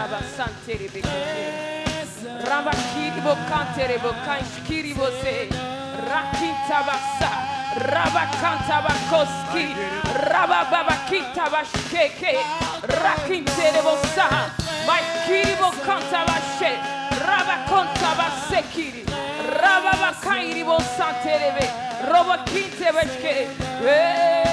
Kataba Santere Bekete. Rabakiribo Kanterebo Kanshkiribo Se. Rakitabasa. Rabakantabakoski, Rabababakitavashkeke, Rakinterebosa, Maikiribo Kantavashe, Rabakontabasekiri, Rababakairibo Santerebe, Robakintevashke, Hey!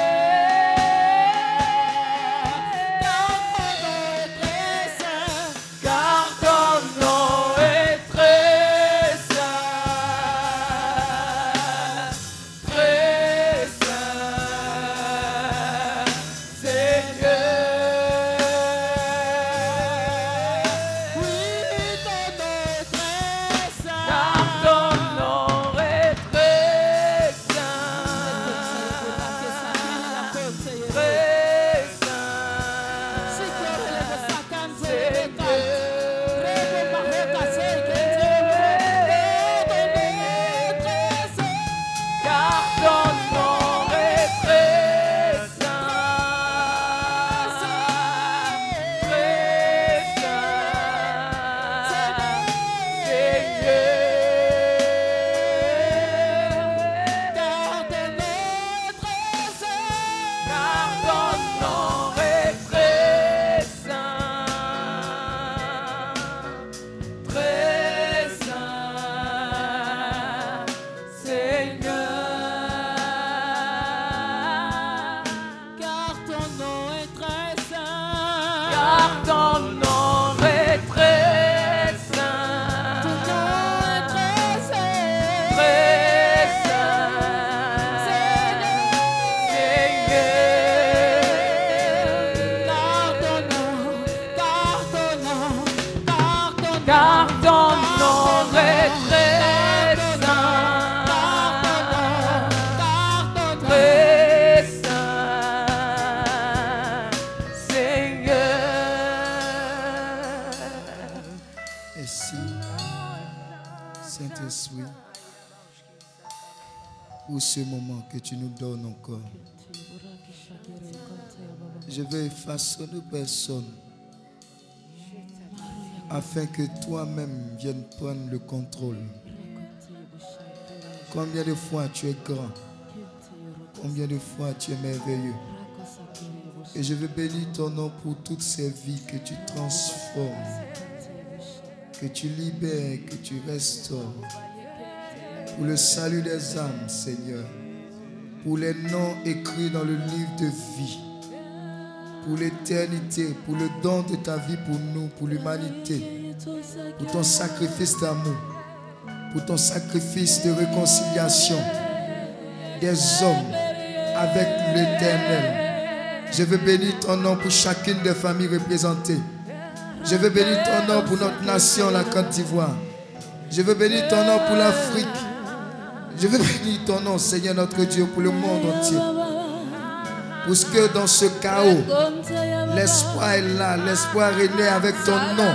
Façonner personne afin que toi-même viennes prendre le contrôle. Combien de fois tu es grand, combien de fois tu es merveilleux? Et je veux bénir ton nom pour toutes ces vies que tu transformes que tu libères, que tu restaures. Pour le salut des âmes, Seigneur. Pour les noms écrits dans le livre de vie. Pour l'éternité, pour le don de ta vie pour nous, pour l'humanité. Pour ton sacrifice d'amour. Pour ton sacrifice de réconciliation des hommes avec l'éternel. Je veux bénir ton nom pour chacune des familles représentées. Je veux bénir ton nom pour notre nation, la Côte d'Ivoire. Je veux bénir ton nom pour l'Afrique. Je veux bénir ton nom, Seigneur notre Dieu, pour le monde entier. Parce que dans ce chaos, l'espoir est là, l'espoir est né avec ton nom.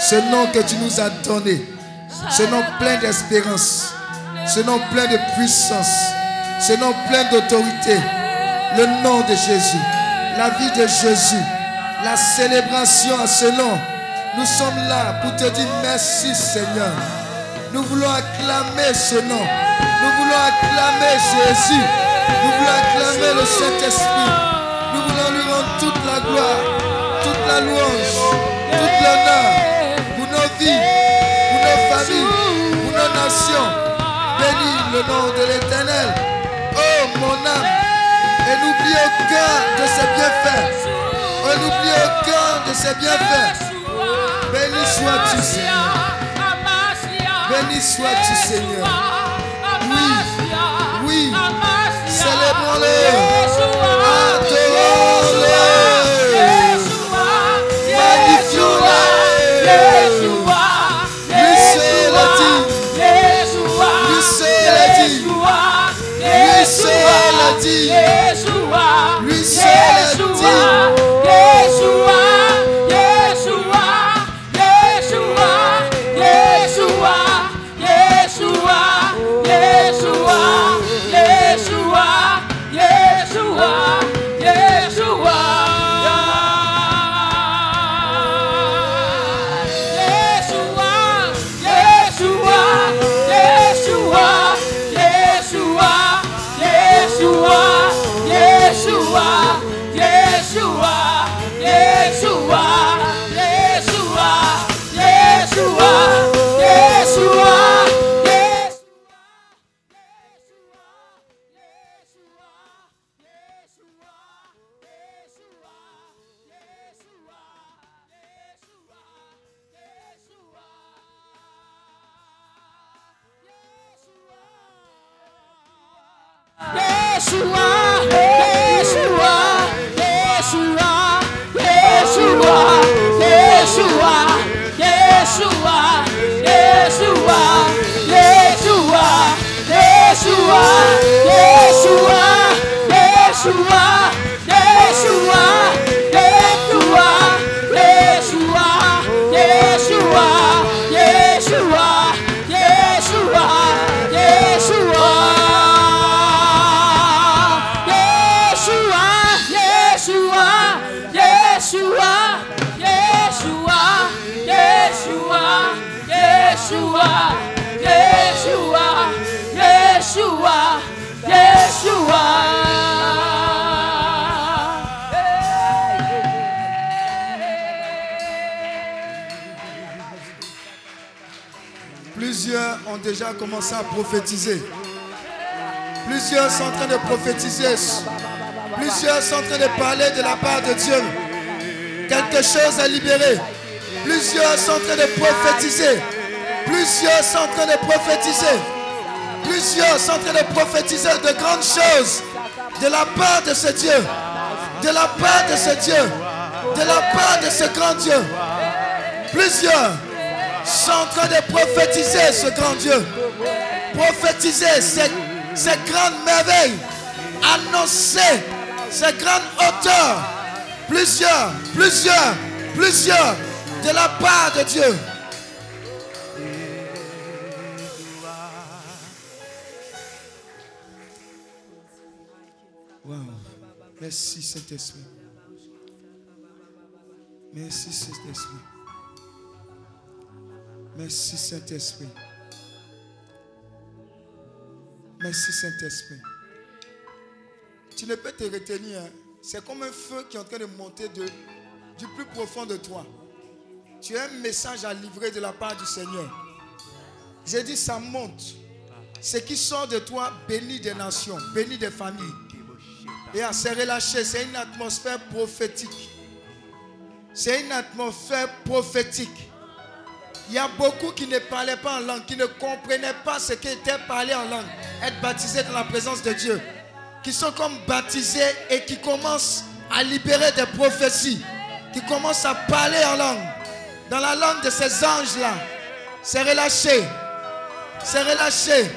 Ce nom que tu nous as donné. Ce nom plein d'espérance. Ce nom plein de puissance. Ce nom plein d'autorité. Le nom de Jésus. La vie de Jésus la célébration à ce nom. Nous sommes là pour te dire merci Seigneur. Nous voulons acclamer ce nom. Nous voulons acclamer Jésus. Nous voulons acclamer le Saint-Esprit. Nous voulons lui rendre toute la gloire, toute la louange, toute l'honneur pour nos vies, pour nos familles, pour nos nations. Bénis le nom de l'Éternel. Oh mon âme. Et n'oublie aucun de ses bienfaits. On n'oublie aucun de ses bienfaits. Béni sois-tu, Seigneur. Béni sois-tu, Seigneur. Oui. De ce Dieu. De la part de ce Dieu. De la part de ce grand Dieu. Plusieurs sont en train de prophétiser ce grand Dieu. Prophétiser ces, ces grandes merveilles. Annoncer ces grandes hauteurs. Plusieurs, plusieurs, plusieurs de la part de Dieu. Merci Saint-Esprit. Merci Saint-Esprit. Merci Saint-Esprit. Merci Saint-Esprit. Tu ne peux te retenir. hein. C'est comme un feu qui est en train de monter du plus profond de toi. Tu as un message à livrer de la part du Seigneur. J'ai dit, ça monte. Ce qui sort de toi bénit des nations, bénit des familles. Et à se relâcher, c'est une atmosphère prophétique. C'est une atmosphère prophétique. Il y a beaucoup qui ne parlaient pas en langue, qui ne comprenaient pas ce qui était parlé en langue. Être baptisés dans la présence de Dieu. Qui sont comme baptisés et qui commencent à libérer des prophéties. Qui commencent à parler en langue. Dans la langue de ces anges-là. C'est relâché. C'est relâché.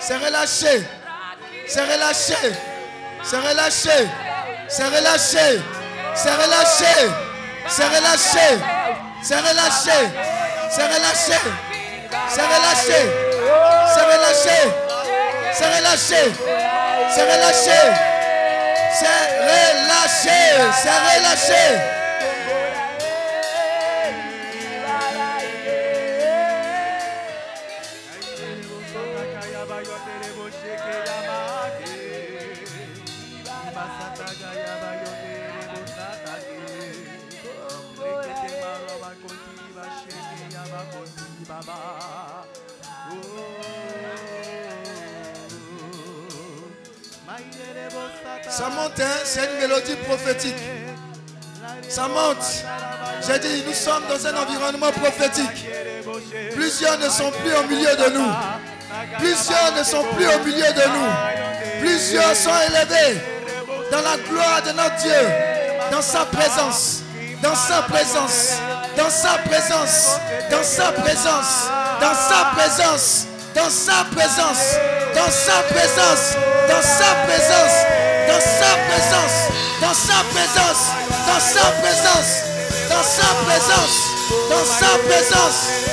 C'est relâché. C'est relâché. C'est relâché. C'est relâché. C'est relâché. C'est relâché. C'est relâché. C'est relâché. C'est relâché. C'est relâché. C'est relâché. C'est relâché. C'est relâché. C'est relâché. Ça monte, hein? c'est une mélodie prophétique. Ça monte. J'ai dit, nous sommes dans un environnement prophétique. Plusieurs ne sont plus au milieu de nous. Plusieurs ne sont plus au milieu de nous. Plusieurs sont élevés dans la gloire de notre Dieu, dans sa présence, dans sa présence, dans sa présence, dans sa présence, dans sa présence, dans sa présence, dans sa présence, dans sa présence, dans sa présence, dans sa présence, dans sa présence, dans sa présence, dans sa présence.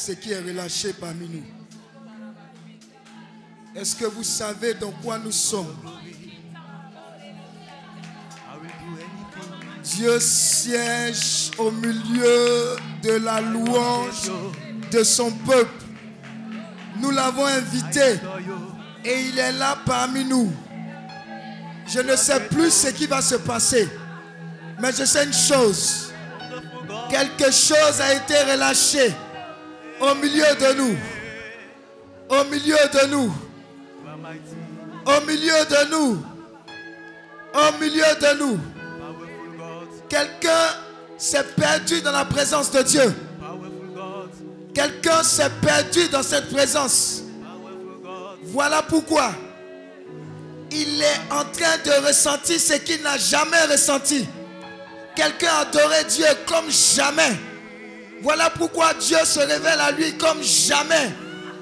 Ce qui est relâché parmi nous Est-ce que vous savez dans quoi nous sommes? Dieu siège au milieu de la louange de son peuple. Nous l'avons invité et il est là parmi nous. Je ne sais plus ce qui va se passer, mais je sais une chose. Quelque chose a été relâché au milieu de nous. Au milieu de nous. Au milieu de nous. Au milieu de nous. Quelqu'un s'est perdu dans la présence de Dieu. Quelqu'un s'est perdu dans cette présence. Voilà pourquoi il est en train de ressentir ce qu'il n'a jamais ressenti. Quelqu'un a adoré Dieu comme jamais. Voilà pourquoi Dieu se révèle à lui comme jamais.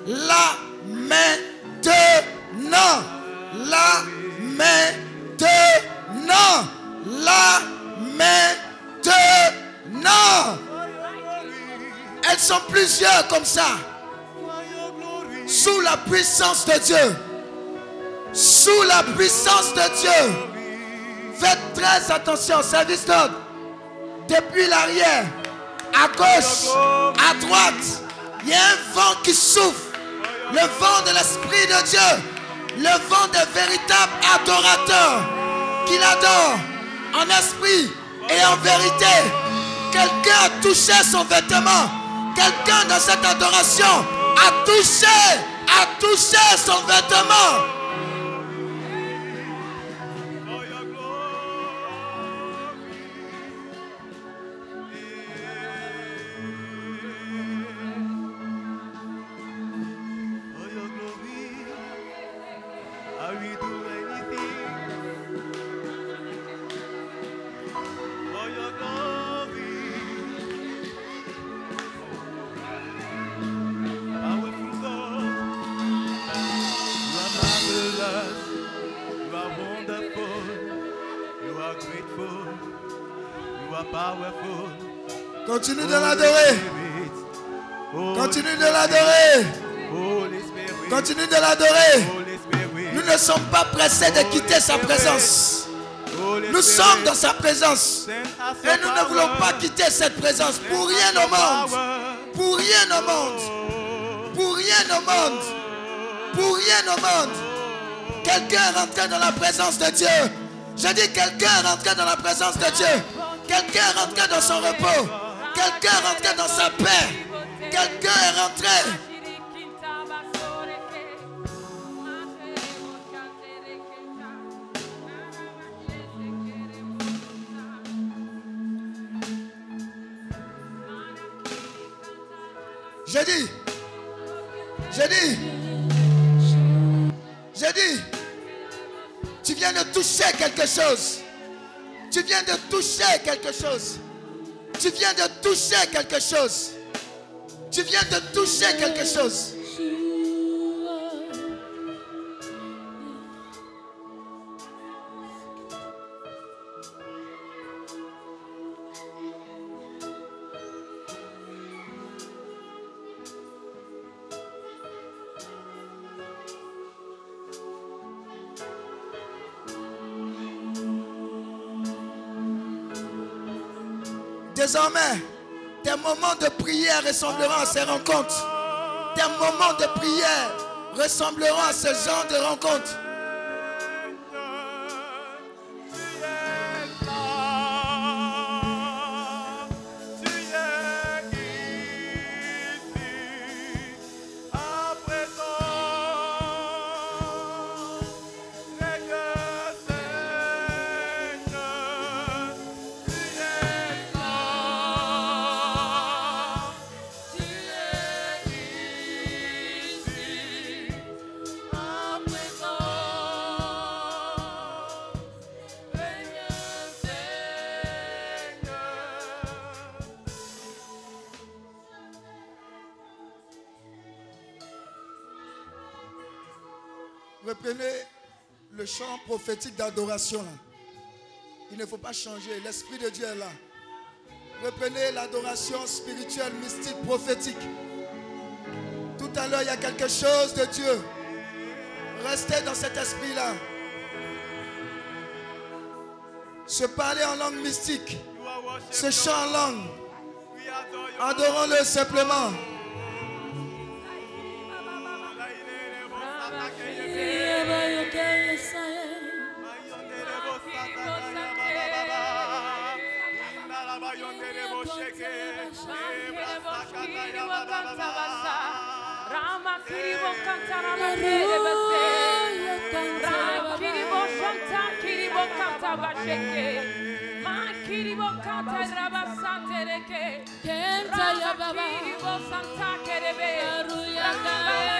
Là, maintenant. Là, maintenant. Là, maintenant. Elles sont plusieurs comme ça. Sous la puissance de Dieu. sous la puissance de Dieu. Faites très attention, service d'ordre. Depuis l'arrière, à gauche, à droite, il y a un vent qui souffle. Le vent de l'Esprit de Dieu. Le vent des véritables adorateurs qui l'adorent en esprit et en vérité. Quelqu'un a touché son vêtement. Quelqu'un dans cette adoration a touché, a touché son vêtement. Continue de l'adorer. Continue de l'adorer. Continue de l'adorer. Nous ne sommes pas pressés de quitter sa présence. Nous sommes dans sa présence. Et nous ne voulons pas quitter cette présence pour rien au monde. Pour rien au monde. Pour rien au monde. Pour rien au monde. Quelqu'un est rentré dans la présence de Dieu. Je dis quelqu'un rentré dans la présence de Dieu. Quelqu'un est rentré dans son repos. Quelqu'un est rentré dans sa paix. Quelqu'un est rentré. Je dis. Je dis. Je dis. Tu viens de toucher quelque chose. Tu viens de toucher quelque chose. Tu viens de toucher quelque chose. Tu viens de toucher quelque chose. Désormais, moments de prière ressembleront à ces rencontres. Tes moments de prière ressembleront à ce genre de rencontres. Prophétique d'adoration. Il ne faut pas changer. L'Esprit de Dieu est là. Reprenez l'adoration spirituelle, mystique, prophétique. Tout à l'heure, il y a quelque chose de Dieu. Restez dans cet esprit-là. Se parler en langue mystique. You are worshiped, Ce chant en langue. Adorons-le simplement. Kenta ya baba. kiribo santa kerebe. Aruya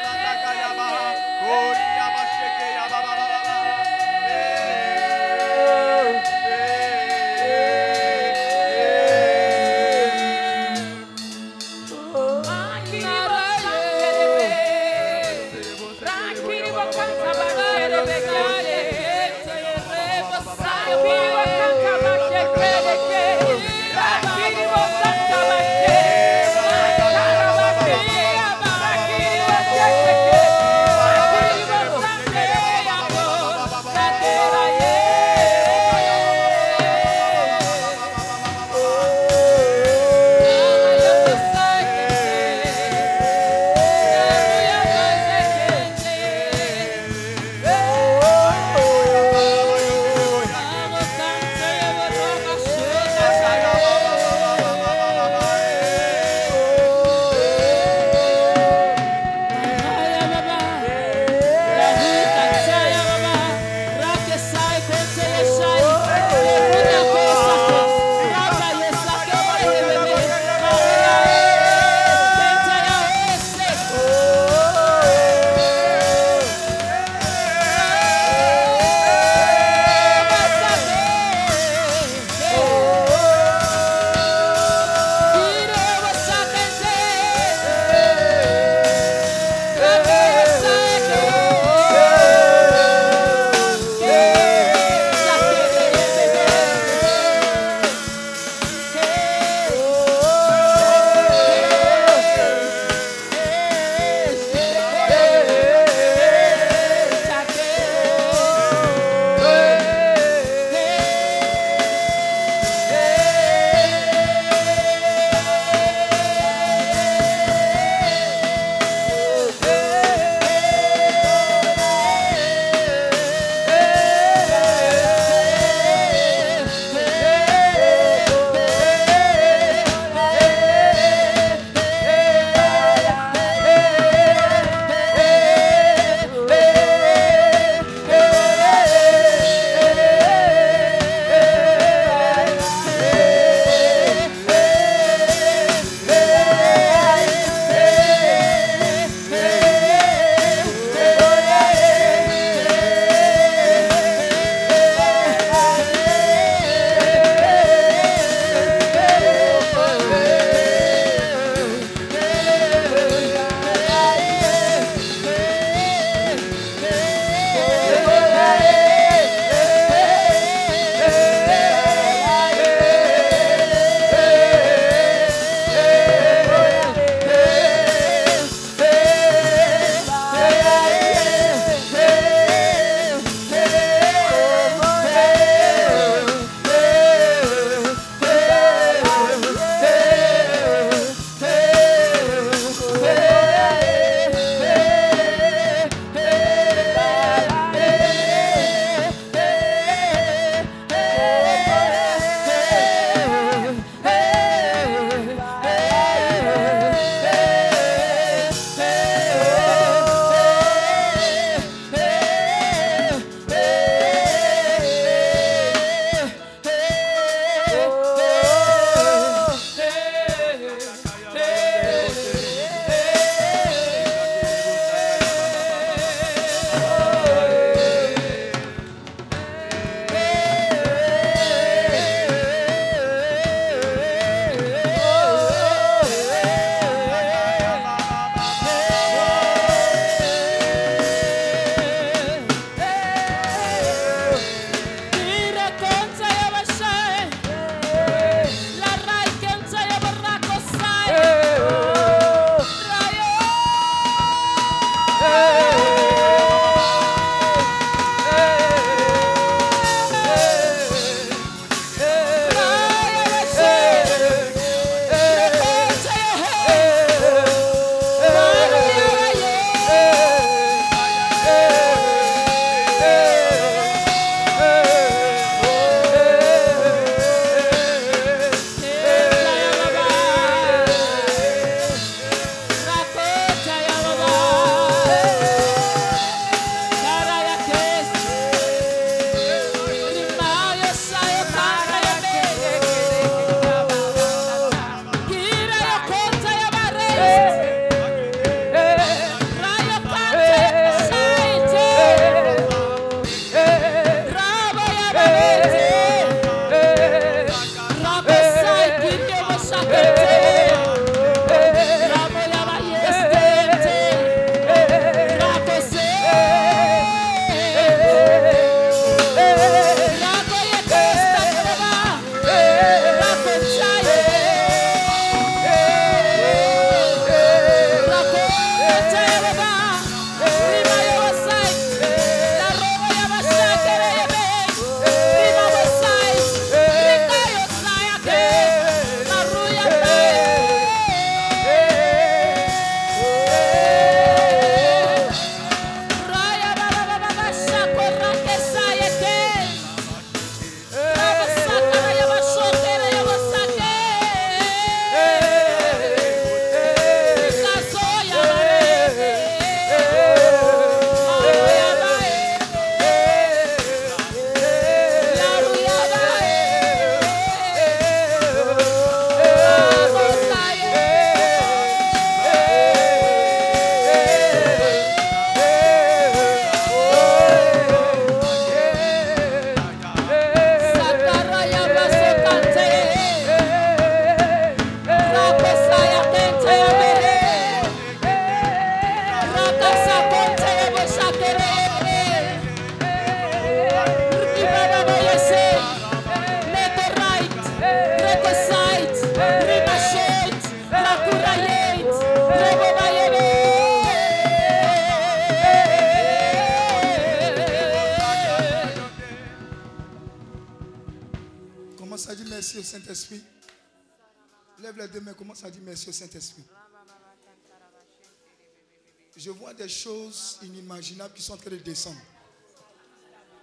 choses inimaginables qui sont en train de descendre.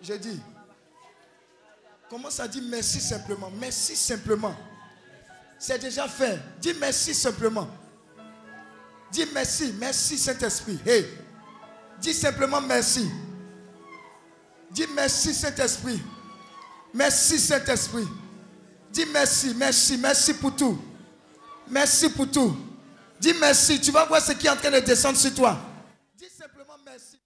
Je dis, commence à dire merci simplement? Merci simplement. C'est déjà fait. Dis merci simplement. Dis merci, merci Saint-Esprit. Hey, dis simplement merci. Dis merci Saint-Esprit. Merci Saint-Esprit. Dis merci, merci, merci pour tout. Merci pour tout. Dis merci. Tu vas voir ce qui est en train de descendre sur toi. Dis simplement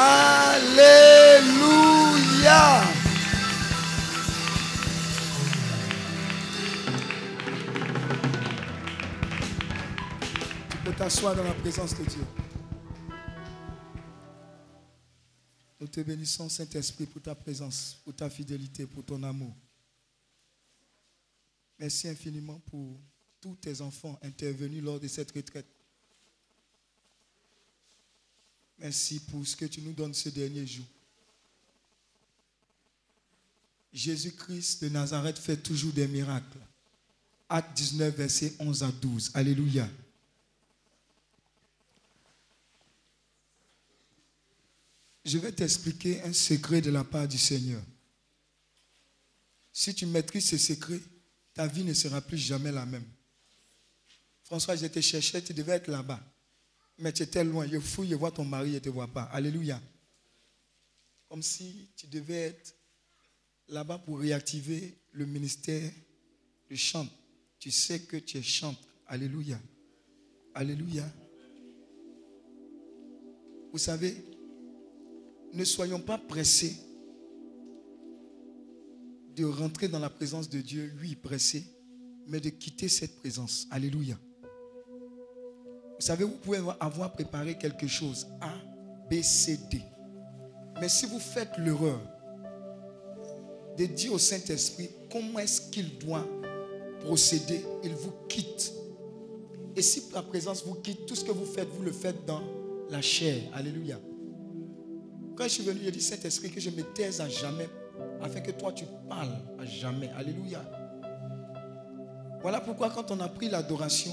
Alléluia. Tu peux t'asseoir dans la présence de Dieu. Nous te bénissons, Saint-Esprit, pour ta présence, pour ta fidélité, pour ton amour. Merci infiniment pour tous tes enfants intervenus lors de cette retraite. Merci pour ce que tu nous donnes ce dernier jour. Jésus-Christ de Nazareth fait toujours des miracles. Acte 19, versets 11 à 12. Alléluia. Je vais t'expliquer un secret de la part du Seigneur. Si tu maîtrises ce secret, ta vie ne sera plus jamais la même. François, je te cherchais, tu devais être là-bas. Mais tu étais loin. Je fouille, je vois ton mari, je ne te vois pas. Alléluia. Comme si tu devais être là-bas pour réactiver le ministère du chant. Tu sais que tu es chantre. Alléluia. Alléluia. Vous savez, ne soyons pas pressés de rentrer dans la présence de Dieu, oui, pressés, mais de quitter cette présence. Alléluia. Vous savez, vous pouvez avoir préparé quelque chose, A, B, C, D. Mais si vous faites l'erreur de dire au Saint-Esprit comment est-ce qu'il doit procéder, il vous quitte. Et si la présence vous quitte, tout ce que vous faites, vous le faites dans la chair. Alléluia. Quand je suis venu, j'ai dit Saint-Esprit que je me taise à jamais afin que toi tu parles à jamais. Alléluia. Voilà pourquoi quand on a pris l'adoration,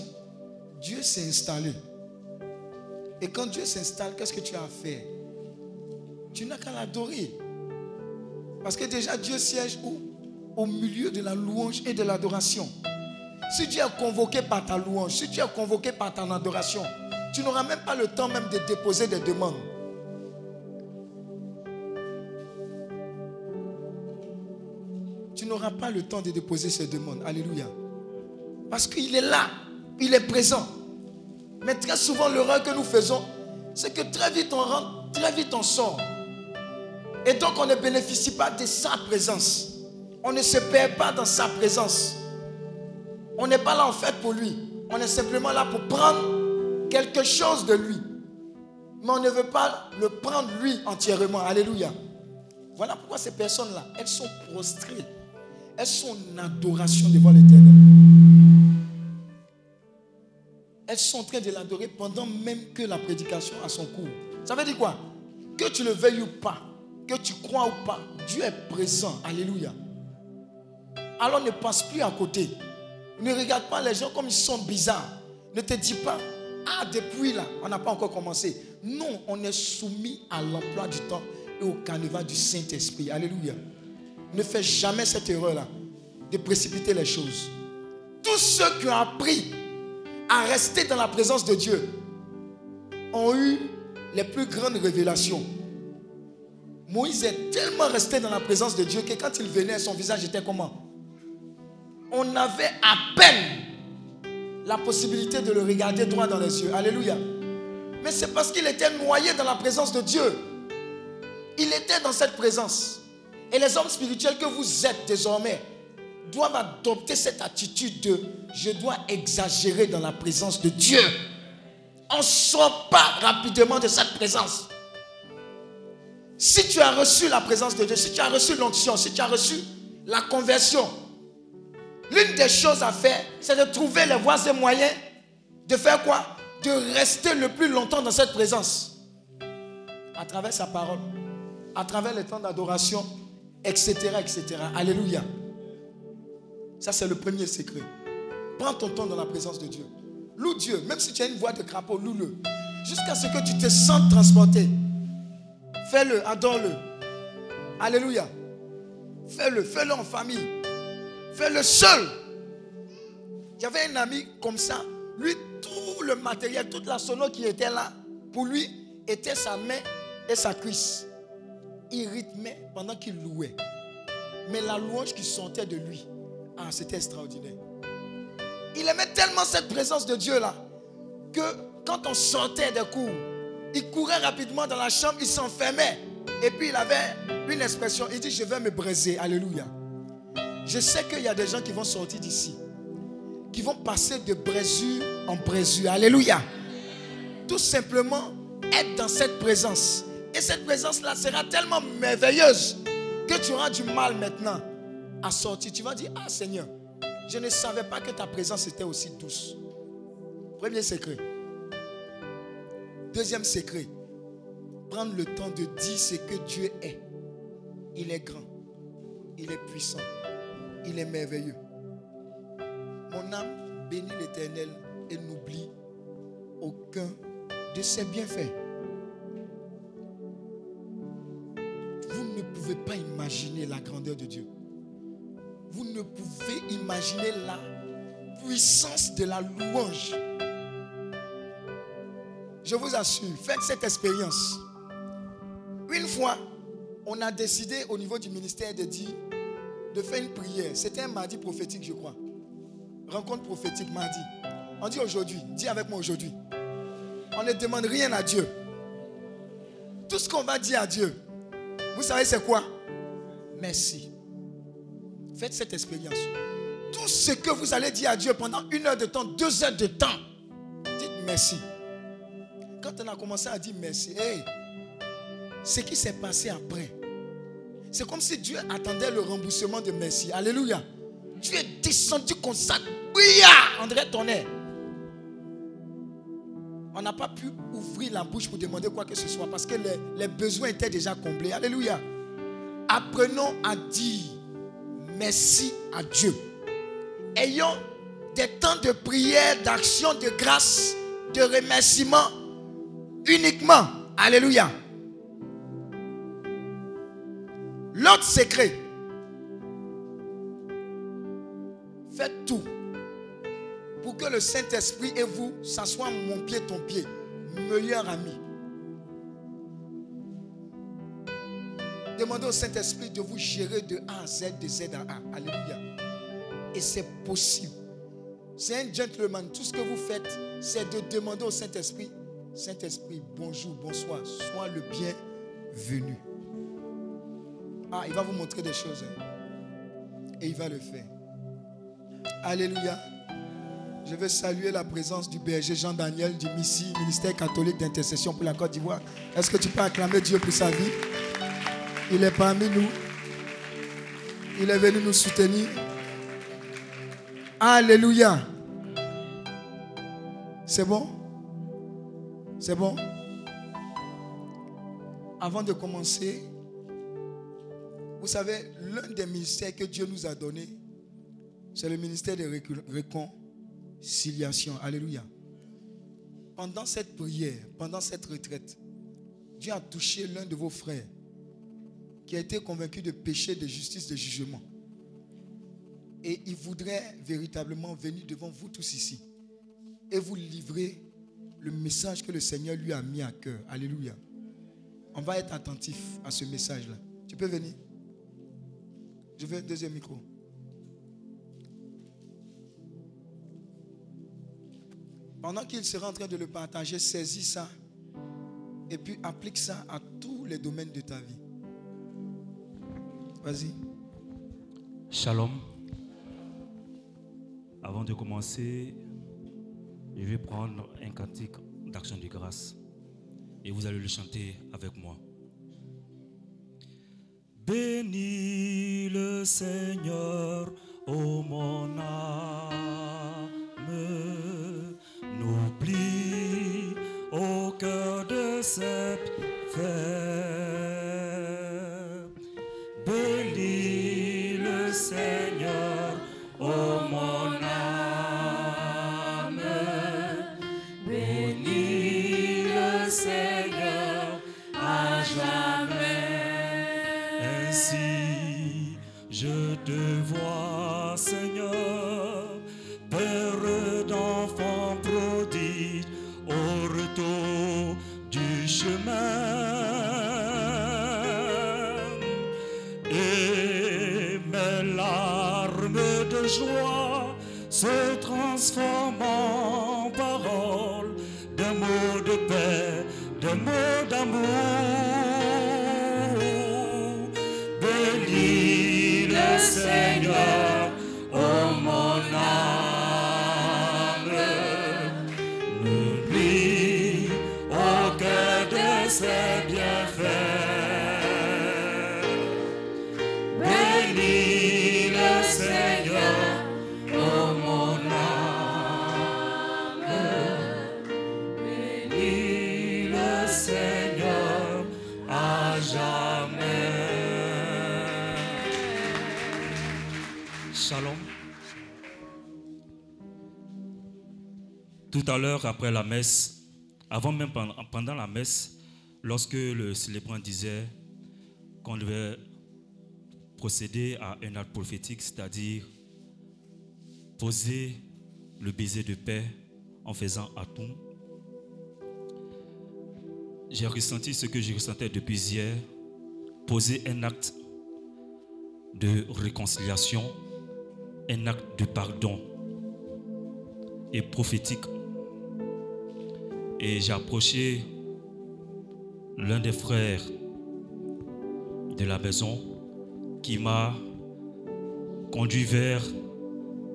Dieu s'est installé. Et quand Dieu s'installe, qu'est-ce que tu as à faire? Tu n'as qu'à l'adorer. Parce que déjà, Dieu siège où? Au milieu de la louange et de l'adoration. Si Dieu est convoqué par ta louange, si Dieu est convoqué par ton adoration, tu n'auras même pas le temps même de déposer des demandes. Tu n'auras pas le temps de déposer ces demandes. Alléluia. Parce qu'il est là il est présent. Mais très souvent, l'erreur que nous faisons, c'est que très vite on rentre, très vite on sort. Et donc on ne bénéficie pas de sa présence. On ne se perd pas dans sa présence. On n'est pas là en fait pour lui. On est simplement là pour prendre quelque chose de lui. Mais on ne veut pas le prendre lui entièrement. Alléluia. Voilà pourquoi ces personnes-là, elles sont prostrées. Elles sont en adoration devant l'éternel. Elles sont en train de l'adorer pendant même que la prédication a son cours. Ça veut dire quoi? Que tu le veuilles ou pas, que tu crois ou pas, Dieu est présent. Alléluia. Alors ne passe plus à côté. Ne regarde pas les gens comme ils sont bizarres. Ne te dis pas, ah, depuis là, on n'a pas encore commencé. Non, on est soumis à l'emploi du temps et au canevas du Saint-Esprit. Alléluia. Ne fais jamais cette erreur-là de précipiter les choses. Tous ceux qui ont appris à rester dans la présence de Dieu ont eu les plus grandes révélations. Moïse est tellement resté dans la présence de Dieu que quand il venait, son visage était comment? On avait à peine la possibilité de le regarder droit dans les yeux. Alléluia. Mais c'est parce qu'il était noyé dans la présence de Dieu. Il était dans cette présence. Et les hommes spirituels que vous êtes désormais doivent adopter cette attitude de je dois exagérer dans la présence de Dieu. On ne sort pas rapidement de cette présence. Si tu as reçu la présence de Dieu, si tu as reçu l'onction, si tu as reçu la conversion, L'une des choses à faire, c'est de trouver les voies et moyens de faire quoi? De rester le plus longtemps dans cette présence. À travers sa parole, à travers les temps d'adoration, etc., etc. Alléluia. Ça, c'est le premier secret. Prends ton temps dans la présence de Dieu. Loue Dieu, même si tu as une voix de crapaud, loue-le. Jusqu'à ce que tu te sentes transporté. Fais-le, adore-le. Alléluia. Fais-le, fais-le en famille. Fais-le seul. J'avais un ami comme ça. Lui, tout le matériel, toute la sono qui était là, pour lui, était sa main et sa cuisse. Il rythmait pendant qu'il louait. Mais la louange qui sortait de lui, ah, c'était extraordinaire. Il aimait tellement cette présence de Dieu là que quand on sortait des cours, il courait rapidement dans la chambre, il s'enfermait. Et puis il avait une expression, il dit, je vais me braiser. Alléluia. Je sais qu'il y a des gens qui vont sortir d'ici, qui vont passer de brésure en brésure. Alléluia. Tout simplement être dans cette présence. Et cette présence-là sera tellement merveilleuse que tu auras du mal maintenant à sortir. Tu vas dire, ah Seigneur, je ne savais pas que ta présence était aussi douce. Premier secret. Deuxième secret. Prendre le temps de dire ce que Dieu est. Il est grand. Il est puissant il est merveilleux. Mon âme bénit l'Éternel et n'oublie aucun de ses bienfaits. Vous ne pouvez pas imaginer la grandeur de Dieu. Vous ne pouvez imaginer la puissance de la louange. Je vous assure, faites cette expérience. Une fois, on a décidé au niveau du ministère de dire de faire une prière. C'était un mardi prophétique, je crois. Rencontre prophétique mardi. On dit aujourd'hui, dis avec moi aujourd'hui. On ne demande rien à Dieu. Tout ce qu'on va dire à Dieu, vous savez c'est quoi? Merci. Faites cette expérience. Tout ce que vous allez dire à Dieu pendant une heure de temps, deux heures de temps, dites merci. Quand on a commencé à dire merci, hey, ce qui s'est passé après, c'est comme si Dieu attendait le remboursement de merci. Alléluia. Dieu est descendu comme ça. André Tonnerre. On n'a pas pu ouvrir la bouche pour demander quoi que ce soit parce que les, les besoins étaient déjà comblés. Alléluia. Apprenons à dire merci à Dieu. Ayons des temps de prière, d'action, de grâce, de remerciement uniquement. Alléluia. L'autre secret, faites tout pour que le Saint-Esprit et vous, ça soit mon pied, ton pied, meilleur ami. Demandez au Saint-Esprit de vous gérer de A à Z, de Z à A. Alléluia. Et c'est possible. C'est un gentleman. Tout ce que vous faites, c'est de demander au Saint-Esprit, Saint-Esprit, bonjour, bonsoir, sois le bienvenu. Ah, il va vous montrer des choses. hein. Et il va le faire. Alléluia. Je veux saluer la présence du berger Jean-Daniel du MISI, ministère catholique d'intercession pour la Côte d'Ivoire. Est-ce que tu peux acclamer Dieu pour sa vie? Il est parmi nous. Il est venu nous soutenir. Alléluia. C'est bon? C'est bon? Avant de commencer, vous savez, l'un des ministères que Dieu nous a donné, c'est le ministère de réconciliation. Alléluia. Pendant cette prière, pendant cette retraite, Dieu a touché l'un de vos frères qui a été convaincu de péché, de justice, de jugement. Et il voudrait véritablement venir devant vous tous ici et vous livrer le message que le Seigneur lui a mis à cœur. Alléluia. On va être attentif à ce message-là. Tu peux venir Je veux un deuxième micro. Pendant qu'il sera en train de le partager, saisis ça et puis applique ça à tous les domaines de ta vie. Vas-y. Shalom. Avant de commencer, je vais prendre un cantique d'action de grâce et vous allez le chanter avec moi. Bénis le Seigneur, ô mon âme, n'oublie au cœur de ses frères. À l'heure, après la messe, avant même pendant la messe, lorsque le célébrant disait qu'on devait procéder à un acte prophétique, c'est-à-dire poser le baiser de paix en faisant atout. J'ai ressenti ce que je ressentais depuis hier, poser un acte de réconciliation, un acte de pardon et prophétique. Et j'ai l'un des frères de la maison qui m'a conduit vers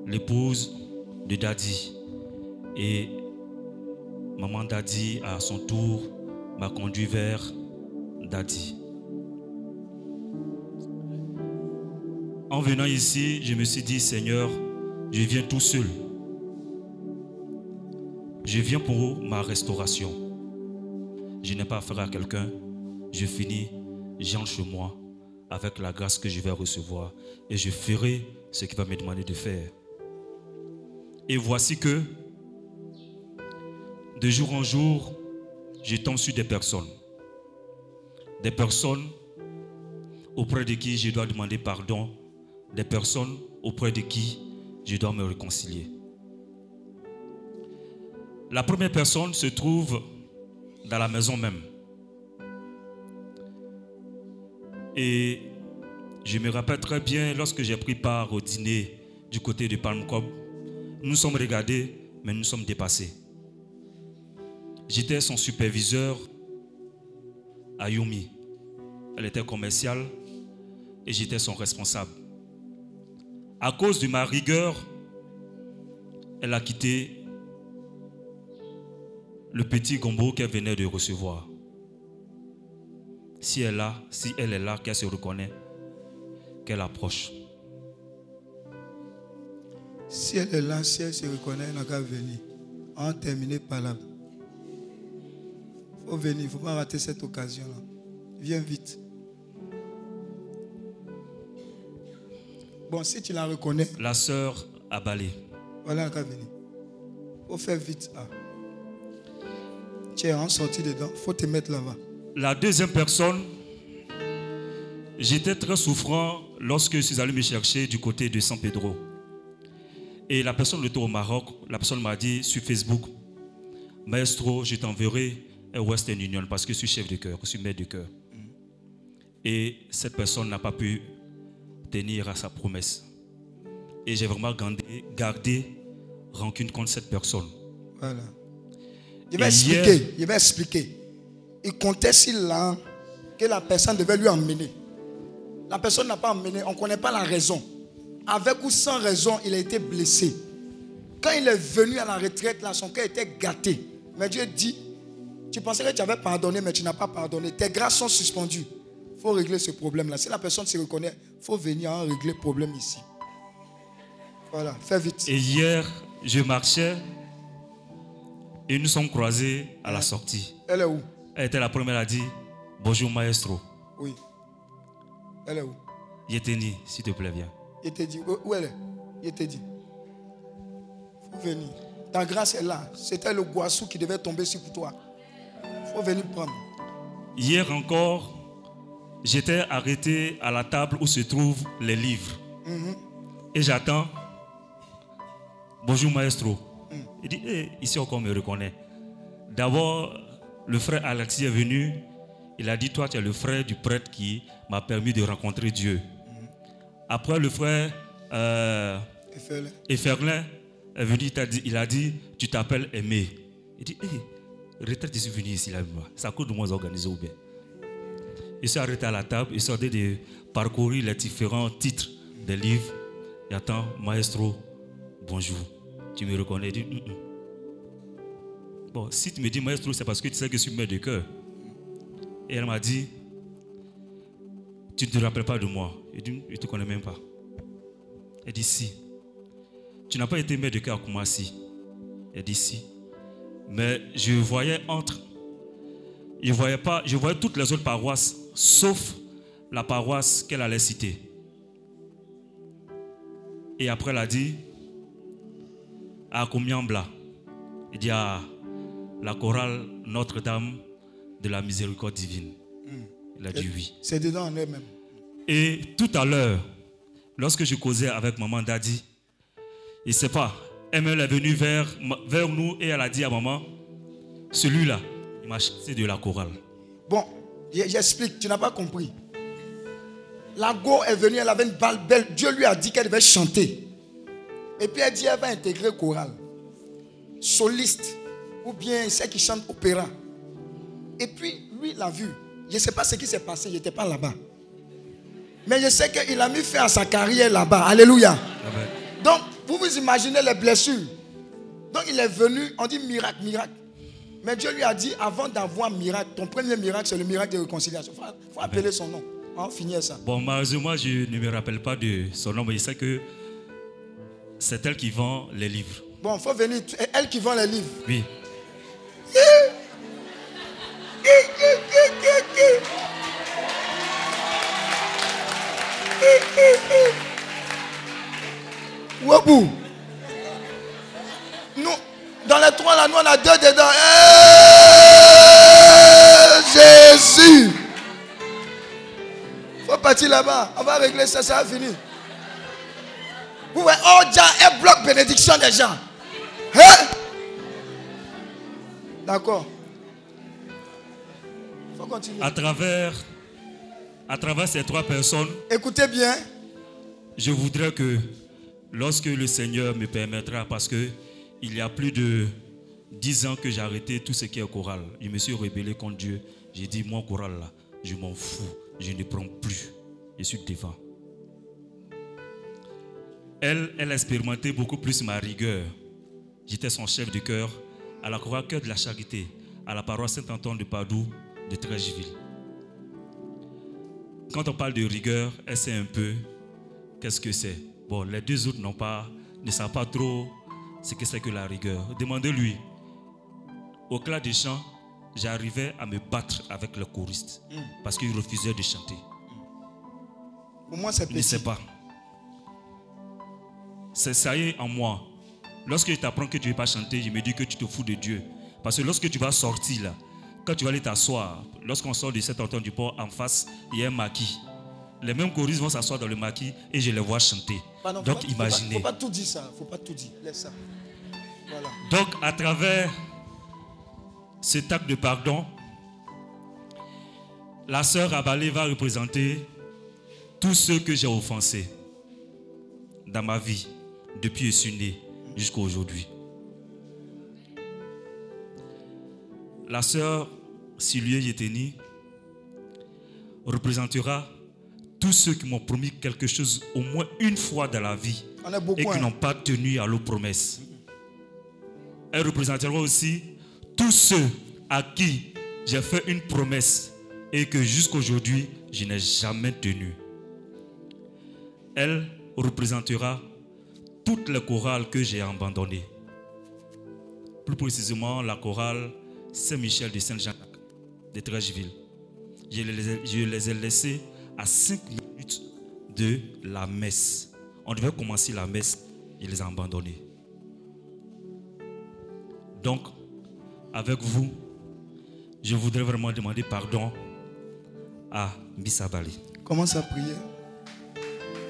l'épouse de Daddy. Et maman Daddy, à son tour, m'a conduit vers Daddy. En venant ici, je me suis dit, Seigneur, je viens tout seul. Je viens pour ma restauration. Je n'ai pas affaire à quelqu'un. Je finis, j'entre chez moi avec la grâce que je vais recevoir et je ferai ce qu'il va me demander de faire. Et voici que de jour en jour, je tombe sur des personnes. Des personnes auprès de qui je dois demander pardon. Des personnes auprès de qui je dois me réconcilier. La première personne se trouve dans la maison même. Et je me rappelle très bien lorsque j'ai pris part au dîner du côté de Palm Cob, nous sommes regardés, mais nous sommes dépassés. J'étais son superviseur à Yumi. Elle était commerciale et j'étais son responsable. À cause de ma rigueur, elle a quitté le petit gombo qu'elle venait de recevoir. Si elle, a, si elle est là, qu'elle se reconnaît, qu'elle approche. Si elle est là, si elle se reconnaît, elle n'a qu'à venir. On va terminer par là. Il faut venir, il ne faut pas rater cette occasion-là. Viens vite. Bon, si tu la reconnais, La sœur a balé. voilà, elle n'a qu'à venir. Il faut faire vite. Ah. Tu es en sortie dedans, il faut te mettre là-bas. La deuxième personne, j'étais très souffrant lorsque je suis allé me chercher du côté de San Pedro. Et la personne était au Maroc, la personne m'a dit sur Facebook, Maestro, je t'enverrai un Western Union parce que je suis chef de cœur, je suis maître de cœur. Et cette personne n'a pas pu tenir à sa promesse. Et j'ai vraiment gardé, gardé rancune contre cette personne. Voilà. Il va Et expliquer. hier- Il va expliquer. Il comptait sur là que la personne devait lui emmener. La personne n'a pas emmené. On ne connaît pas la raison. Avec ou sans raison, il a été blessé. Quand il est venu à la retraite, là, son cœur était gâté. Mais Dieu dit, tu pensais que tu avais pardonné, mais tu n'as pas pardonné. Tes grâces sont suspendues. Il faut régler ce problème-là. Si la personne se reconnaît, il faut venir en régler le problème ici. Voilà, fais vite. Et hier, je marchais et nous sommes croisés à la sortie. Elle est où? Elle était la première à dire Bonjour maestro. Oui. Elle est où? Yeteni, s'il te plaît, viens. Dit, où elle est? Dit. faut venir. Ta grâce est là. C'était le goissou qui devait tomber sur toi. faut venir prendre. Hier encore, j'étais arrêté à la table où se trouvent les livres. Et j'attends. Bonjour maestro. Il dit Eh, Ici encore, on me reconnaît. D'abord, le frère Alexis est venu. Il a dit Toi, tu es le frère du prêtre qui m'a permis de rencontrer Dieu. Après, le frère. euh, Et fais-le. et Ferlin est venu, il, t'a dit, il a dit, tu t'appelles Aimé. Il dit, hé, retraite, je suis venu ici là C'est à cause de moi organisé ou bien. Il s'est arrêté à la table, il sortait de parcourir les différents titres des livres. Et attends, maestro, bonjour. Tu me reconnais hum. Bon, si tu me dis maestro, c'est parce que tu sais que je suis maître de cœur. Et elle m'a dit, tu ne te rappelles pas de moi. Il dit, je ne te connais même pas. Elle dit, si. Tu n'as pas été maître de cœur à Koumassi. Elle dit si. Mais je voyais entre. Je voyais pas, je voyais toutes les autres paroisses, sauf la paroisse qu'elle allait citer. Et après, elle a dit à Komiambla. Il dit à la chorale Notre-Dame de la Miséricorde Divine. Il a dit oui. C'est dedans en elle-même. Et tout à l'heure, lorsque je causais avec maman Daddy, il ne sait pas, elle est venue vers, vers nous et elle a dit à maman, celui-là, il m'a chassé de la chorale. Bon, j'explique, tu n'as pas compris. La go est venue, elle avait une balle belle. Dieu lui a dit qu'elle devait chanter. Et puis elle dit elle va intégrer chorale. Soliste. Ou bien celle qui chante opéra. Et puis lui, il l'a vu. Je ne sais pas ce qui s'est passé, il n'était pas là-bas. Mais je sais qu'il a mis fin à sa carrière là-bas. Alléluia. Donc, vous vous imaginez les blessures. Donc, il est venu, on dit miracle, miracle. Mais Dieu lui a dit, avant d'avoir miracle, ton premier miracle, c'est le miracle de réconciliation. Il faut, faut appeler son nom. On va finir ça. Bon, malheureusement, je ne me rappelle pas de son nom, mais je sais que c'est elle qui vend les livres. Bon, il faut venir. Et Elle qui vend les livres. Oui. Wabou. Nous, dans les trois là, nous on a deux dedans. Eh, Jésus. Faut partir là-bas. On va régler ça, ça va finir. Vous voyez, oh, déjà, elle bloque bénédiction des gens. Hein? D'accord. Faut continuer. À travers, à travers ces trois personnes, Écoutez bien. je voudrais que lorsque le Seigneur me permettra, parce que il y a plus de dix ans que j'ai arrêté tout ce qui est choral, je me suis rebellé contre Dieu. J'ai dit, moi, choral là, je m'en fous, je ne prends plus. Je suis devant. Elle, elle a expérimenté beaucoup plus ma rigueur. J'étais son chef de cœur à la chorale Cœur de la Charité, à la paroisse Saint-Antoine de Padoue de Trècheville. Quand on parle de rigueur, elle sait un peu qu'est-ce que c'est. Bon, les deux autres n'ont pas, ne savent pas trop ce que c'est que la rigueur. Demandez-lui. Au clair des chants, j'arrivais à me battre avec le choriste parce qu'il refusait de chanter. Pour moi, c'est ne pas. C'est ça y est en moi. Lorsque je t'apprends que tu ne veux pas chanter, je me dis que tu te fous de Dieu. Parce que lorsque tu vas sortir là, quand tu vas aller t'asseoir, lorsqu'on sort de cet entente du port, en face, il y a un maquis. Les mêmes choristes vont s'asseoir dans le maquis et je les vois chanter. Faut Donc pas- faut imaginez. Pas, faut pas tout dire ça. Faut pas tout dire. Laisse ça. Voilà. Donc, à travers cet acte de pardon, la sœur Abalé va représenter tous ceux que j'ai offensés dans ma vie, depuis que je suis né jusqu'à aujourd'hui. La sœur Sylvie Yeteni représentera tous ceux qui m'ont promis quelque chose au moins une fois dans la vie et qui hein. n'ont pas tenu à leurs promesses. Elle représentera aussi tous ceux à qui j'ai fait une promesse et que jusqu'aujourd'hui, je n'ai jamais tenu. Elle représentera toutes les chorales que j'ai abandonnées. Plus précisément, la chorale Saint-Michel de Saint-Jacques de Trècheville. Je les, ai- laissés à 5 minutes de la messe. On devait commencer la messe, je les ai abandonnés. Donc, avec vous, je voudrais vraiment demander pardon à Bissabali. Commence à prier.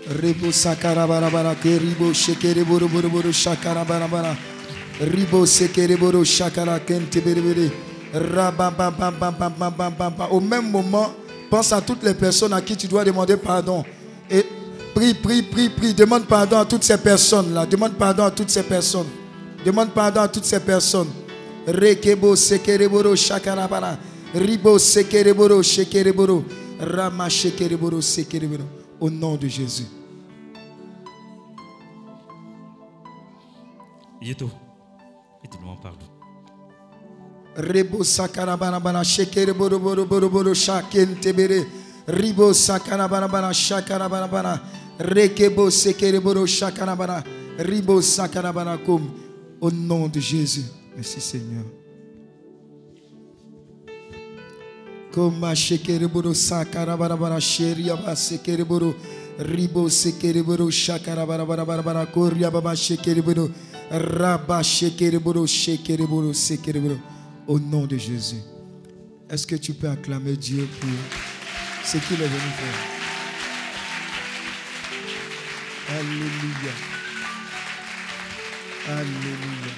Ribo sakarabarabara ke ribo shekere boro boro boro shakarabarabara. Ribo sekere boro shakara kente bere bere. Rababababababababa. Au même moment, pense à toutes les personnes à qui tu dois demander pardon. Et prie, prie, prie, prie. Demande pardon à toutes ces personnes-là. Demande pardon à toutes ces personnes. Demande pardon à toutes ces personnes. Rekebo sekereboro shakarabara. Ribo sekereboro shekereboro. Rama shekereboro sekereboro au nom de Jésus. Yeto, et tout le monde parle. Rebo sakana banabana shekere boro boro boro boro shaken tebere. Ribo sakana banabana shakana banabana. Rekebo sekere boro shakana banabana. Ribo sakana banakum. Au nom de Jésus. Merci Seigneur. Koma shekereboro sakarabarabara sheriaba sekereboro ribo sekereboro shakarabarabara koria baba shekereboro raba shekereboro shekereboro sekereboro au nom de Jésus. Est-ce que tu peux acclamer Dieu pour ce qu'il est venu faire? Alléluia. Alléluia.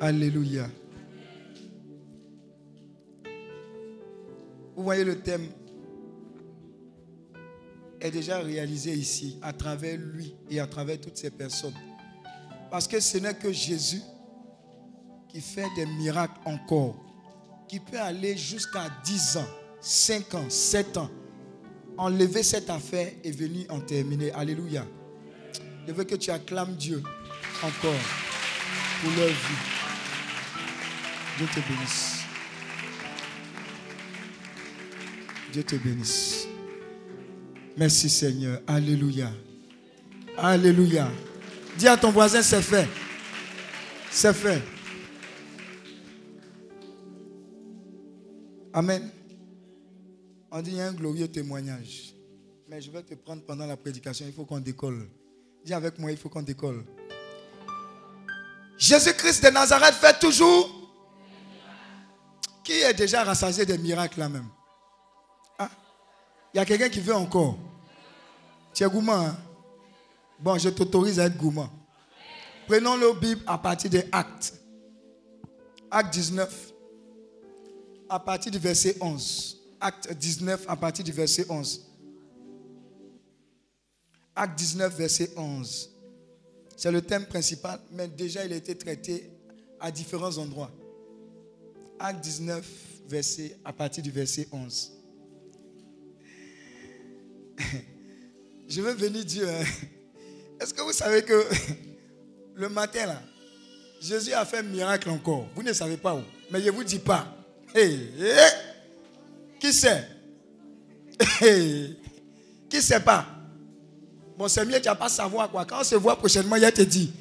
Alléluia. Vous voyez le thème est déjà réalisé ici à travers lui et à travers toutes ces personnes. Parce que ce n'est que Jésus qui fait des miracles encore, qui peut aller jusqu'à 10 ans, 5 ans, 7 ans, enlever cette affaire et venir en terminer. Alléluia. Je veux que tu acclames Dieu encore pour leur vie. Dieu te bénisse. Dieu te bénisse. Merci Seigneur. Alléluia. Alléluia. Dis à ton voisin, c'est fait. C'est fait. Amen. On dit, il y a un glorieux témoignage. Mais je vais te prendre pendant la prédication. Il faut qu'on décolle. Dis avec moi, il faut qu'on décolle. Jésus-Christ de Nazareth fait toujours. Qui est déjà rassasié des miracles là même? Ah, Il y a quelqu'un qui veut encore. Tu es gourmand. hein? Bon, je t'autorise à être gourmand. Prenons le Bible à partir des actes. Acte 19. à partir du verset 11. Acte 19 à partir du verset 11. Acte 19, verset 11. C'est le thème principal, mais déjà il a été traité à différents endroits. Acte 19, verset, à partir du verset 11. Je veux venir dire, hein, est-ce que vous savez que le matin là, Jésus a fait un miracle encore. Vous ne savez pas où, mais je ne vous dis pas. Hey, qui sait? Hey, Qui sait pas? Bon, c'est mieux, tu n'as pas savoir quoi. Quand on se voit prochainement, il te dit.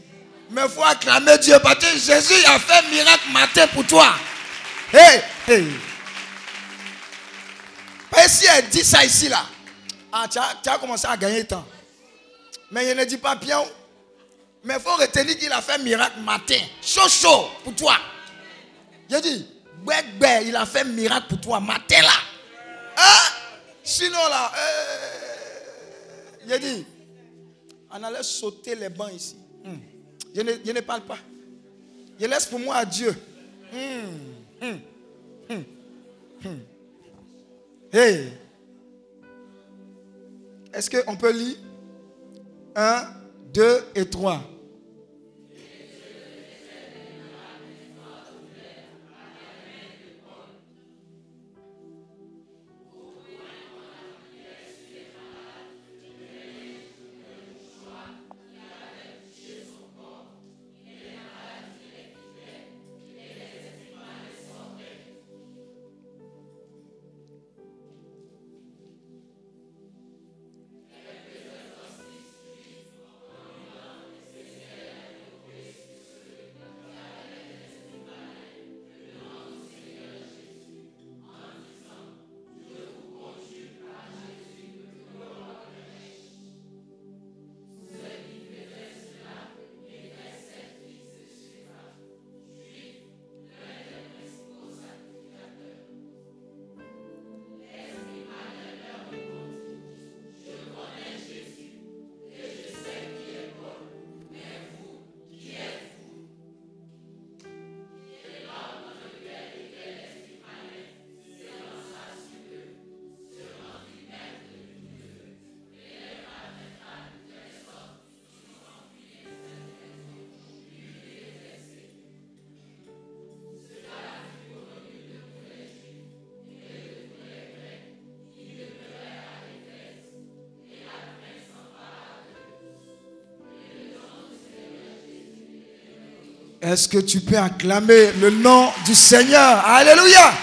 Mais il faut acclamer Dieu parce que Jésus a fait un miracle matin pour toi. Hey, hey. si elle dit ça ici, là, ah, tu, as, commencé à gagner temps. Mais il ne dit pas bien. Mais il faut retenir qu'il a fait miracle matin. Chaud, chaud pour toi. J'ai dit, il a fait miracle pour toi matin là. Hein? Sinon là, euh, j'ai dit, on allait sauter les bancs ici. Hmm. Je, ne, je, ne, parle pas. Je laisse pour moi à Dieu. Hmm. Hmm. Hey. Est-ce qu'on peut lire 1, 2 et 3 Est-ce que tu peux acclamer le nom du Seigneur? Alléluia.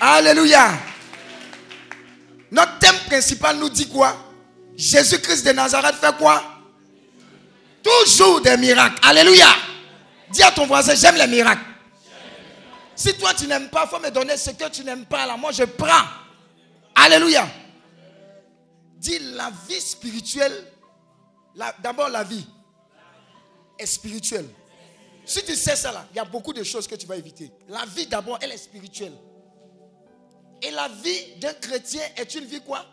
Alléluia. Notre thème principal nous dit quoi? Jésus-Christ de Nazareth fait quoi? Toujours des miracles. Alléluia. Dis à ton voisin, j'aime les miracles. Si toi tu n'aimes pas, il faut me donner ce que tu n'aimes pas. Là, moi je prends. Alléluia. Dis la vie spirituelle. D'abord la vie est spirituelle. Si tu sais ça là, il y a beaucoup de choses que tu vas éviter. La vie d'abord, elle est spirituelle. Et la vie d'un chrétien est une vie quoi?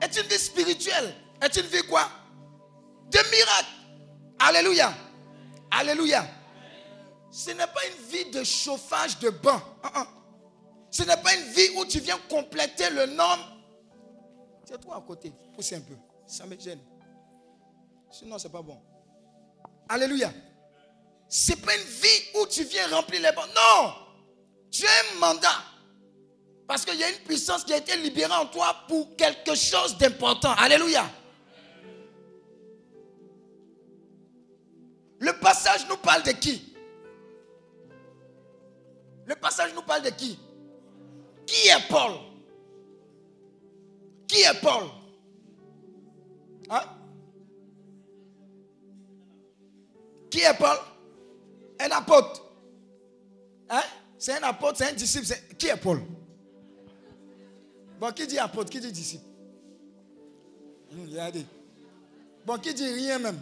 Est une vie spirituelle. Est une vie quoi? De miracle. Alléluia. Alléluia. Ce n'est pas une vie de chauffage de bain. Uh-uh. Ce n'est pas une vie où tu viens compléter le nom. C'est toi à côté. Poussez un peu. Ça me gêne. Sinon, c'est pas bon. Alléluia. Ce n'est pas une vie où tu viens remplir les bancs. Non. Tu as un mandat. Parce qu'il y a une puissance qui a été libérée en toi pour quelque chose d'important. Alléluia. Le passage nous parle de qui? Le passage nous parle de qui? Qui est Paul? Qui est Paul? Hein? Qui est Paul? Un apôtre. Hein? C'est un apôtre, c'est un disciple. Qui est Paul? Bon, qui dit apôtre? Qui dit disciple? Regardez. Bon, qui dit rien même?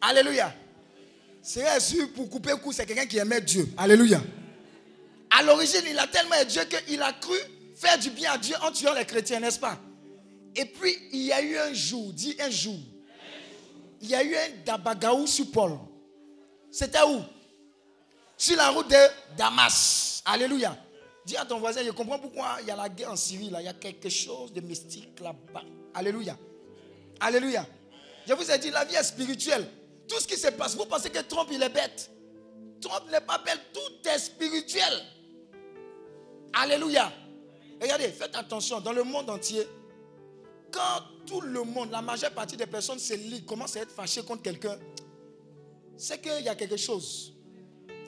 Alléluia. C'est sûr, pour couper le coup, c'est quelqu'un qui aimait Dieu. Alléluia. À l'origine, il a tellement aimé Dieu qu'il a cru faire du bien à Dieu en tuant les chrétiens, n'est-ce pas? Et puis, il y a eu un jour, dit un jour, il y a eu un Dabagaou sur Paul. C'était où? Sur la route de Damas. Alléluia. Dis à ton voisin, je comprends pourquoi il y a la guerre en Syrie. Il y a quelque chose de mystique là-bas. Alléluia. Alléluia. Je vous ai dit, la vie est spirituelle. Tout ce qui se passe, vous pensez que Trump, il est bête? Trump n'est pas bête, tout est spirituel. Alléluia. Regardez, faites attention, dans le monde entier, quand tout le monde, la majeure partie des personnes se lient, commencent à être fâchées contre quelqu'un, c'est qu'il y a quelque chose.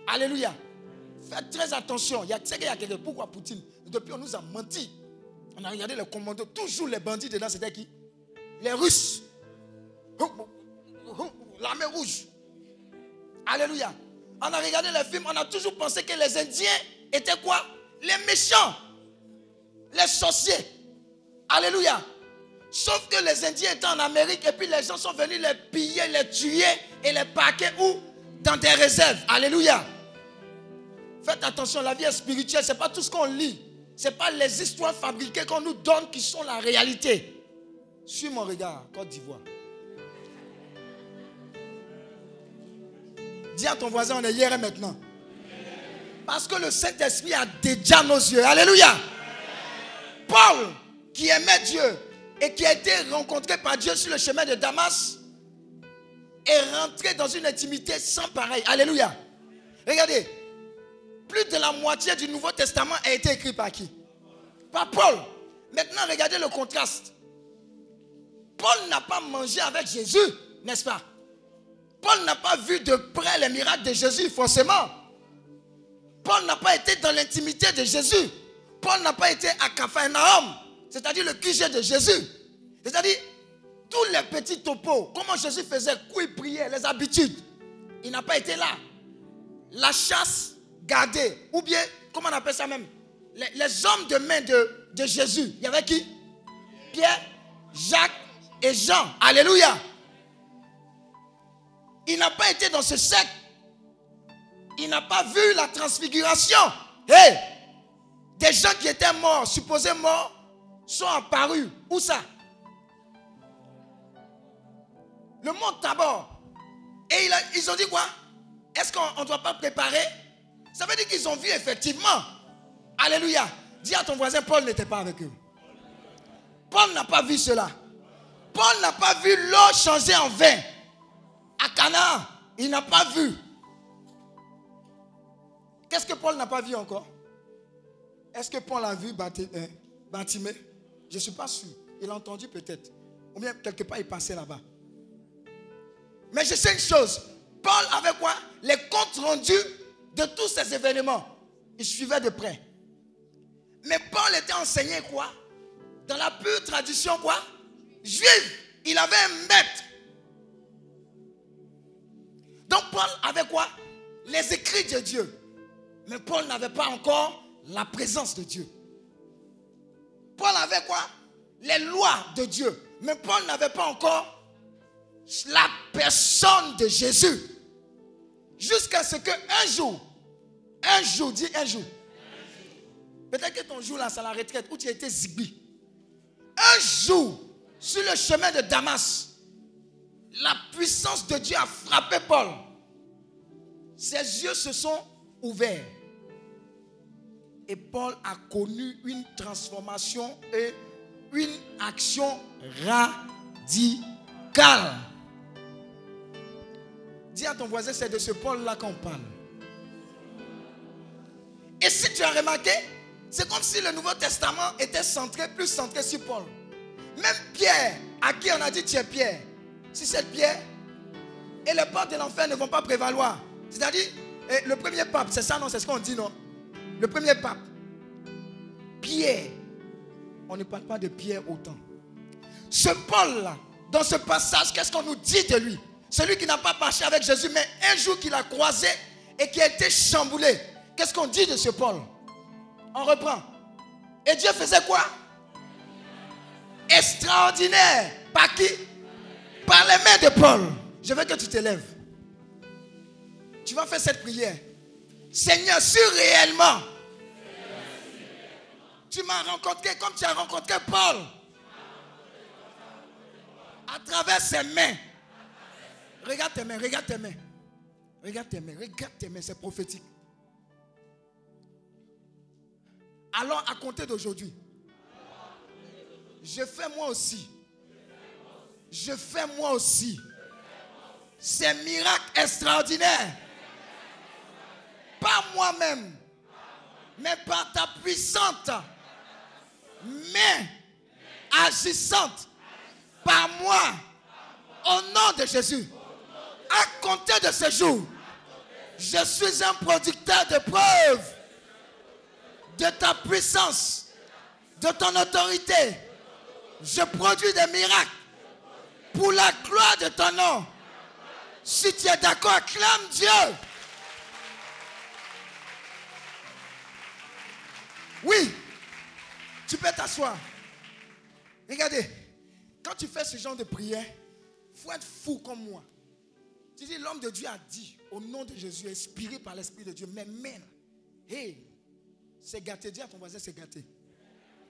Alléluia. Faites très attention. C'est qu'il y a quelque chose. Pourquoi Poutine? Depuis, on nous a menti. On a regardé les commandos. Toujours les bandits dedans, c'était qui? Les Russes. L'armée rouge. Alléluia. On a regardé les films, on a toujours pensé que les Indiens étaient quoi? Les méchants. Les sorciers. Alléluia. Sauf que les Indiens étaient en Amérique et puis les gens sont venus les piller, les tuer et les paquer où? Dans des réserves. Alléluia. Faites attention, la vie est spirituelle, ce n'est pas tout ce qu'on lit. Ce n'est pas les histoires fabriquées qu'on nous donne qui sont la réalité. Suis mon regard, Côte d'Ivoire. Dis à ton voisin, on est hier et maintenant. Parce que le Saint-Esprit a déjà nos yeux. Alléluia. Paul, qui aimait Dieu et qui a été rencontré par Dieu sur le chemin de Damas, est rentré dans une intimité sans pareil. Alléluia. Regardez, plus de la moitié du Nouveau Testament a été écrit par qui? Par Paul. Maintenant, regardez le contraste. Paul n'a pas mangé avec Jésus, n'est-ce pas? Paul n'a pas vu de près les miracles de Jésus, forcément. Paul n'a pas été dans l'intimité de Jésus. Paul n'a pas été à Capharnaüm, c'est-à-dire le QG de Jésus. C'est-à-dire tous les petits topos, comment Jésus faisait, quoi il priait, les habitudes. Il n'a pas été là. La chasse gardée, ou bien, comment on appelle ça même? Les, hommes de main de, Jésus. Il y avait qui? Pierre, Jacques et Jean. Alléluia. Il n'a pas été dans ce secte. Il n'a pas vu la transfiguration. Des gens qui étaient morts, supposés morts, sont apparus. Où ça? Le monde d'abord. Et ils ont dit quoi? Est-ce qu'on ne doit pas préparer? Ça veut dire qu'ils ont vu effectivement. Alléluia. Dis à ton voisin, Paul n'était pas avec eux. Paul n'a pas vu cela. Paul n'a pas vu l'eau changer en vin. À Cana, il n'a pas vu. Qu'est-ce que Paul n'a pas vu encore? Est-ce que Paul a vu euh, Je ne suis pas sûr. Il a entendu peut-être. Ou bien quelque part il passait là-bas. Mais je sais une chose. Paul avait quoi? Les comptes rendus de tous ces événements. Il suivait de près. Mais Paul était enseigné quoi? Dans la pure tradition quoi? Juive. Il avait un maître. Donc Paul avait quoi? Les écrits de Dieu. Mais Paul n'avait pas encore la présence de Dieu. Paul avait quoi? Les lois de Dieu. Mais Paul n'avait pas encore la personne de Jésus. Jusqu'à ce qu'un jour, un jour, dis un jour. Peut-être que ton jour là, c'est la retraite où tu été zigbi. Un jour, sur le chemin de Damas, la puissance de Dieu a frappé Paul. Ses yeux se sont ouverts. Et Paul a connu une transformation et une action radicale. Dis à ton voisin, c'est de ce Paul-là qu'on parle. Et si tu as remarqué, c'est comme si le Nouveau Testament était centré, plus centré sur Paul. Même Pierre, à qui on a dit tu es Pierre, si c'est Pierre, et les portes de l'enfer ne vont pas prévaloir. C'est-à-dire, le premier pape, c'est ça, non C'est ce qu'on dit, non? Le premier pape, Pierre. On ne parle pas de Pierre autant. Ce Paul-là, dans ce passage, qu'est-ce qu'on nous dit de lui? Celui qui n'a pas marché avec Jésus, mais un jour qu'il a croisé et qui a été chamboulé. Qu'est-ce qu'on dit de ce Paul? On reprend. Et Dieu faisait quoi? Extraordinaire. Par qui? Par les mains de Paul. Je veux que tu te lèves. Tu vas faire cette prière. Seigneur, si réellement tu m'as rencontré comme tu as rencontré Paul. À travers ses mains. Regarde tes mains, regarde tes mains. Regarde tes mains, regarde tes mains, c'est prophétique. Alors à compter d'aujourd'hui, je fais moi aussi. Je fais moi aussi. Ces miracles extraordinaires. Pas moi-même, mais par ta puissante main agissante par moi. Au nom de Jésus. À compter de ce jour, je suis un producteur de preuves de ta puissance, de ton autorité. Je produis des miracles pour la gloire de ton nom. Si tu es d'accord, acclame Dieu. Oui, tu peux t'asseoir. Regardez, quand tu fais ce genre de prière, il faut être fou comme moi. Tu dis, l'homme de Dieu a dit, au nom de Jésus, inspiré par l'Esprit de Dieu, mais même, hey, c'est gâté. Dis à ton voisin, c'est gâté.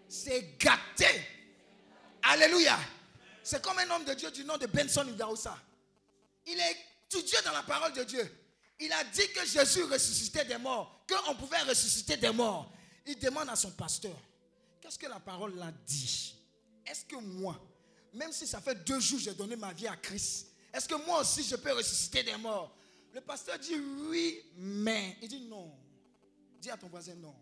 C'est gâté. Alléluia. C'est comme un homme de Dieu du nom de Benson Idaousa. Il est étudié dans la parole de Dieu. Il a dit que Jésus ressuscitait des morts, qu'on pouvait ressusciter des morts. Il demande à son pasteur, qu'est-ce que la parole l'a dit? Est-ce que moi, même si ça fait deux jours que j'ai donné ma vie à Christ, est-ce que moi aussi je peux ressusciter des morts? Le pasteur dit oui, mais. Il dit non. Dis à ton voisin non.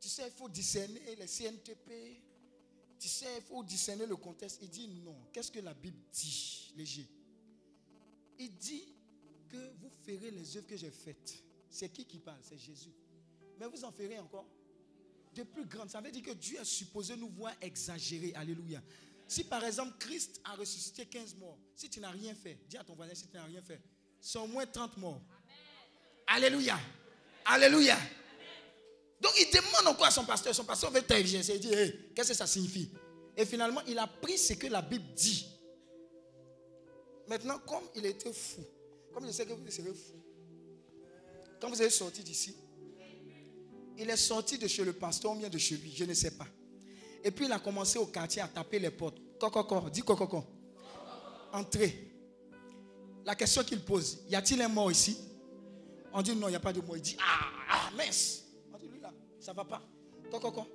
Tu sais, il faut discerner les CNTP. Tu sais, il faut discerner le contexte. Il dit non. Qu'est-ce que la Bible dit, léger? Il dit que vous ferez les œuvres que j'ai faites. C'est qui qui parle? C'est Jésus. Mais vous en ferez encore de plus grandes. Ça veut dire que Dieu est supposé nous voir exagérer. Alléluia. Si par exemple Christ a ressuscité 15 morts, si tu n'as rien fait, dis à ton voisin si tu n'as rien fait, c'est au moins 30 morts. Alléluia. Alléluia. Donc il demande encore à son pasteur. Son pasteur veut t'inviter. Il dit, qu'est-ce que ça signifie? Et finalement, il a pris ce que la Bible dit. Maintenant, comme il était fou, comme je sais que vous serez fou, quand vous êtes sorti d'ici, il est sorti de chez le pasteur ou bien de chez lui, je ne sais pas. Et puis il a commencé au quartier à taper les portes. Coco, dis coco. Entrez. La question qu'il pose, y a-t-il un mort ici? On dit non, il n'y a pas de mort. Il dit ah, ah mince. On dit lui là, ça ne va pas. Coco,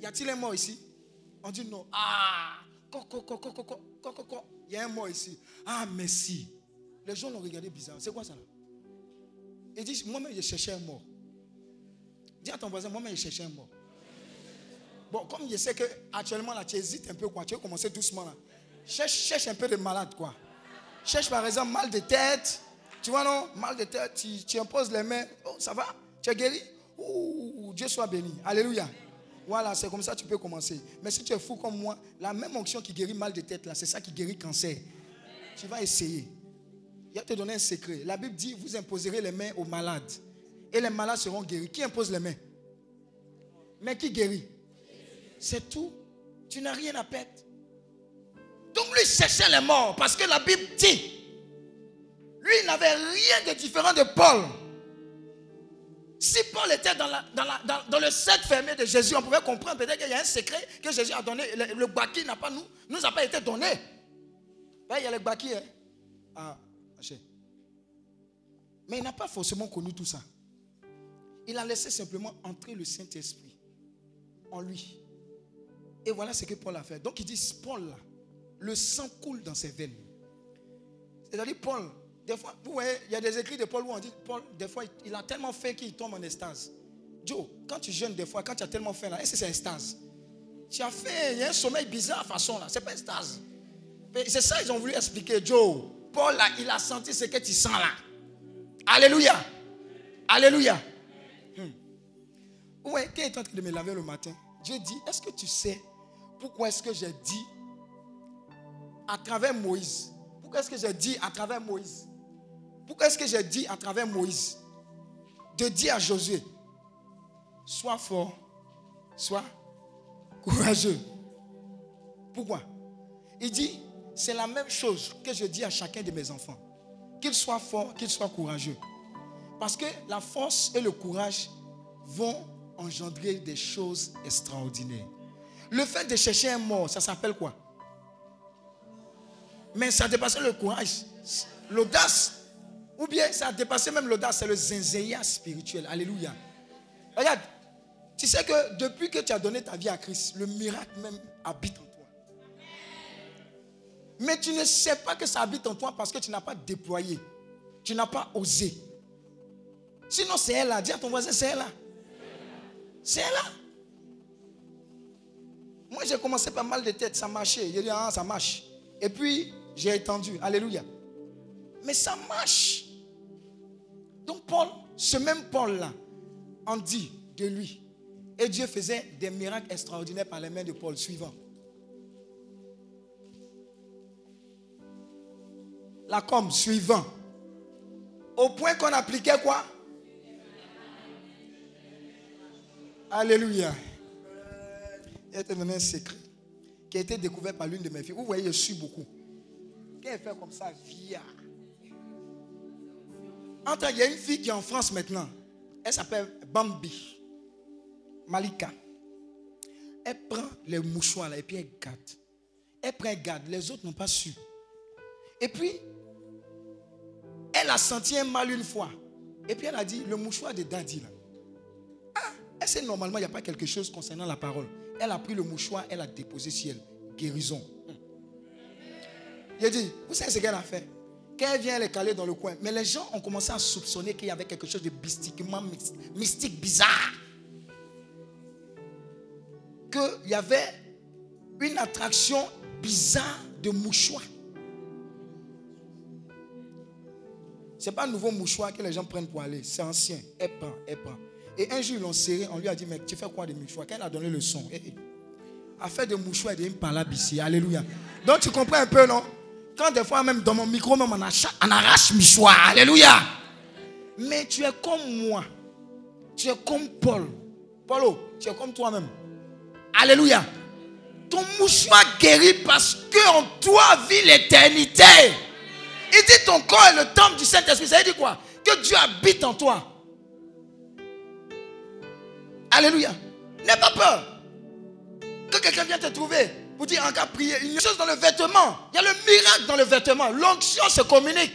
y a-t-il un mort ici? On dit non. Ah, coco, coco, coco, coco, il y a un mort ici. Ah, merci. Les gens l'ont regardé bizarre. C'est quoi ça là? Il dit moi-même, je cherchais un mort. Dis à ton voisin, moi-même, je cherchais un mort. Bon, comme je sais que actuellement là, tu hésites un peu, quoi. Tu veux commencer doucement là. Cherche, cherche un peu de malade, quoi. Cherche par exemple mal de tête. Tu vois, non? Mal de tête, tu, tu imposes les mains. Oh, ça va? Tu es guéri? Ouh, Dieu soit béni. Alléluia. Voilà, c'est comme ça que tu peux commencer. Mais si tu es fou comme moi, la même onction qui guérit mal de tête, là, c'est ça qui guérit cancer. Tu vas essayer. Il va te donner un secret. La Bible dit, vous imposerez les mains aux malades. Et les malades seront guéris. Qui impose les mains? Mais qui guérit? C'est tout. Tu n'as rien à perdre. Donc lui cherchait les morts parce que la Bible dit, lui n'avait rien de différent de Paul. Si Paul était dans, le cercle fermé de Jésus, on pouvait comprendre peut-être qu'il y a un secret que Jésus a donné. Le, le n'a pas nous, nous a pas été donné. il y a le baki. Hein? Ah, mais il n'a pas forcément connu tout ça. Il a laissé simplement entrer le Saint-Esprit en lui. Et voilà ce que Paul a fait. Donc il dit, Paul, le sang coule dans ses veines. C'est-à-dire, Paul, des fois, il y a des écrits de Paul où on dit, Paul, des fois, il a tellement fait qu'il tombe en extase. Joe, quand tu jeûnes des fois, quand tu as tellement fait là, est-ce que c'est extase? Tu as fait, il y a un sommeil bizarre façon là, c'est pas extase. C'est ça ils ont voulu expliquer, Joe. Paul là, il a senti ce que tu sens là. Alléluia. Alléluia. Hmm. Ouais, quand il est en train de me laver le matin, Dieu dit, est-ce que tu sais pourquoi est-ce que j'ai dit à travers Moïse? Pourquoi est-ce que j'ai dit à travers Moïse? Pourquoi est-ce que j'ai dit à travers Moïse de dire à Josué, sois fort, sois courageux Pourquoi? Il dit, c'est la même chose que je dis à chacun de mes enfants. Qu'il soit fort, qu'il soit courageux. Parce que la force et le courage vont engendrer des choses extraordinaires. Le fait de chercher un mort, ça s'appelle quoi? Mais ça dépasse le courage, l'audace. Ou bien ça a dépassé même l'audace, c'est le zinzéia spirituel. Alléluia. Regarde, tu sais que depuis que tu as donné ta vie à Christ, le miracle même habite. Mais tu ne sais pas que ça habite en toi parce que tu n'as pas déployé. Tu n'as pas osé. Sinon, c'est elle là. Dis à ton voisin, c'est elle là. C'est elle là. Moi, j'ai commencé par mal de tête, ça marchait. J'ai dit, ah, ça marche. Et puis, j'ai étendu. Alléluia. Mais ça marche. Donc, Paul, ce même Paul-là, en dit de lui. Et Dieu faisait des miracles extraordinaires par les mains de Paul suivant. La com suivant. Au point qu'on appliquait quoi? Alléluia. Il a te donné un secret qui a été découvert par l'une de mes filles. Vous voyez, je suis beaucoup. Quand elle fait comme ça, via. Il y a une fille qui est en France maintenant. Elle s'appelle Bambi. Malika. Elle prend les mouchoirs là et puis elle garde. Elle prend garde. Les autres n'ont pas su. Et puis, elle a senti un mal une fois. Et puis elle a dit, le mouchoir de Daddy là. Ah, elle sait normalement, il n'y a pas quelque chose concernant la parole. Elle a pris le mouchoir, elle a déposé sur elle. Guérison. Il dit, vous savez ce qu'elle a fait? Quand elle vient, elle est calée dans le coin. Mais les gens ont commencé à soupçonner qu'il y avait quelque chose de mystique, bizarre. Qu'il y avait une attraction bizarre de mouchoir. Ce n'est pas un nouveau mouchoir que les gens prennent pour aller. C'est ancien. Elle prend, elle prend. Et un jour, ils l'ont serré. On lui a dit, mais tu fais quoi de mouchoirs? Quand elle a donné le son, hey, hey. a fait de mouchoirs et de palabre ici. Alléluia. Donc tu comprends un peu, non? Quand des fois, même dans mon micro, même on, arrache, on arrache mouchoir. Alléluia. Mais tu es comme moi. Tu es comme Paul. Paulo, tu es comme toi-même. Alléluia. Ton mouchoir guérit parce que en toi vit l'éternité. Il dit ton corps est le temple du Saint-Esprit. Ça veut dire quoi? Que Dieu habite en toi. Alléluia. N'aie pas peur. Que quelqu'un vienne te trouver pour dire en cas prier. Une chose dans le vêtement. Il y a le miracle dans le vêtement. L'onction se communique.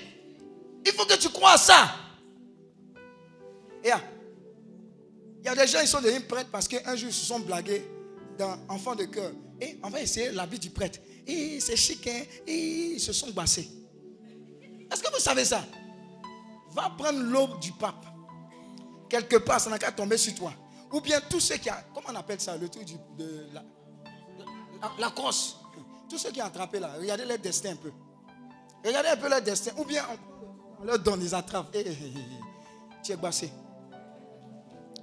Il faut que tu crois à ça. Et il y a des gens, ils sont devenus prêtres parce qu'un jour, ils se sont blagués dans Enfant de cœur. Et on va essayer l'habit du prêtre. Et c'est chic, hein? Et ils se sont bassés. Est-ce que vous savez ça? Va prendre l'aube du pape. Quelque part, ça n'a qu'à tomber sur toi. Ou bien tous ceux qui ont, comment on appelle ça, le truc de la, la, crosse. Tous ceux qui ont attrapé là, regardez leur destin un peu. Regardez un peu leur destin. Ou bien on, leur donne, ils attrapent. Eh, eh, eh, tu es bassé.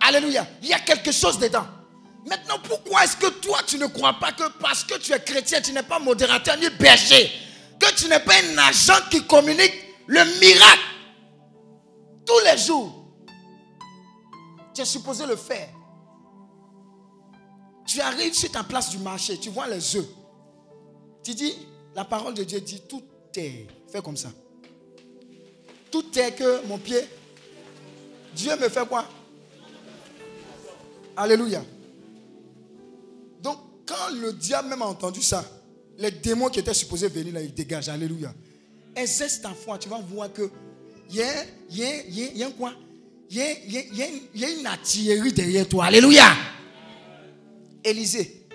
Alléluia. Il y a quelque chose dedans. Maintenant, pourquoi est-ce que toi, tu ne crois pas que parce que tu es chrétien, tu n'es pas modérateur ni berger, tu n'es pas un agent qui communique le miracle tous les jours tu es supposé le faire. Tu arrives sur ta place du marché, tu vois les œufs. Tu dis, la parole de Dieu dit, tout est. Fais comme ça. Tout est que mon pied. Dieu me fait quoi? Alléluia. Donc, quand le diable même a entendu ça, les démons qui étaient supposés venir là, ils dégagent. Alléluia. Exerce ta foi, tu vas voir que il y a, y, a, y a quoi? Il y, a, une artillerie derrière toi. Alléluia. Élisée,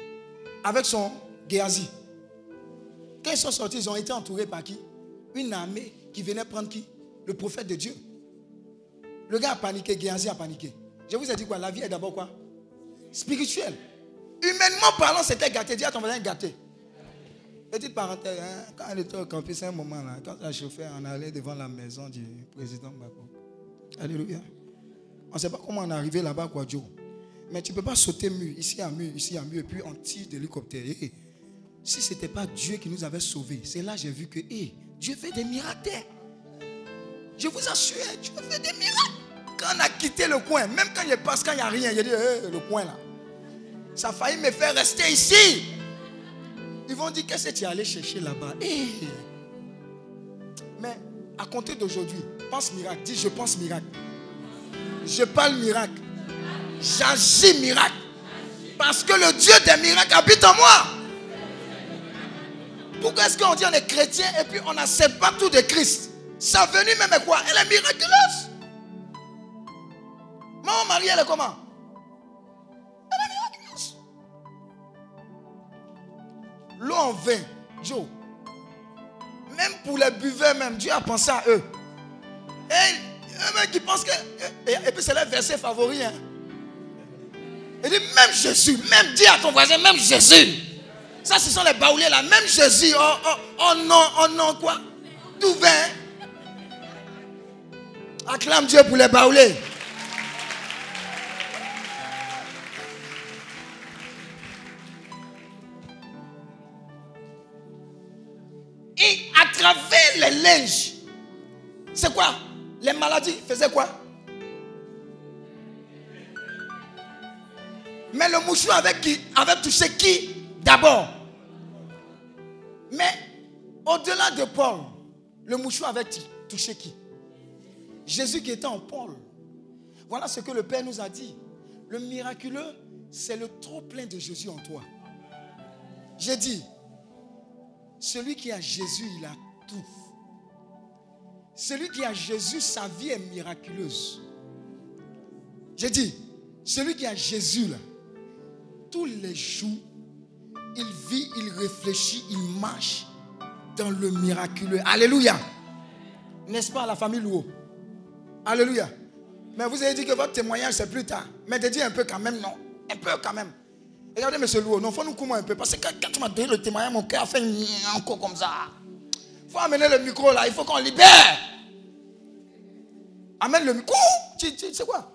avec son Géasi. Quand ils sont sortis, ils ont été entourés par qui? Une armée qui venait prendre qui? Le prophète de Dieu. Le gars a paniqué, Géasi a paniqué. Je vous ai dit quoi? La vie est d'abord quoi? Spirituelle. Humainement parlant, c'était gâté. Dis à ton voisin gâté. Petite parenthèse, hein, quand elle était au campus, c'est un moment là, quand la chauffeur en allait devant la maison du président Bako. Alléluia. On ne sait pas comment on est arrivé là-bas, quoi, Joe. Mais tu ne peux pas sauter mur, ici un mur, ici un mur, et puis on tire de l'hélicoptère. si ce n'était pas Dieu qui nous avait sauvés, c'est là que j'ai vu que Dieu fait des miracles. Je vous assure, Dieu fait des miracles. Quand on a quitté le coin, même quand il passe, quand il n'y a rien, il dit, le coin là. Ça a failli me faire rester ici. Ils vont dire, qu'est-ce que tu es allé chercher là-bas? Mais à compter d'aujourd'hui, pense miracle. Dis, je pense miracle. Je parle miracle. J'agis miracle. Parce que le Dieu des miracles habite en moi. Pourquoi est-ce qu'on dit on est chrétien et puis on n'accepte pas tout de Christ? Sa venue même est quoi? Elle est miraculeuse. Maman Marie, elle est comment? L'eau en vin, Joe. Même pour les buveurs, même, Dieu a pensé à eux. Et mec qui pense que. Et, puis c'est leur verset favori. Hein. Il dit même Jésus, même dis à ton voisin, même Jésus. Ça, ce sont les baoulés là. Même Jésus, oh, oh, oh non, oh non, quoi Tout vin. Acclame Dieu pour les baoulés. Les linges, c'est quoi? Les maladies faisaient quoi? Mais le mouchoir avec qui avait touché qui d'abord? Mais au-delà de Paul, le mouchoir avait touché qui? Jésus qui était en Paul. Voilà ce que le Père nous a dit. Le miraculeux, c'est le trop plein de Jésus en toi. J'ai dit, celui qui a Jésus, il a tout. Celui qui a Jésus, sa vie est miraculeuse. J'ai dit, celui qui a Jésus, tous les jours, il vit, il réfléchit, il marche dans le miraculeux. Alléluia. N'est-ce pas la famille Louo? Alléluia. Mais vous avez dit que votre témoignage, c'est plus tard. Mais de dire un peu quand même, non? Un peu quand même. Regardez, monsieur Louo, non, faut nous couper un peu. Parce que quand tu m'as donné le témoignage, mon cœur a fait encore comme ça. Il faut amener le micro là, il faut qu'on libère. Amène le micro. Sais quoi?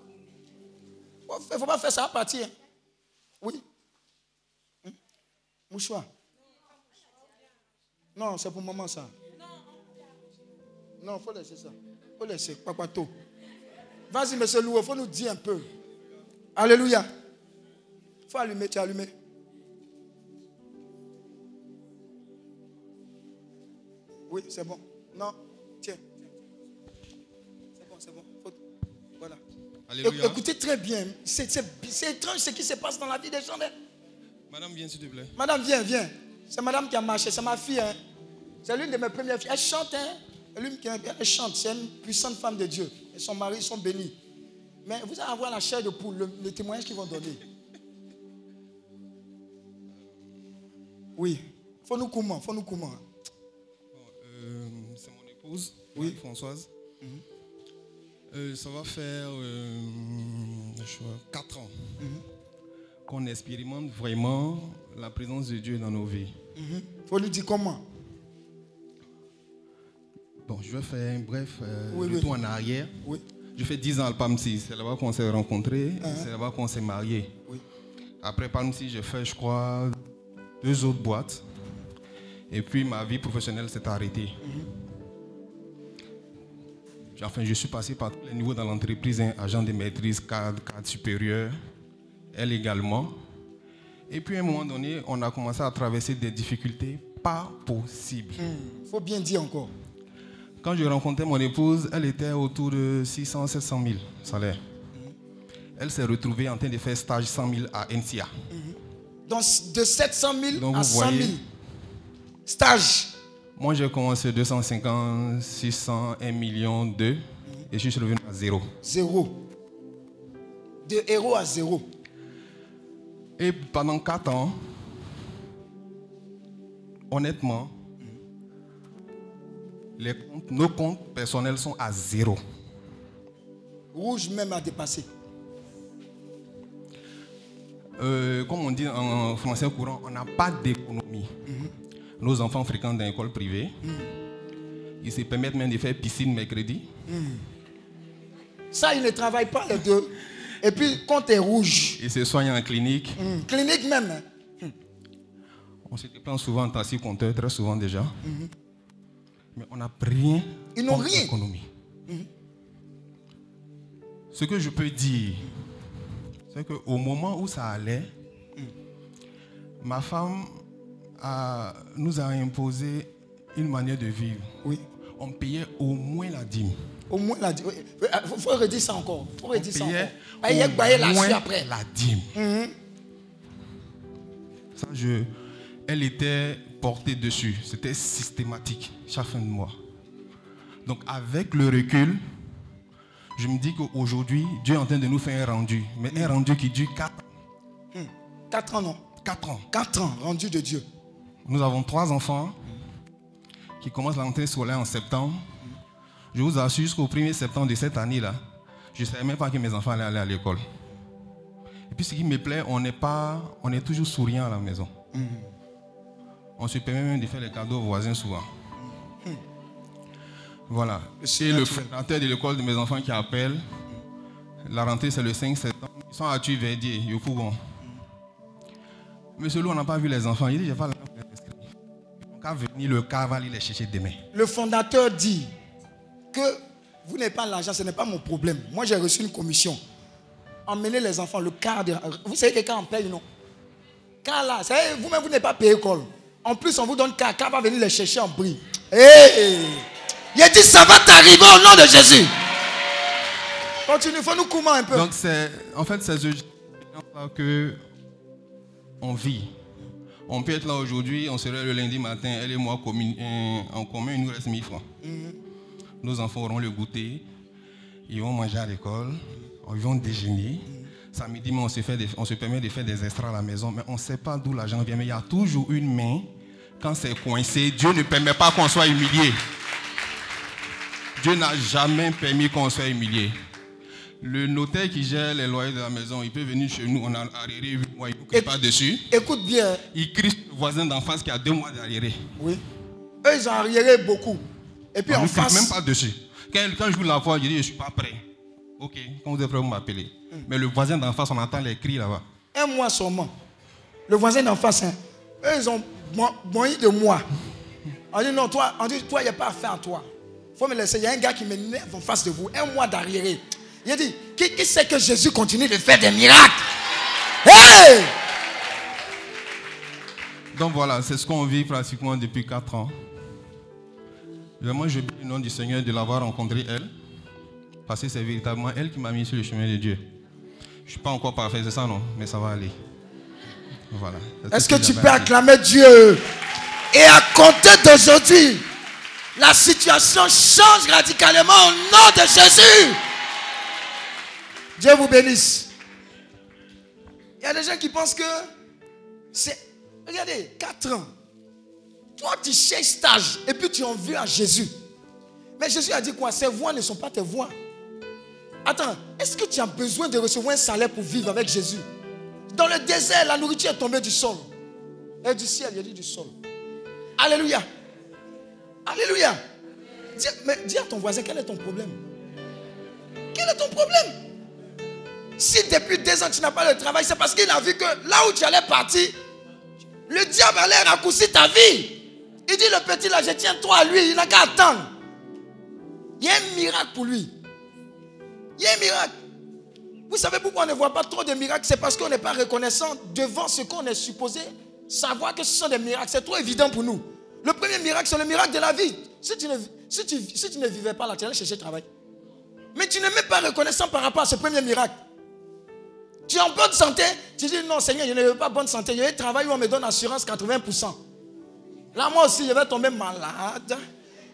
Il ne faut pas faire ça à partir. Oui. Hmm? Mouchoir. Non, c'est pour maman ça. Non, il faut laisser ça. Il faut laisser. Papato. Vas-y, monsieur Louo, il faut nous dire un peu. Alléluia. Il faut allumer, tu as allumé. Oui, c'est bon. Non, tiens. C'est bon, c'est bon. Voilà. Alléluia. Écoutez très bien. C'est étrange ce qui se passe dans la vie des gens. hein. Madame, viens s'il te plaît. Madame, viens, viens. C'est madame qui a marché, c'est ma fille. hein. C'est l'une de mes premières filles. Elle chante, hein. Qui elle chante, c'est une puissante femme de Dieu. Et son mari sont bénis. Mais vous allez avoir la chair de poule, le, le témoignage qu'ils vont donner. Oui. Faut nous comment, faut nous comment. Euh, épouse, Oui. Françoise. Euh, ça va faire 4 ans qu'on expérimente vraiment la présence de Dieu dans nos vies. Faut lui dire comment? Bon, je vais faire un bref euh, Oui, oui. retour en arrière. Oui. Je fais 10 ans à Palm-Si. C'est là-bas qu'on s'est rencontrés. C'est là-bas qu'on s'est mariés. Après Palm-Si, j'ai fait, je crois, deux autres boîtes. Et puis ma vie professionnelle s'est arrêtée. Enfin, je suis passé par tous les niveaux dans l'entreprise, hein, agent de maîtrise, cadre, cadre supérieur, elle également. Et puis à un moment donné, on a commencé à traverser des difficultés pas possibles. Faut bien dire encore. Quand je rencontrais mon épouse, elle était autour de 600 700 000 salaire. Elle s'est retrouvée en train de faire stage 100 000 à NCA. Donc de 700 000 Donc, à vous 100 000. voyez. Moi, j'ai commencé 250, 600, 1 million, 2. Et je suis revenu à zéro. Zéro. De héros à zéro. Et pendant 4 ans, honnêtement, les comptes- nos comptes personnels sont à zéro. Rouge même à dépasser. Euh, comme on dit en français courant, on n'a pas d'économie. Nos enfants fréquentent dans l'école privée. Ils se permettent même de faire piscine mercredi. Ça, ils ne travaillent pas les deux. Et puis, compte est rouge. Ils se soignent en clinique. Hum, Clinique même. hein. On se déplace souvent en taxi compteur, très souvent déjà. Mais on n'a rien. Ils n'ont l'économie. Ce que je peux dire, c'est qu'au moment où ça allait, ma femme a- nous a imposé une manière de vivre. Oui. On payait au moins la dîme. Au moins, la, oui, il faut, faut redire ça encore. faut redire ça encore. payait il y a que bailler au moins après. la dîme. Ça, je, elle était portée dessus. C'était systématique chaque fin de mois. Donc avec le recul, je me dis qu'aujourd'hui, Dieu est en train de nous faire un rendu. Mais un rendu qui dure 4 ans. 4 ans, non? 4 ans. 4 ans, rendu de Dieu. Nous avons trois enfants qui commencent l'entrée scolaire en septembre. Je vous assure, jusqu'au 1er septembre de cette année-là, je ne savais même pas que mes enfants allaient aller à l'école. Et puis ce qui me plaît, on n'est pas, on est toujours souriant à la maison. On se permet même de faire les cadeaux aux voisins souvent. Voilà. C'est le fondateur de l'école de mes enfants qui appelle. La rentrée, c'est le 5 septembre. Ils sont à Tuverdier, Yopougon. Monsieur Lou, on n'a pas vu les enfants. Il dit, j'ai pas l'argent venir, le car va aller les chercher demain. Le fondateur dit que vous n'avez pas l'argent, ce n'est pas mon problème. Moi, j'ai reçu une commission. Emmenez les enfants, le quart de... Vous savez que quand on paye, non Car là, vous vous-même, vous n'avez pas payé école. En plus, on vous donne car. Car va venir les chercher en prix. Hé Il a dit, ça va t'arriver au nom de Jésus. Continue, faut nous comment un peu. Donc, c'est, en fait, c'est ce que on vit. On peut être là aujourd'hui, on serait le lundi matin, elle et moi euh, en commun, il nous reste 1000 francs. Nos enfants auront le goûter, ils vont manger à l'école, ils vont déjeuner. Samedi, mais on se, fait des- on se permet de faire des extras à la maison, mais on ne sait pas d'où l'argent vient. Mais il y a toujours une main. Quand c'est coincé, Dieu ne permet pas qu'on soit humilié. Dieu n'a jamais permis qu'on soit humilié. Le notaire qui gère les loyers de la maison, il peut venir chez nous, on a 8 mois, il ne crie pas dessus. Écoute bien. Il crie sur le voisin d'en face qui a deux mois d'arriéré. Oui. Eux, ils ont arriéré beaucoup. Et puis On en face. même pas dessus. Quand, quand je vous la vois, je dis, je ne suis pas prêt. Ok, quand vous êtes prêt, vous m'appelez. Mais le voisin d'en face, on entend les cris là-bas. Un mois seulement. Le voisin d'en face, hein, eux, ils ont moyen de moi. On dit non, toi, on dit, toi, il n'y a pas affaire à toi. Il faut me laisser. Il y a un gars qui m'énerve en face de vous. Un mois d'arriéré. Il dit, qui, qui sait que Jésus continue de faire des miracles? Donc voilà, c'est ce qu'on vit pratiquement depuis 4 ans. Vraiment, je bénis le nom du Seigneur de l'avoir rencontré elle. Parce que c'est véritablement elle qui m'a mis sur le chemin de Dieu. Je ne suis pas encore parfait, c'est ça non? Mais ça va aller. Voilà. Est-ce ce que tu peux acclamer Dieu? Et à compter d'aujourd'hui, la situation change radicalement au nom de Jésus. Dieu vous bénisse. Il y a des gens qui pensent que c'est. Regardez, 4 ans. Toi, tu cherches stage et puis tu en veux à Jésus. Mais Jésus a dit quoi? Ces voix ne sont pas tes voix. Attends, est-ce que tu as besoin de recevoir un salaire pour vivre avec Jésus? Dans le désert, la nourriture est tombée du sol. Et du ciel, il a dit du sol. Alléluia. Alléluia. Mais dis à ton voisin, quel est ton problème? Quel est ton problème? Si depuis deux ans tu n'as pas de travail, c'est parce qu'il a vu que là où tu allais partir, le diable allait raccourcir ta vie. Il dit, le petit là, je tiens toi à lui, il n'a qu'à attendre. Il y a un miracle pour lui. Il y a un miracle. Vous savez pourquoi on ne voit pas trop de miracles? C'est parce qu'on n'est pas reconnaissant devant ce qu'on est supposé savoir que ce sont des miracles. C'est trop évident pour nous. Le premier miracle, c'est le miracle de la vie. Si tu ne, si tu, si tu ne vivais pas là, tu allais chercher travail. Mais tu n'es même pas reconnaissant par rapport à ce premier miracle. Tu es en bonne santé, tu dis non Seigneur, je ne veux pas bonne santé. Je vais travailler où on me donne assurance 80%. Là, moi aussi, je vais tomber malade.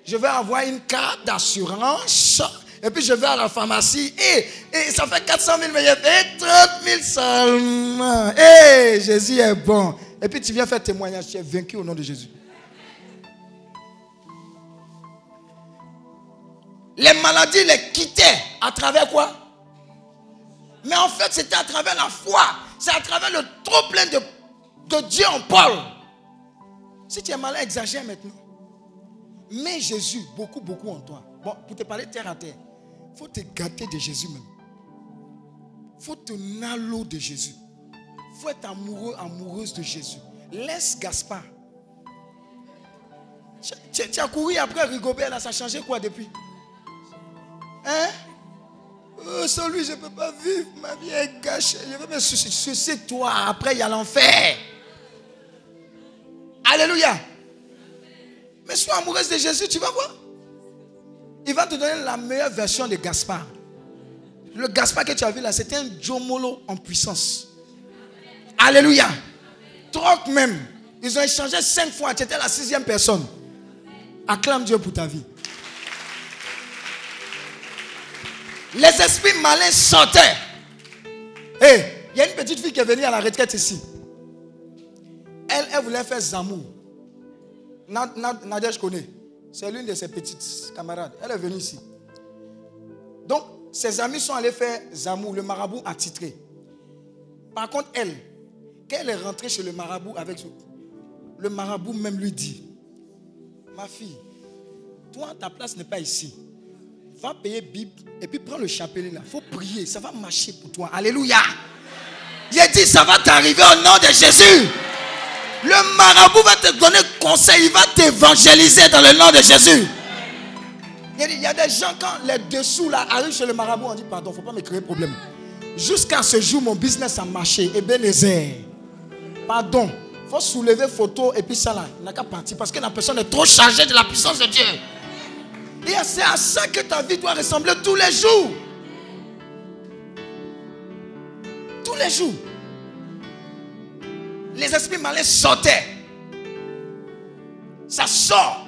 Je vais avoir une carte d'assurance. Et puis je vais à la pharmacie. Et, et ça fait 400 000, mais j'ai fait 30 000 seulement. Et Jésus est bon. Et puis tu viens faire témoignage. Tu es vaincu au nom de Jésus. Les maladies les quittaient à travers quoi? Mais en fait, c'était à travers la foi. C'est à travers le trop plein de, Dieu en Paul. Si tu es malade, exagère maintenant. Mets Jésus beaucoup, beaucoup en toi. Bon, pour te parler terre à terre, il faut te gâter de Jésus même. Il faut te nalo de Jésus. Il faut être amoureux, amoureuse de Jésus. Laisse Gaspard. Tu as couru après Rigobert, là, ça a changé quoi depuis? Hein? Oh, Sans lui, je ne peux pas vivre. Ma vie est gâchée. Je vais me soucier toi. Après, il y a l'enfer. Alléluia. Mais sois amoureuse de Jésus, tu vas voir. Il va te donner la meilleure version de Gaspard. Le Gaspard que tu as vu là, c'était un Jomolo en puissance. Alléluia. Troc même. Ils ont échangé cinq fois. Tu étais la sixième personne. Acclame Dieu pour ta vie. Les esprits malins sortaient. Hé, il y a une petite fille qui est venue à la retraite ici. Elle, elle voulait faire Zamou. Na- Na- Nadia, je connais. C'est l'une de ses petites camarades. Elle est venue ici. Donc, ses amis sont allés faire Zamou. Le marabout a titré. Par contre, elle, quand elle est rentrée chez le marabout avec le marabout même lui dit Ma fille, toi, ta place n'est pas ici. Va payer Bible et puis prends le chapelet là. Il faut prier, ça va marcher pour toi. Alléluia. J'ai dit, ça va t'arriver au nom de Jésus. Le marabout va te donner conseil, il va t'évangéliser dans le nom de Jésus. Il y, a, des gens, quand les dessous là arrivent chez le marabout, on dit pardon, il ne faut pas me créer problème. Jusqu'à ce jour, mon business a marché. Et bien, Pardon. Il faut soulever photo et puis ça là, il n'a qu'à partir parce que la personne est trop chargée de la puissance de Dieu. Et c'est à ça que ta vie doit ressembler tous les jours. Tous les jours. Les esprits malins sortaient. Ça sort.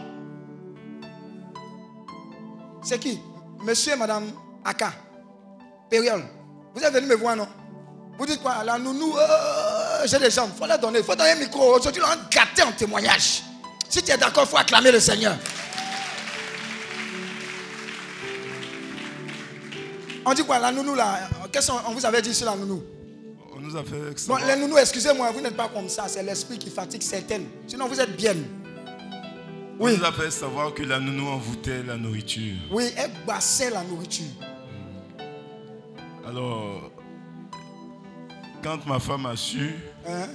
C'est qui? Monsieur et Madame Aka. Périole. Vous êtes venu me voir, non? Vous dites quoi? La nounou, euh, j'ai des jambes. Il faut leur donner. Il faut donner un micro. Aujourd'hui, on gâter en témoignage. Si tu es d'accord, il faut acclamer le Seigneur. On dit quoi La nounou là Qu'est-ce qu'on vous avait dit sur la nounou? On nous a fait Bon, savoir- les nounous, excusez-moi, vous n'êtes pas comme ça. C'est l'esprit qui fatigue certaines. Sinon, vous êtes bien. on Oui. nous a fait savoir que la nounou envoûtait la nourriture. Oui, elle bassait la nourriture. Alors, quand ma femme a su, Hein?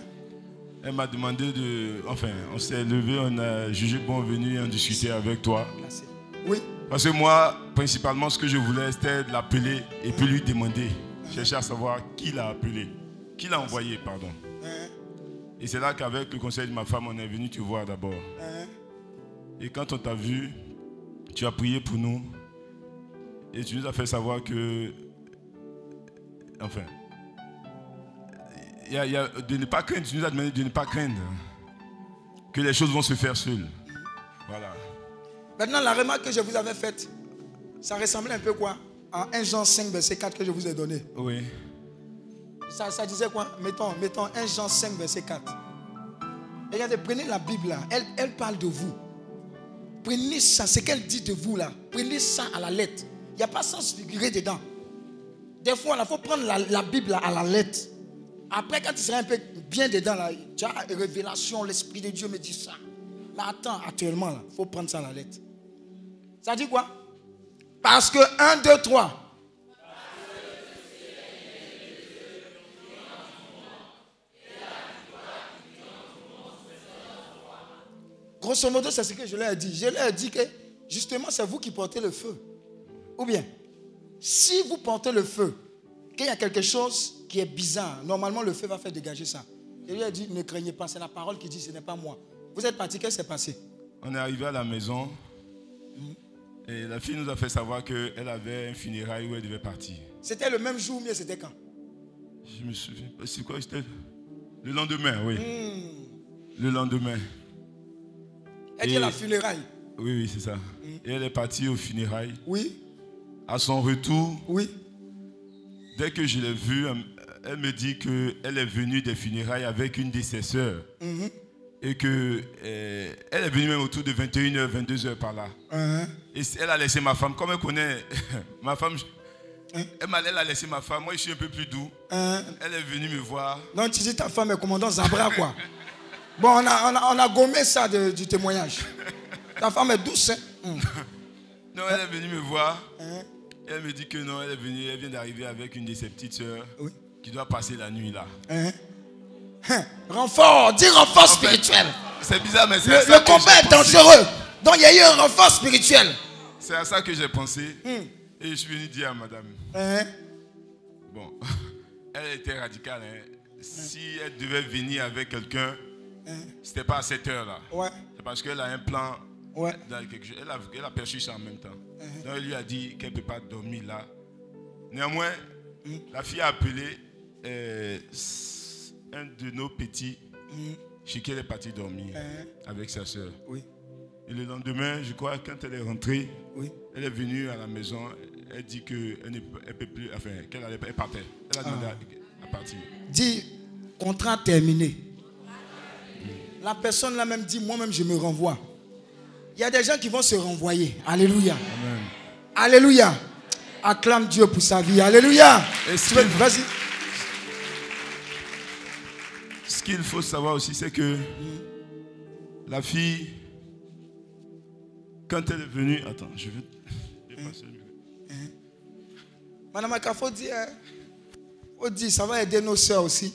elle m'a demandé de. Enfin, on s'est levé, on a jugé bon venir en discuter avec toi. Oui. Parce que moi, principalement, ce que je voulais, c'était de l'appeler et puis lui demander. Chercher à savoir qui l'a appelé. Qui l'a envoyé, pardon. Hein? Et c'est là qu'avec le conseil de ma femme, on est venu te voir d'abord. Hein? Et quand on t'a vu, tu as prié pour nous. Et tu nous as fait savoir que. Enfin. A, y a de ne pas craindre. Tu nous as demandé de ne pas craindre. Que les choses vont se faire seules. Maintenant, la remarque que je vous avais faite, ça ressemblait un peu quoi? En 1 Jean 5, verset 4 que je vous ai donné. Oui. Ça, ça disait quoi? Mettons, mettons 1 Jean 5, verset 4. Regardez, prenez la Bible là. Elle, elle parle de vous. Prenez ça, ce qu'elle dit de vous là. Prenez ça à la lettre. Il n'y a pas sens figuré dedans. Des fois, il faut prendre la, la Bible là, à la lettre. Après, quand tu seras un peu bien dedans, là, tu as une révélation, l'Esprit de Dieu me dit ça. Mais attends, actuellement, il faut prendre ça à la lettre. Ça dit quoi? Parce que 1, 2, 3. Grosso modo, c'est ce que je leur ai dit. Je leur ai dit que justement, c'est vous qui portez le feu. Ou bien, si vous portez le feu, qu'il y a quelque chose qui est bizarre, normalement le feu va faire dégager ça. Je lui ai dit, ne craignez pas, c'est la parole qui dit, ce n'est pas moi. Vous êtes parti, qu'est-ce qui s'est passé? On est arrivé à la maison. Et la fille nous a fait savoir qu'elle avait un funérail où elle devait partir. C'était le même jour, mais c'était quand? Je me souviens pas. C'est quoi c'était Le lendemain, oui. Le lendemain. Elle dit la funéraille. Oui, oui, c'est ça. Et elle est partie au funérailles. Oui, À son retour, oui. dès que je l'ai vue, elle- me dit qu'elle est venue des funérailles avec une de ses sœurs. Et que euh, elle est venue même autour de 21h, 22h par là. Hein? Et elle a laissé ma femme. Comme elle connaît ma femme, je- elle, a laissé ma femme. Moi, je suis un peu plus doux. Hein? Elle est venue me voir. Non, tu dis ta femme est commandant Zabra, quoi. Bon, on a, on a, on a gommé ça de- du témoignage. Ta femme est douce. hein? Hum. Non, elle est venue me voir. Hein? Elle me dit que non, elle est venue, elle vient d'arriver avec une de ses petites sœurs Oui. qui doit passer la nuit là. Hein? Renfort, dis renfort En fait, spirituel. C'est bizarre, mais c'est Le, à ça le que combat est pensé. dangereux. Donc il y a eu un renfort spirituel. C'est à ça que j'ai pensé. Et je suis venu dire à madame, Hein? bon, elle était radicale. hein. Si elle devait venir avec quelqu'un, c'était pas à cette heure-là. Ouais, C'est parce qu'elle a un plan ouais. dans quelque chose. Elle a, elle a perçu ça en même temps. Donc elle lui a dit qu'elle ne peut pas dormir là. Néanmoins, la fille a appelé euh, un de nos petits chez qui elle est partie dormir avec sa soeur. Oui, Et le lendemain, je crois, quand elle est rentrée, oui. elle est venue à la maison. elle dit qu'elle ne peut plus, enfin, qu'elle allait, elle partait. Elle a demandé à, à partir. Dis, contrat terminé. La personne là même dit, moi-même je me renvoie. Il y a des gens qui vont se renvoyer. Alléluia. Amen. Alléluia. Acclame Dieu pour sa vie. Alléluia. Vas-y. Qu'il faut savoir aussi, c'est que la fille, quand elle est venue, attends, je vais dépasser le micro. Madame Aka, faut dire, hein, faut dire, ça va aider nos soeurs aussi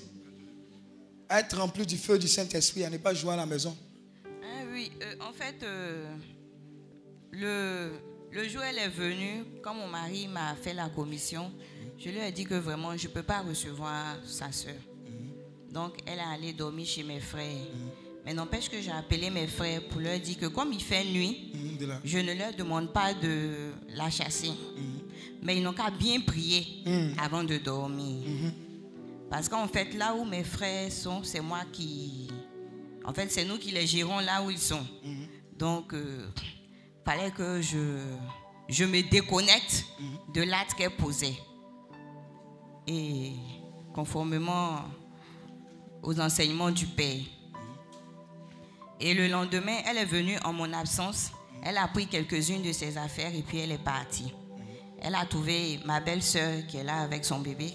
à être remplies du feu du Saint-Esprit, à ne pas jouer à la maison. Ah oui, euh, en fait, euh, le, le jour où elle est venue, quand mon mari m'a fait la commission, je lui ai dit que vraiment, je ne peux pas recevoir sa soeur. Donc, elle est allée dormir chez mes frères. Mais n'empêche que j'ai appelé mes frères pour leur dire que comme il fait nuit, là. je ne leur demande pas de la chasser. Mais ils n'ont qu'à bien prier avant de dormir. Parce qu'en fait, là où mes frères sont, c'est moi qui... En fait, c'est nous qui les gérons là où ils sont. Donc, il fallait que je, je me déconnecte de l'acte qu'elle posait. Et conformément aux enseignements du Père. Et le lendemain, elle est venue en mon absence. Elle a pris quelques-unes de ses affaires et puis elle est partie. Elle a trouvé ma belle-sœur qui est là avec son bébé.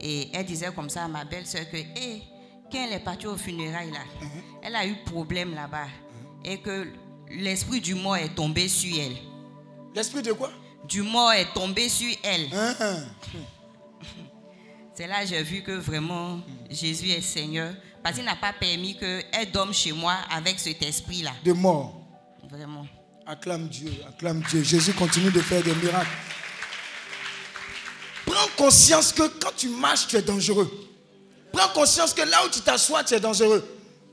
Et elle disait comme ça à ma belle-sœur que, hé, quand elle est partie au funérailles là, elle a eu problème là-bas. Et que l'esprit du mort est tombé sur elle. L'esprit de quoi? Du mort est tombé sur elle. Hein, hein. C'est là que j'ai vu que vraiment Jésus est Seigneur. Parce qu'il n'a pas permis qu'elle dorme chez moi avec cet esprit-là. De mort. Vraiment. Acclame Dieu, acclame Dieu. Jésus continue de faire des miracles. Prends conscience que quand tu marches, tu es dangereux. Prends conscience que là où tu t'assois, tu es dangereux.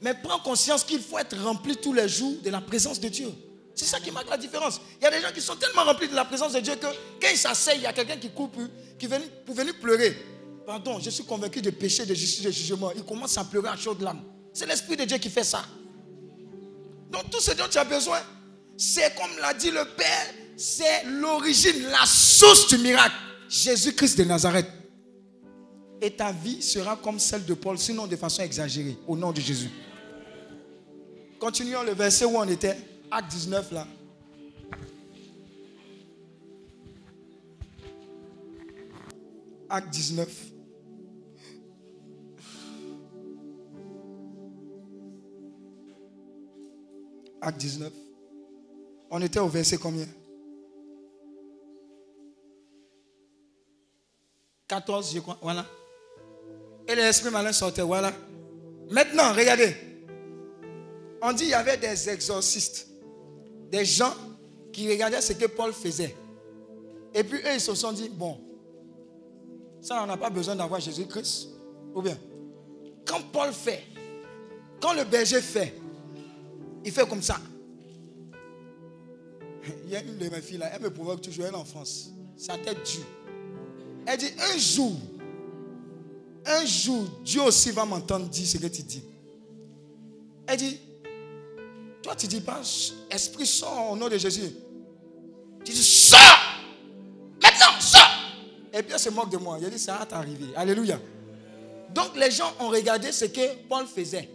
Mais prends conscience qu'il faut être rempli tous les jours de la présence de Dieu. C'est ça qui marque la différence. Il y a des gens qui sont tellement remplis de la présence de Dieu que quand ils s'asseyent, il y a quelqu'un qui coupe, qui vient pour venir pleurer. Pardon, je suis convaincu de péché, de justice, de jugement. Il commence à pleurer à chaudes larmes. C'est l'Esprit de Dieu qui fait ça. Donc tout ce dont tu as besoin, c'est comme l'a dit le Père, c'est l'origine, la source du miracle. Jésus-Christ de Nazareth. Et ta vie sera comme celle de Paul, sinon de façon exagérée, au nom de Jésus. Continuons le verset où on était, acte 19 là. Acte 19. Acte 19. On était au verset combien? 14, je crois. Voilà. Et l'esprit malin sortait. Voilà. Maintenant, regardez. On dit qu'il y avait des exorcistes. Des gens qui regardaient ce que Paul faisait. Et puis eux, ils se sont dit, bon, ça, on n'a pas besoin d'avoir Jésus-Christ. Ou bien, quand Paul fait, quand le berger fait, il fait comme ça. Il y a une de mes filles là, elle me provoque toujours, elle est en France. Sa tête dure. Elle dit un jour, un jour, Dieu aussi va m'entendre dire ce que tu dis. Elle dit, toi tu dis pas, esprit sort au nom de Jésus. Tu dis, sors Maintenant, sors Et puis elle se moque de moi. Elle dit, ça va t'arriver. Alléluia. Donc les gens ont regardé ce que Paul faisait.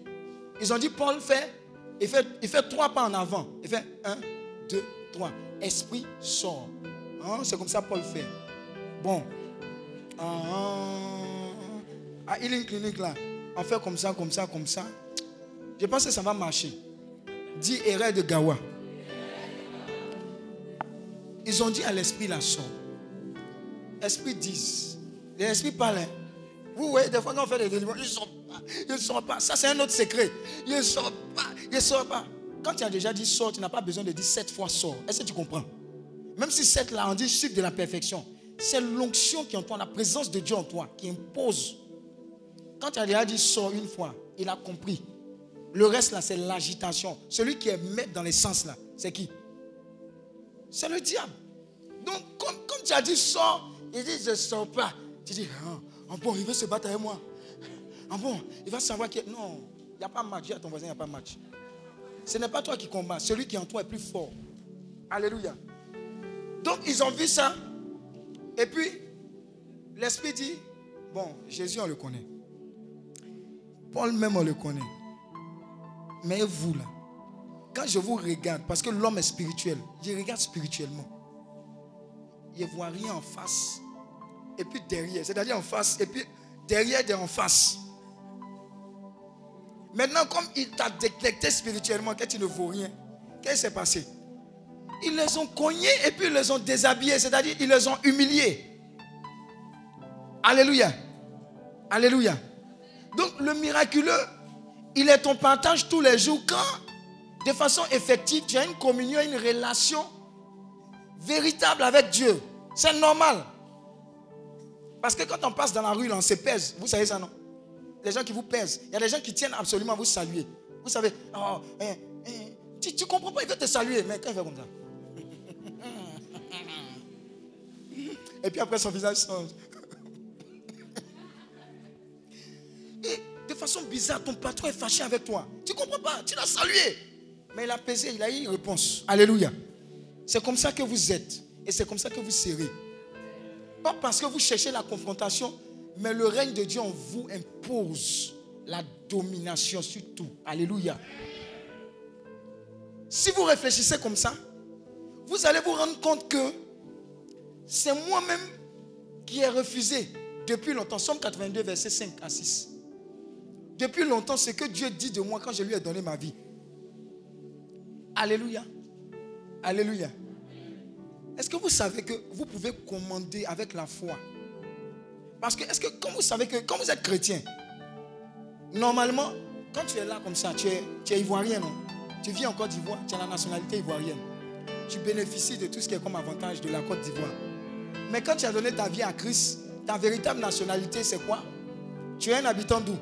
Ils ont dit, Paul fait, il fait, il trois pas en avant. Il fait un, deux, trois. Esprit sort. Hein, C'est comme ça Paul fait. Bon. Ah, à Healing Clinic là, on fait comme ça, comme ça, comme ça. Je pense que ça va marcher. Dis erreur de Gawa. Ils ont dit à l'esprit la sort. Esprit 10. L'esprit parle. hein. Vous voyez, des fois quand on fait des délivrances, ils sortent pas. Ils ne sortent pas. Ça, c'est un autre secret. Ils ne sortent pas. Ils ne sortent pas. Quand tu as déjà dit sort, tu n'as pas besoin de dire sept fois sort. Est-ce que tu comprends? Même si sept là, on dit chiffre de la perfection. C'est l'onction qui est en toi, la présence de Dieu en toi, qui impose. Quand tu as déjà dit sort une fois, il a compris. Le reste là, c'est l'agitation. Celui qui est maître dans les sens là, c'est qui? C'est le diable. Donc, comme, comme tu as dit sors, il dit je ne sors pas. Tu dis, ah bon, il veut se battre avec moi. Ah bon, il va savoir que. Non, il n'y a pas match. Dis à ton voisin, il n'y a pas match. Ce n'est pas toi qui combats. Celui qui est en toi est plus fort. Alléluia. Donc, ils ont vu ça. Et puis, l'Esprit dit, bon, Jésus, on le connaît. Paul même, on le connaît. Mais vous, là, quand je vous regarde, parce que l'homme est spirituel, je regarde spirituellement. Il ne voit rien en face. Et puis derrière, c'est-à-dire en face, et puis derrière et en face. Maintenant, comme il t'a détecté spirituellement que tu ne vaux rien, qu'est-ce qui s'est passé? Ils les ont cognés et puis ils les ont déshabillés, c'est-à-dire ils les ont humiliés. Alléluia. Alléluia. Donc le miraculeux, il est ton partage tous les jours quand, de façon effective, tu as une communion, une relation véritable avec Dieu. C'est normal. Parce que quand on passe dans la rue, on se pèse. Vous savez ça, non? Les gens qui vous pèsent. Il y a des gens qui tiennent absolument à vous saluer. Vous savez, oh, eh, eh, tu ne comprends pas, il veut te saluer. Mais quand il fait comme ça. Et puis après, son visage change. Et de façon bizarre, ton patron est fâché avec toi. Tu ne comprends pas, tu l'as salué. Mais il a pesé, il a eu une réponse. Alléluia. C'est comme ça que vous êtes. Et c'est comme ça que vous serez. Pas parce que vous cherchez la confrontation, mais le règne de Dieu en vous impose la domination sur tout. Alléluia. Si vous réfléchissez comme ça, vous allez vous rendre compte que c'est moi-même qui ai refusé depuis longtemps. Somme 82, verset 5 à 6. Depuis longtemps, ce que Dieu dit de moi quand je lui ai donné ma vie. Alléluia. Alléluia. Est-ce que vous savez que vous pouvez commander avec la foi? Parce que, est-ce que, quand vous savez que, quand vous êtes chrétien, normalement, quand tu es là comme ça, tu es, ivoirien, non? Tu vis en Côte d'Ivoire, tu as la nationalité ivoirienne. Tu bénéficies de tout ce qui est comme avantage de la Côte d'Ivoire. Mais quand tu as donné ta vie à Christ, ta véritable nationalité, c'est quoi? Tu es un habitant d'où?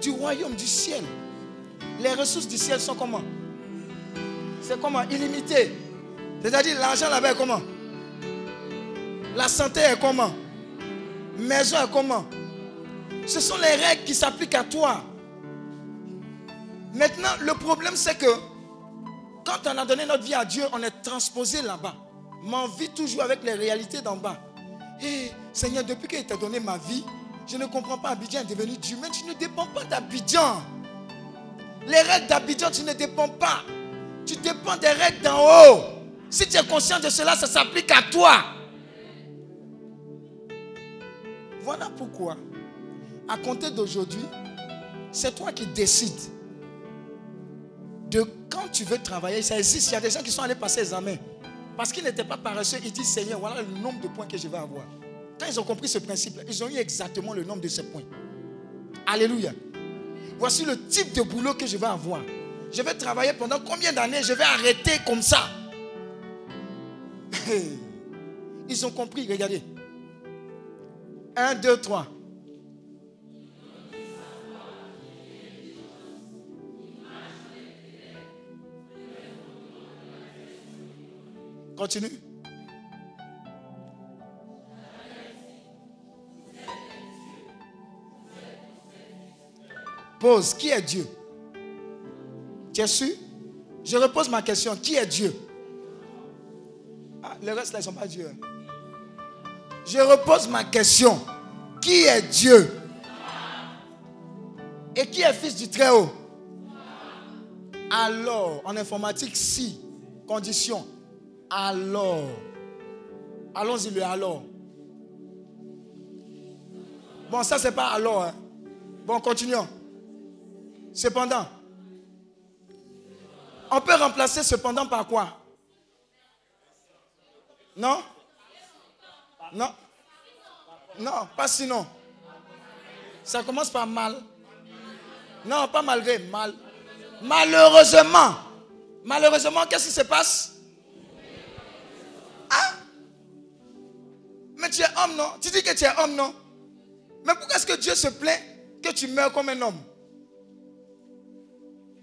Du royaume du ciel. Les ressources du ciel sont comment? C'est comment? Illimité. C'est-à-dire l'argent là-bas est comment? La santé est comment? Maison comment? Ce sont les règles qui s'appliquent à toi. Maintenant, le problème c'est que quand on a donné notre vie à Dieu, on est transposé là-bas. Mais on vit toujours avec les réalités d'en bas. Et Seigneur, depuis qu'il t'a donné ma vie, je ne comprends pas, Abidjan est devenu Dieu. Mais tu ne dépends pas d'Abidjan. Les règles d'Abidjan, tu ne dépends pas. Tu dépends des règles d'en haut. Si tu es conscient de cela, ça s'applique à toi. Voilà pourquoi, à compter d'aujourd'hui, c'est toi qui décides de quand tu veux travailler. Ça existe. Il y a des gens qui sont allés passer examen. Parce qu'ils n'étaient pas paresseux, ils disent Seigneur, voilà le nombre de points que je vais avoir. Quand ils ont compris ce principe, ils ont eu exactement le nombre de ces points. Alléluia. Voici le type de boulot que je vais avoir. Je vais travailler pendant combien d'années? Je vais arrêter comme ça. Ils ont compris, regardez. 1, 2, 3. Continue. Pose, qui est Dieu? Tu es sûr? Je repose ma question, qui est Dieu? Ah, le reste là, ils ne sont pas Dieu. Je repose ma question. Qui est Dieu? Et qui est fils du Très-Haut? Alors, en informatique, si, condition, alors. Allons-y le alors. Bon, ça, c'est pas alors. Hein. Bon, continuons. Cependant. On peut remplacer cependant par quoi? Non? Non Non, pas sinon. Ça commence par mal. Non, pas malgré, mal. Malheureusement. Malheureusement, qu'est-ce qui se passe? Ah Mais tu es homme, non? Tu dis que tu es homme, non? Mais pourquoi est-ce que Dieu se plaint que tu meurs comme un homme?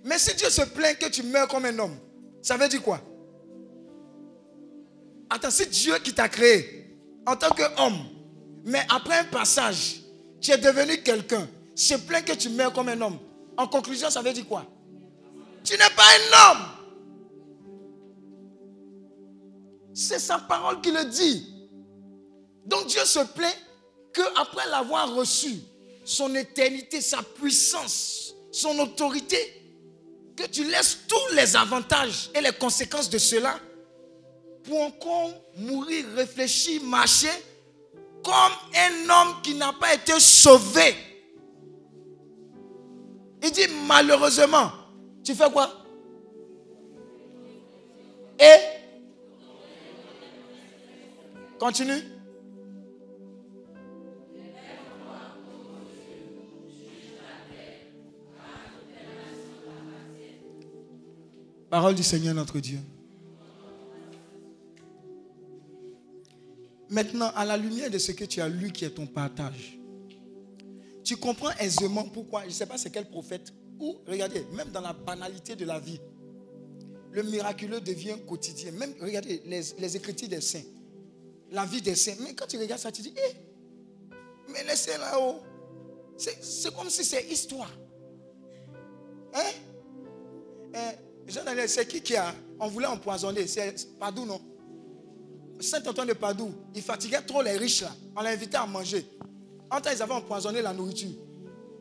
Mais si Dieu se plaint que tu meurs comme un homme, ça veut dire quoi? Attends, c'est Dieu qui t'a créé en tant qu'homme, mais après un passage, tu es devenu quelqu'un, se plaint que tu meurs comme un homme. En conclusion, ça veut dire quoi? Tu n'es pas un homme. C'est sa parole qui le dit. Dieu se plaint qu'après l'avoir reçu, son éternité, sa puissance, son autorité, que tu laisses tous les avantages et les conséquences de cela pour encore mourir, réfléchir, marcher comme un homme qui n'a pas été sauvé. Il dit malheureusement, tu fais quoi? Et continue. Parole du Seigneur notre Dieu. Maintenant, à la lumière de ce que tu as lu qui est ton partage, tu comprends aisément pourquoi, je ne sais pas c'est quel prophète, ou regardez, même dans la banalité de la vie, le miraculeux devient quotidien. Même, regardez, les, écritures des saints, la vie des saints. Mais quand tu regardes ça, tu dis, eh, mais les saints là-haut, c'est comme si c'est histoire. Hein? Eh, Jean c'est qui qui a. On voulait empoisonner. C'est Padoue, non? Saint-Antoine de Padoue, il fatiguait trop les riches là. On l'a invité à manger. En temps, ils avaient empoisonné la nourriture.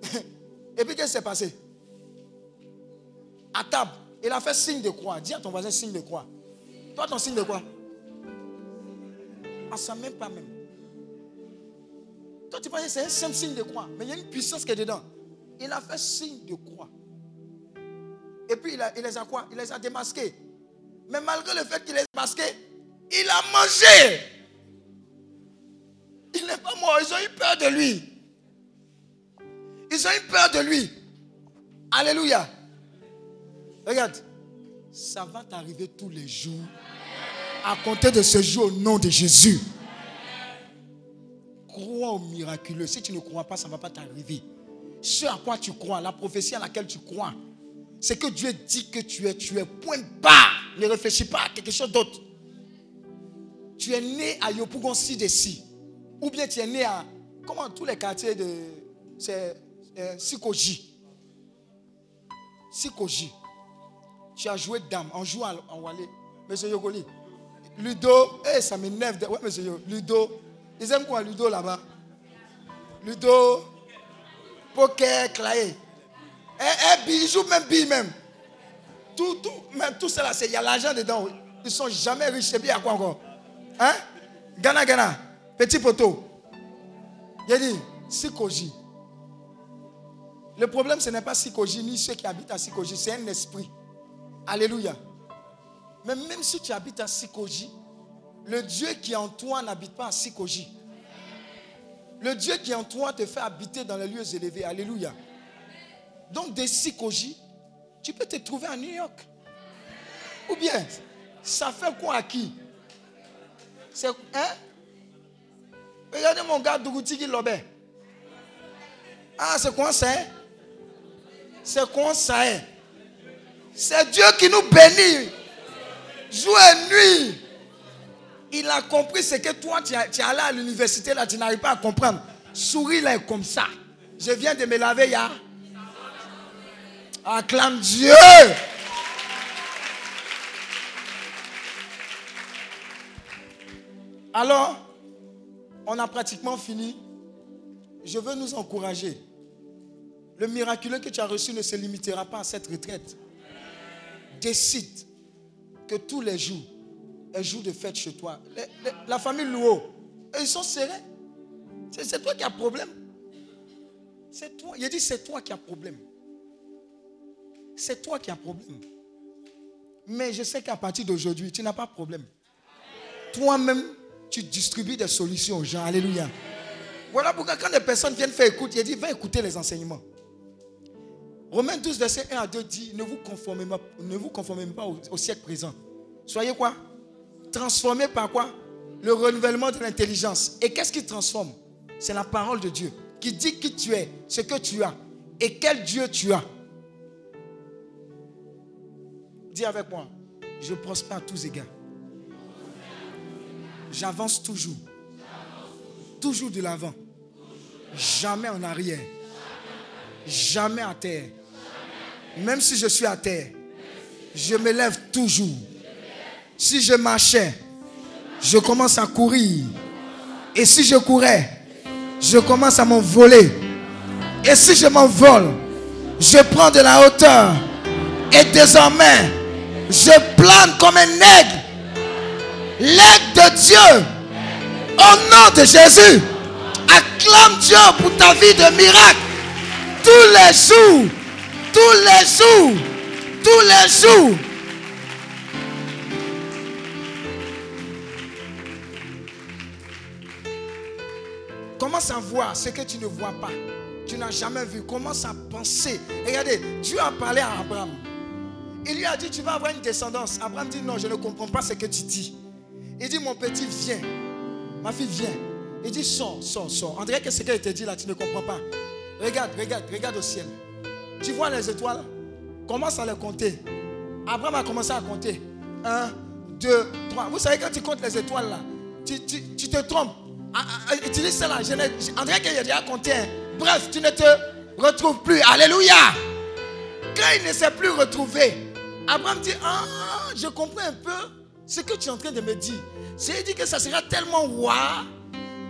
Et puis, qu'est-ce qui s'est passé? À table, il a fait signe de croix. Dis à ton voisin signe de croix. Toi, ton signe de quoi Ah, ça même pas même. Toi, tu penses que c'est un simple signe de croix. Mais il y a une puissance qui est dedans. Il a fait signe de croix. Et puis, il, il les a quoi? Il les a démasqués. Mais malgré le fait qu'il les a démasqués, il a mangé. Il n'est pas mort. Ils ont eu peur de lui. Ils ont eu peur de lui. Alléluia. Regarde. Ça va t'arriver tous les jours. À compter de ce jour au nom de Jésus. Crois au miraculeux. Si tu ne crois pas, ça ne va pas t'arriver. Ce à quoi tu crois, la prophétie à laquelle tu crois, c'est que Dieu dit que tu es, tu es point bas. Ne réfléchis pas à quelque chose d'autre tu es né à Yopougon si Ou bien tu es né à. Comment tous les quartiers de. C'est euh, Sikoji. Sikoji. Tu as joué dame. On joue en Wallé. Monsieur Yogoli. Ludo. Eh, ça m'énerve. Ouais, monsieur Yo. Ludo. Ils aiment quoi, Ludo là-bas? Ludo. Poker, claye. Eh, eh, ils jouent même billes même. Tout, tout, même tout cela, il y a l'argent dedans. Ils ne sont jamais riches. C'est bien quoi encore? Hein? Ghana, Ghana. Petit poteau. A dit, Sikoji. Le problème, ce n'est pas Sikoji ni ceux qui habitent à Sikoji, c'est un esprit. Alléluia. Mais même si tu habites à Sikoji, le Dieu qui est en toi n'habite pas à Sikoji. Le Dieu qui est en toi te fait habiter dans les lieux élevés. Alléluia. Donc, de Sikoji, tu peux te trouver à New York. Ou bien, ça fait quoi à qui? C'est. Hein? Regardez mon gars Dougouti qui l'obé. Ah, c'est quoi ça? Hein? C'est quoi ça? Hein? C'est Dieu qui nous bénit. Jour et nuit. Il a compris ce que toi, tu, es allé à l'université, là, tu n'arrives pas à comprendre. Souris là comme ça. Je viens de me laver, ya. Acclame Dieu. Alors, on a pratiquement fini. Je veux nous encourager. Le miraculeux que tu as reçu ne se limitera pas à cette retraite. Décide que tous les jours, un jour de fête chez toi. la famille Louo, ils sont serrés. C'est toi qui as problème. C'est toi. Il dit c'est toi qui as problème. C'est toi qui as problème. Mais je sais qu'à partir d'aujourd'hui, tu n'as pas de problème. Toi-même, tu distribues des solutions aux gens. Alléluia. Voilà pourquoi quand des personnes viennent faire écoute, il dit va écouter les enseignements. Romains 12, verset 1 à 2 dit ne vous conformez pas, ne vous conformez pas au, siècle présent. Soyez quoi? Transformés par quoi? Le renouvellement de l'intelligence. Et qu'est-ce qui transforme? C'est la parole de Dieu qui dit qui tu es, ce que tu as et quel Dieu tu as. Dis avec moi, je prospère à tous égards. J'avance toujours. Toujours de l'avant. Jamais en arrière. Jamais à terre. Même si je suis à terre, je me lève toujours. Si je marchais, je commence à courir. Et si je courais, je commence à m'envoler. Et si je m'envole, je prends de la hauteur. Et désormais, je plane comme un aigle. L'aigle de Dieu. Au nom de Jésus. Acclame Dieu pour ta vie de miracle. Tous les jours. Tous les jours. Tous les jours. Commence à voir ce que tu ne vois pas. Tu n'as jamais vu. Commence à penser. Regardez, Dieu a parlé à Abraham. Il lui a dit, tu vas avoir une descendance. Abraham dit, non, je ne comprends pas ce que tu dis. Il dit, mon petit, viens. Ma fille, viens. Il dit, sors, sors, sors. On dirait que ce qu'elle te dit là, tu ne comprends pas. Regarde, regarde, regarde au ciel. Tu vois les étoiles? Commence à les compter. Abraham a commencé à compter. Un, deux, trois. Vous savez, quand tu comptes les étoiles là, tu, tu, te trompes. Ah, utilise cela. Dirait qu'il a déjà compté. Hein. Bref, tu ne te retrouves plus. Alléluia. Quand il ne s'est plus retrouvé, Abraham dit, ah, je comprends un peu ce que tu es en train de me dire. C'est dit que ça sera tellement roi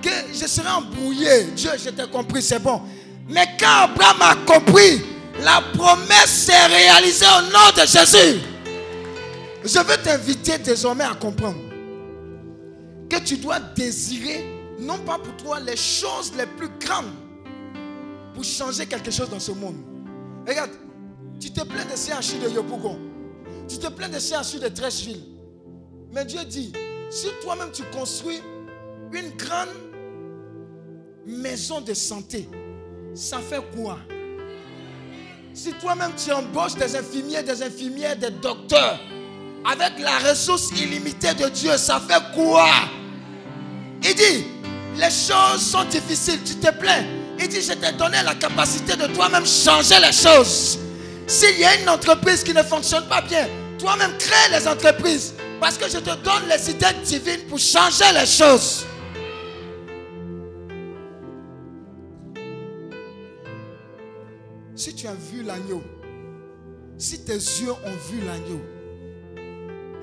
que je serai embrouillé. Dieu, je t'ai compris, c'est bon. Mais quand Abraham a compris, la promesse s'est réalisée au nom de Jésus. Je veux t'inviter désormais à comprendre que tu dois désirer, non pas pour toi, les choses les plus grandes pour changer quelque chose dans ce monde. Regarde, tu te plains de CHU de Yopougon. Tu te plains de CHU de Trècheville. Mais Dieu dit, si toi-même tu construis une grande maison de santé, ça fait quoi? Si toi-même tu embauches des infirmiers, des infirmières, des docteurs, avec la ressource illimitée de Dieu, ça fait quoi? Il dit, les choses sont difficiles, tu te plains. Il dit, je t'ai donné la capacité de toi-même changer les choses. S'il y a une entreprise qui ne fonctionne pas bien, toi-même crée les entreprises. Parce que je te donne les idées divines pour changer les choses. Si tu as vu l'agneau, si tes yeux ont vu l'agneau,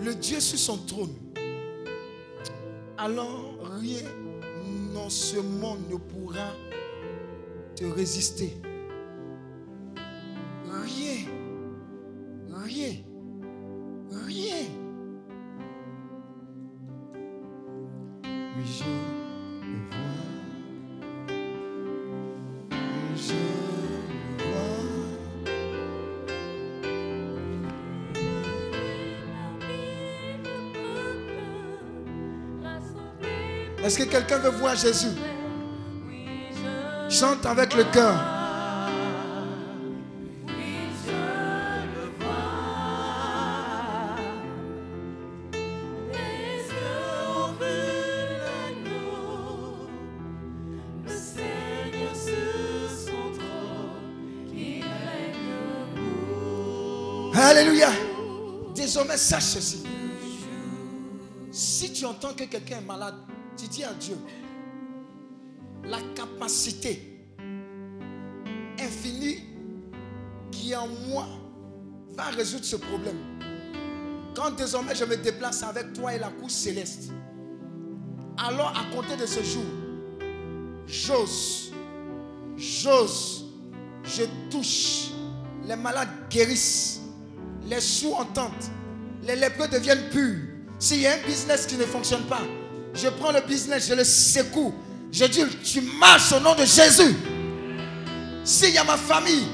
le Dieu sur son trône, alors rien dans ce monde ne pourra te résister. Rien. Rien. Rien. Oui, je vois. Est-ce que quelqu'un veut voir Jésus? Chante avec le cœur. Sache ceci. Si tu entends que quelqu'un est malade, tu dis à Dieu, la capacité infinie qui est en moi va résoudre ce problème. Quand désormais je me déplace avec toi et la cour céleste, alors à compter de ce jour, j'ose, j'ose, je touche, les malades guérissent, les sourds entendent, les lépreux deviennent purs. S'il y a un business qui ne fonctionne pas, je prends le business, je le secoue, je dis, tu marches au nom de Jésus. S'il y a ma famille,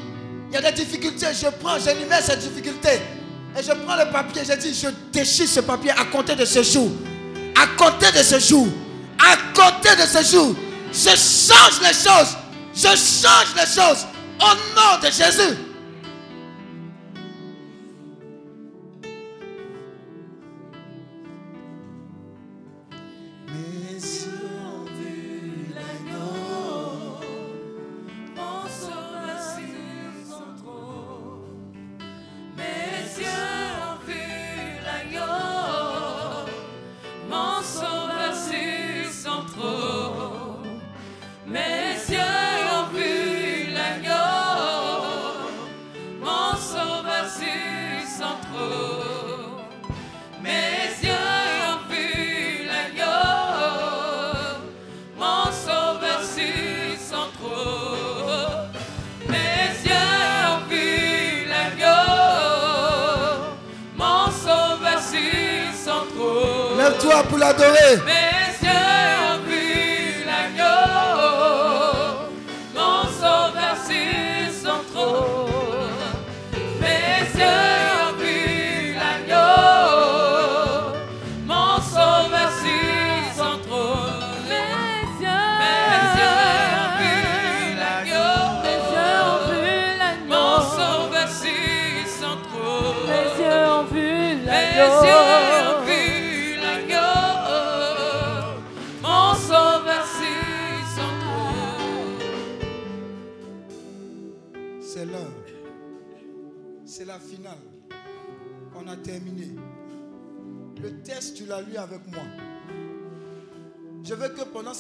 il y a des difficultés, je prends, j'énumère ces difficultés. Et je prends le papier, je dis, je déchire ce papier à compter de ce jour. À compter de ce jour. À compter de ce jour. Je change les choses. Je change les choses. Au nom de Jésus.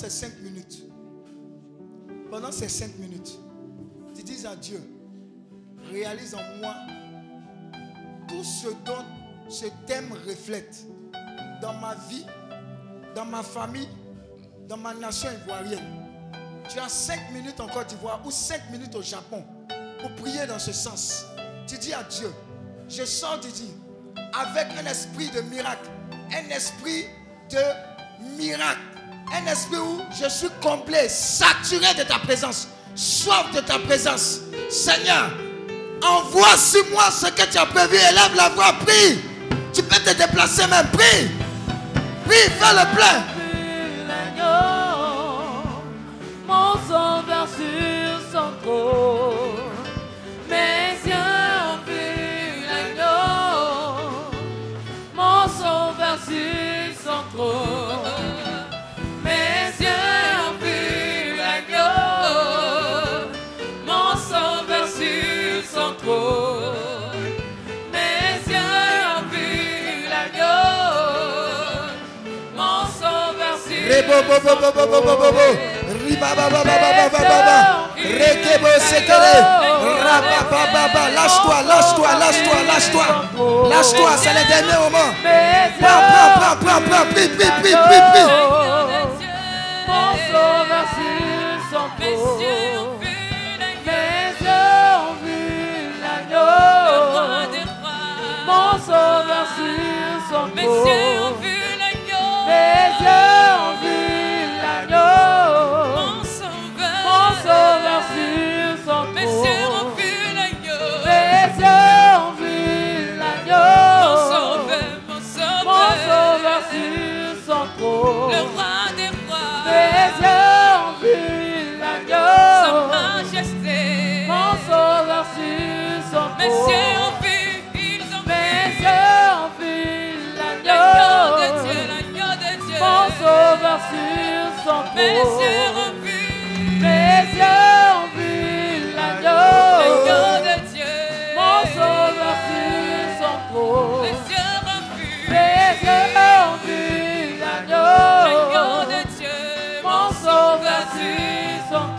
Ces cinq minutes, pendant ces cinq minutes, tu dises à Dieu, réalise en moi tout ce dont ce thème reflète dans ma vie, dans ma famille, dans ma nation ivoirienne. Tu as 5 minutes en Côte d'Ivoire ou 5 minutes au Japon pour prier dans ce sens. Tu dis à Dieu, je sors d'ici avec un esprit de miracle, un esprit de miracle, un esprit où je suis complet, saturé de ta présence, soif de ta présence. Seigneur, envoie sur moi ce que tu as prévu, élève la voix, prie. Tu peux te déplacer même, prie. Prie, fais le plein. mon sauveur sur son. Mes yeux ont vu mon son trône. Lâche-toi, lâche-toi, lâche-toi, lâche-toi. Lâche-toi, c'est le dernier moment. Prends, prends, prends, prends, Mon sauveur son Le trône. roi des rois, Mes yeux ont vu sa l'agneau. majesté. Mon sauveur sur son Mes yeux trône. ont vu, ils ont Mes vu yeux ont vu l'agneau de l'agneau. Dieu, l'agneau de Dieu. Mon sauveur sur son Mes yeux trône. ont vu Mes yeux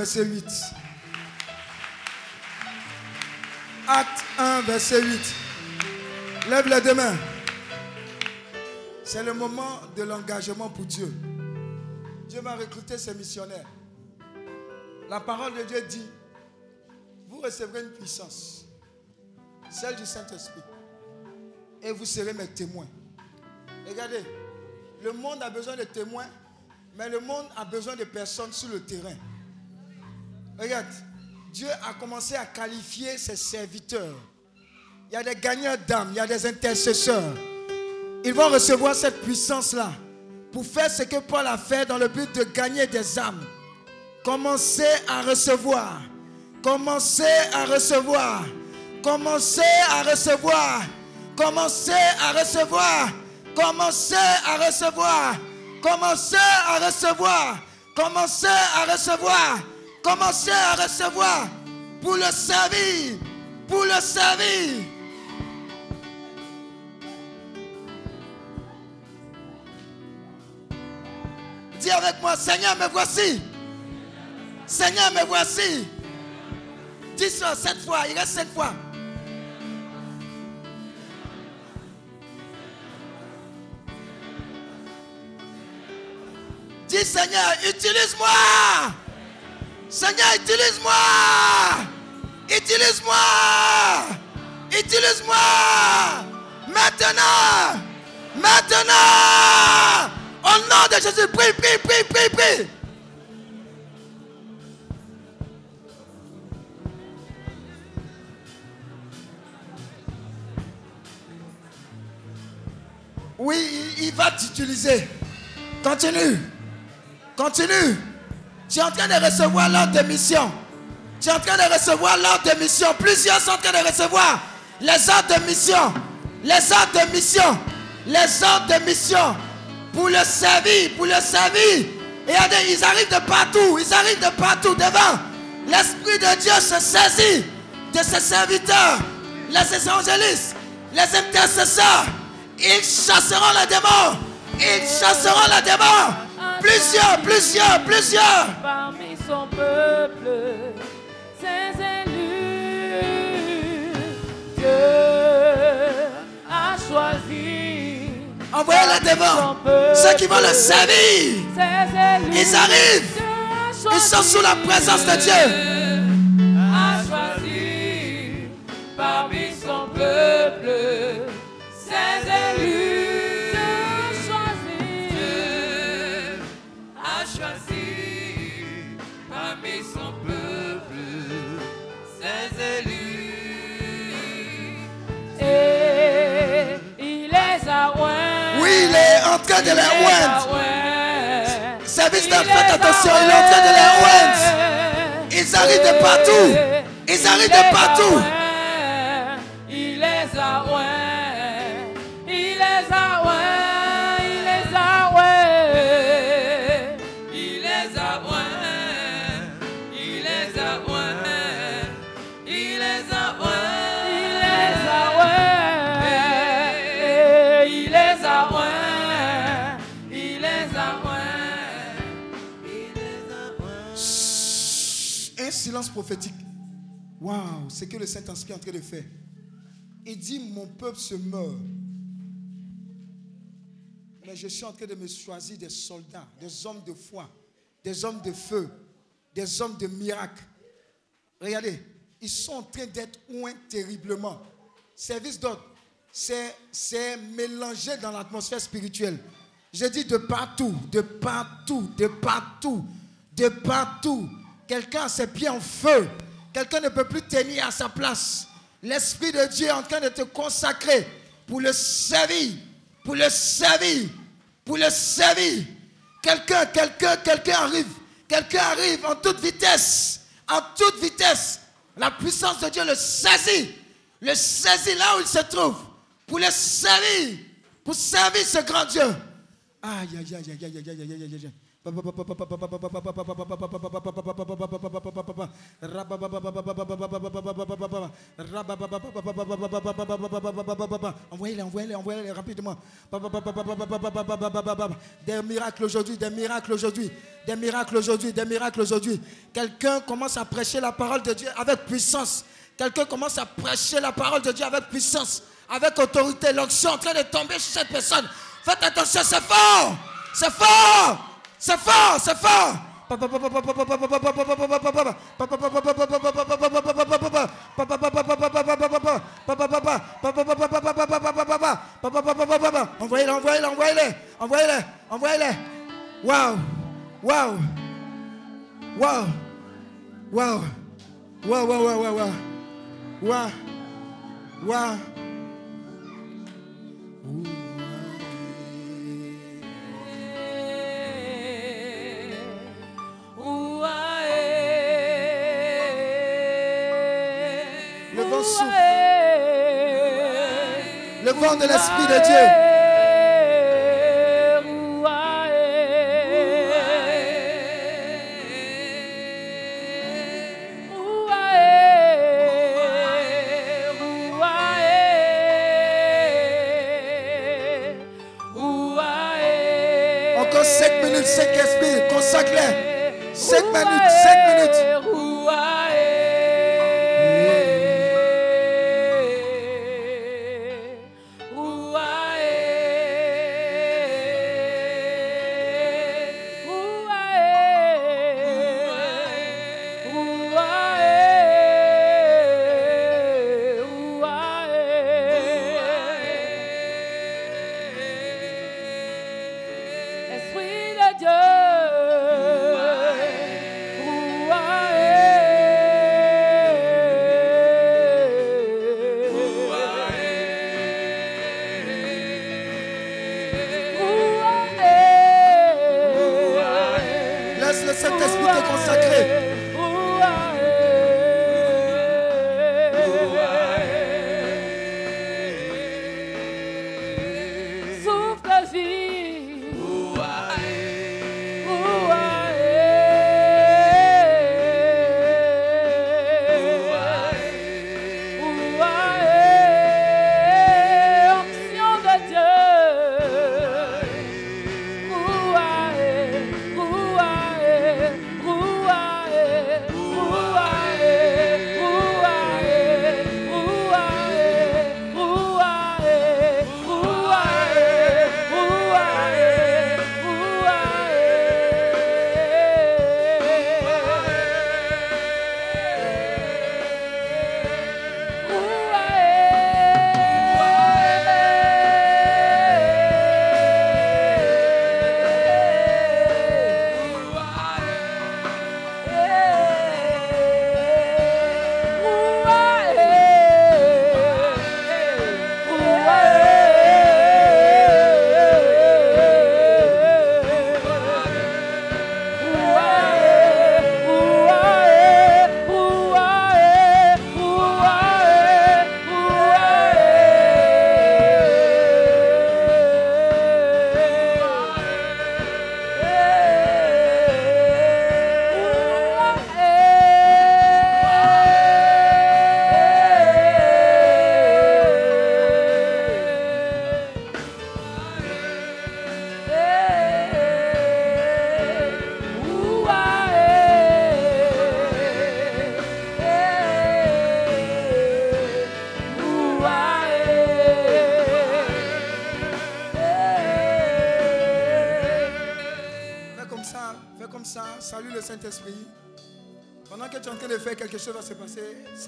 verset 8. Acte 1, verset 8. Lève les deux mains. C'est le moment de l'engagement pour Dieu. Dieu va recruter ses missionnaires. La parole de Dieu dit, vous recevrez une puissance, celle du Saint-Esprit, et vous serez mes témoins. Regardez, le monde a besoin de témoins, mais le monde a besoin de personnes sur le terrain. Regarde, Dieu a commencé à qualifier ses serviteurs. Il y a des gagnants d'âmes, il y a des intercesseurs. Ils vont recevoir cette puissance-là pour faire ce que Paul a fait dans le but de gagner des âmes. Commencez à recevoir. Commencez à recevoir. Commencez à recevoir. Commencez à recevoir. Commencez à recevoir. Commencez à recevoir. Commencez à recevoir. Commencez à recevoir. Pour le servir. Pour le servir. Dis avec moi, Seigneur, me voici. Seigneur, me voici. Dis ça sept fois, il reste cinq fois. Dis Seigneur, utilise-moi. Seigneur, utilise-moi. Utilise-moi. Utilise-moi. Maintenant. Maintenant. Au nom de Jésus, prie, prie, prie, prie, prie. Oui, il, va t'utiliser. Continue. Continue. Tu es en train de recevoir l'ordre de mission. Tu es en train de recevoir l'ordre de mission. Plusieurs sont en train de recevoir les ordres de mission. Les ordres de mission. Les ordres de mission. Pour le servir. Pour le servir. Et ils arrivent de partout. Ils arrivent de partout devant. L'Esprit de Dieu se saisit de ses serviteurs. Les évangélistes. Les intercesseurs. Ils chasseront les démons. Ils chasseront les démons. Plusieurs, plusieurs, plusieurs. Parmi son peuple, ses élus, Dieu a choisi. Envoyez-les devant. Ceux qui vont le servir. Ils arrivent. Ils sont sous la présence de Dieu. Train de les oindre. Service les faites attention, il est en train de les oindre. Ils arrivent de partout. Ils arrivent de partout. Prophétique. Waouh, c'est que le Saint-Esprit est en train de faire. Il dit Mon peuple se meurt. Mais je suis en train de me choisir des soldats, des hommes de foi, des hommes de feu, des hommes de miracle. Regardez, ils sont en train d'être oints terriblement. Service d'ordre, c'est, c'est mélangé dans l'atmosphère spirituelle. Je dis de partout, de partout, de partout, de partout. Quelqu'un a ses pieds en feu. Quelqu'un ne peut plus tenir à sa place. L'Esprit de Dieu est en train de te consacrer pour le servir, pour le servir, pour le servir. Quelqu'un, quelqu'un, quelqu'un arrive. Quelqu'un arrive en toute vitesse. En toute vitesse. La puissance de Dieu le saisit. Le saisit là où il se trouve. Pour le servir. Pour servir ce grand Dieu. Aïe, aïe, aïe, aïe, aïe, aïe, aïe, aïe, aïe. Envoyez-les, envoyez-les, envoyez-les rapidement. Des miracles aujourd'hui, des miracles aujourd'hui, des miracles aujourd'hui, des miracles aujourd'hui. Quelqu'un commence à prêcher la parole de Dieu avec puissance. Quelqu'un commence à prêcher la parole de Dieu avec puissance, avec autorité. L'onction est en train de tomber sur cette personne. Faites attention, c'est fort! C'est fort! C'est fort, c'est fort. Envoyez-les, envoyez-les, envoyez-les, envoyez-les, envoyez-les. Waouh, waouh, waouh, waouh, waouh, waouh, waouh, waouh, waouh, waouh. De l'Esprit de Dieu.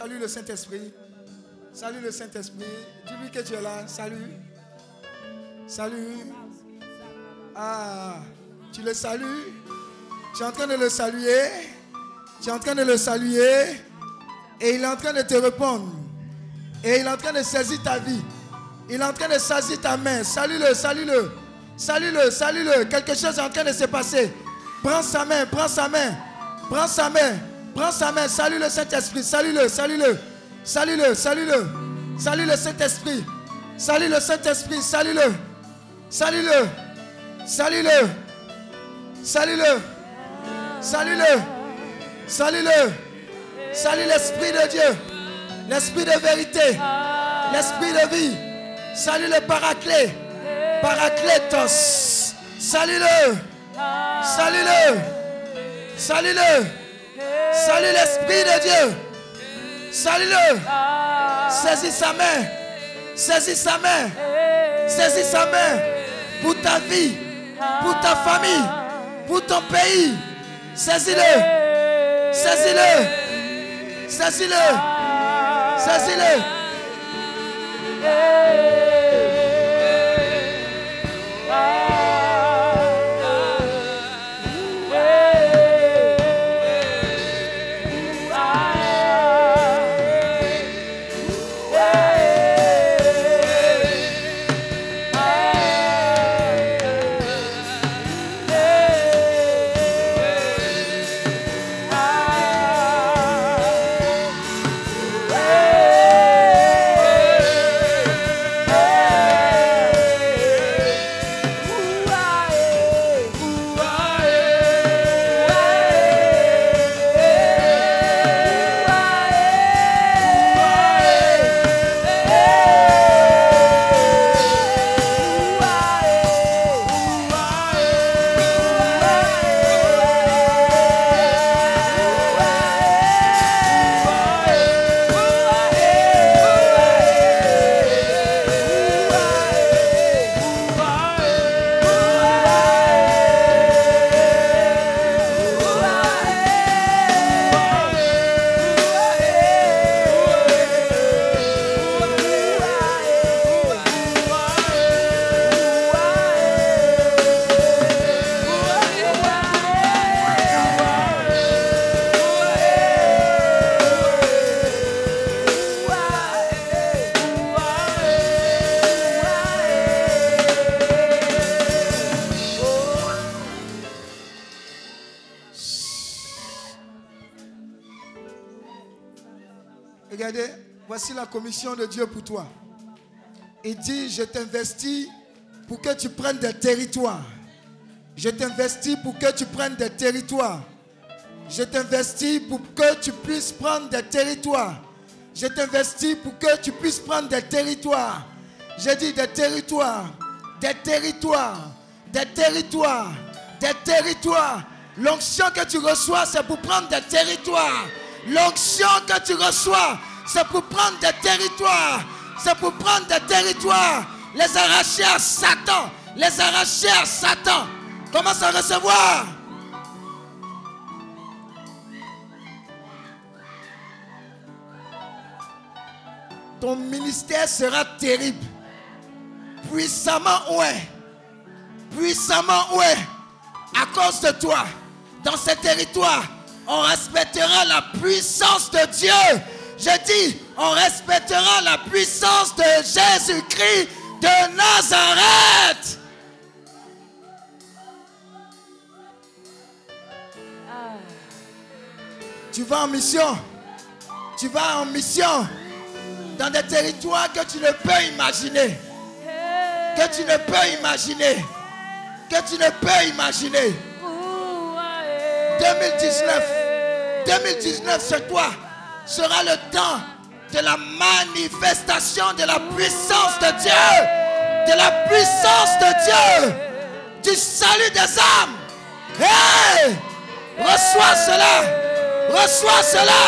Salue le Saint-Esprit. Salue le Saint-Esprit. Dis-lui que tu es là. Salut. Salut. Ah, tu le salues. Tu es en train de le saluer. Tu es en train de le saluer. Et il est en train de te répondre. Et il est en train de saisir ta vie. Il est en train de saisir ta main. Salue-le, salue-le. Salue-le, salue-le. Quelque chose est en train de se passer. Prends sa main, prends sa main. Prends sa main. Prends sa main. Salue le Saint-Esprit. Salue-le, salue-le. Salue-le, salue-le. Salue le Saint-Esprit. Salue le Saint-Esprit. Salue-le. Salue-le. Salue-le. Salue-le. Salue-le. Salue-le. Salue l'Esprit de Dieu. L'Esprit de vérité. L'Esprit de vie. Salue le paraclet. Paraclétos. Salue-le. Salue-le. Salue-le. Salue l'Esprit de Dieu. Salue-le. Saisis sa main. Saisis sa main. Saisis sa main. Pour ta vie. Pour ta famille. Pour ton pays. Saisis-le. Saisis-le. Saisis-le. Saisis-le. De Dieu pour toi. Il dit, je t'investis pour que tu prennes des territoires. Je t'investis pour que tu prennes des territoires. Je t'investis pour que tu puisses prendre des territoires. Je t'investis pour que tu puisses prendre des territoires. J'ai dit des territoires, des territoires, des territoires, des territoires. L'onction que tu reçois, c'est pour prendre des territoires. L'onction que tu reçois, c'est pour prendre des territoires. C'est pour prendre des territoires. Les arracher à Satan. Les arracher à Satan. Commence à recevoir. Ton ministère sera terrible. Puissamment, ouais. Puissamment, ouais. À cause de toi, dans ce territoire, on respectera la puissance de Dieu. Je dis, on respectera la puissance de Jésus-Christ de Nazareth. Tu vas en mission. Tu vas en mission dans des territoires que tu ne peux imaginer. Que tu ne peux imaginer. Que tu ne peux imaginer. 2019. 2019, c'est toi. Sera le temps de la manifestation de la puissance de Dieu. De la puissance de Dieu. Du salut des âmes. Hey! Reçois cela. Reçois cela.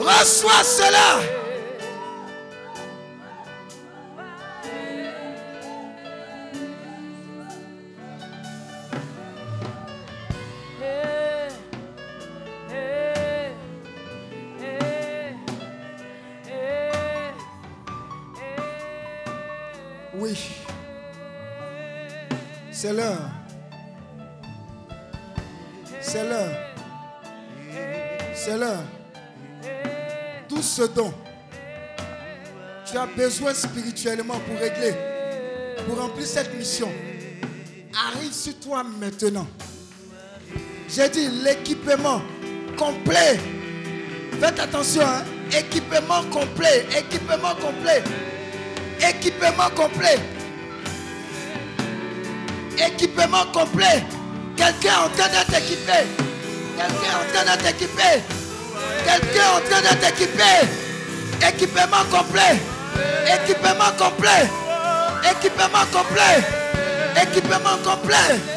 Reçois cela. C'est l'heure. C'est l'heure. C'est l'heure. Tout ce dont tu as besoin spirituellement pour régler, pour remplir cette mission, arrive sur toi maintenant. J'ai dit l'équipement complet. Faites attention, hein? équipement complet, équipement complet, équipement complet, équipement complet. Quelqu'un en train d'être équipé. Quelqu'un en train d'être équipé. Quelqu'un en train d'être équipé. Équipement complet. Équipement complet. Équipement complet. Équipement complet.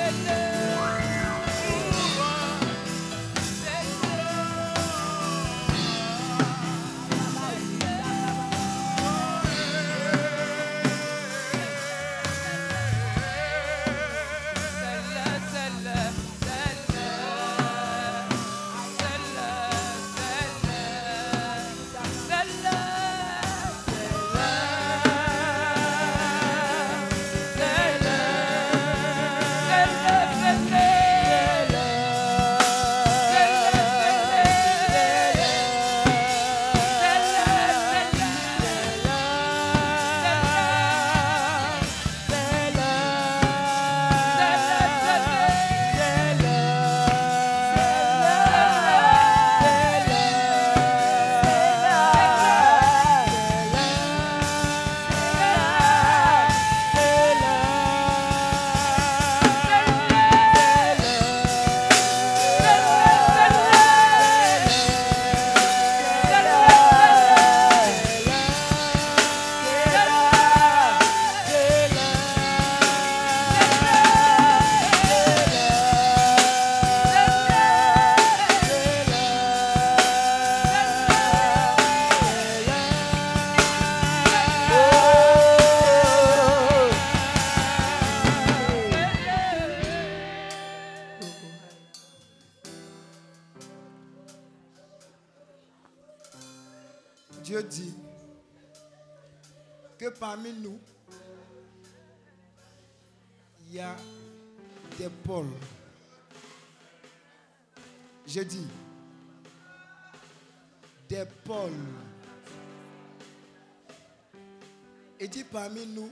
Parmi nous,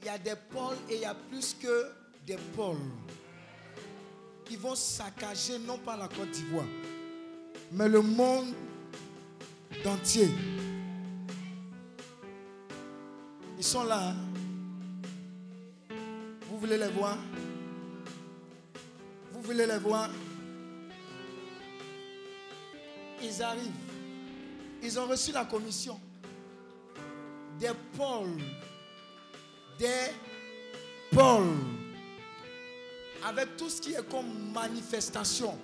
il y a des pôles et il y a plus que des pôles qui vont saccager non pas la Côte d'Ivoire, mais le monde entier. Ils sont là. hein. Vous voulez les voir? Vous voulez les voir? Ils arrivent. Ils ont reçu la commission. Des pôles. Des pôles. Avec tout ce qui est comme manifestation,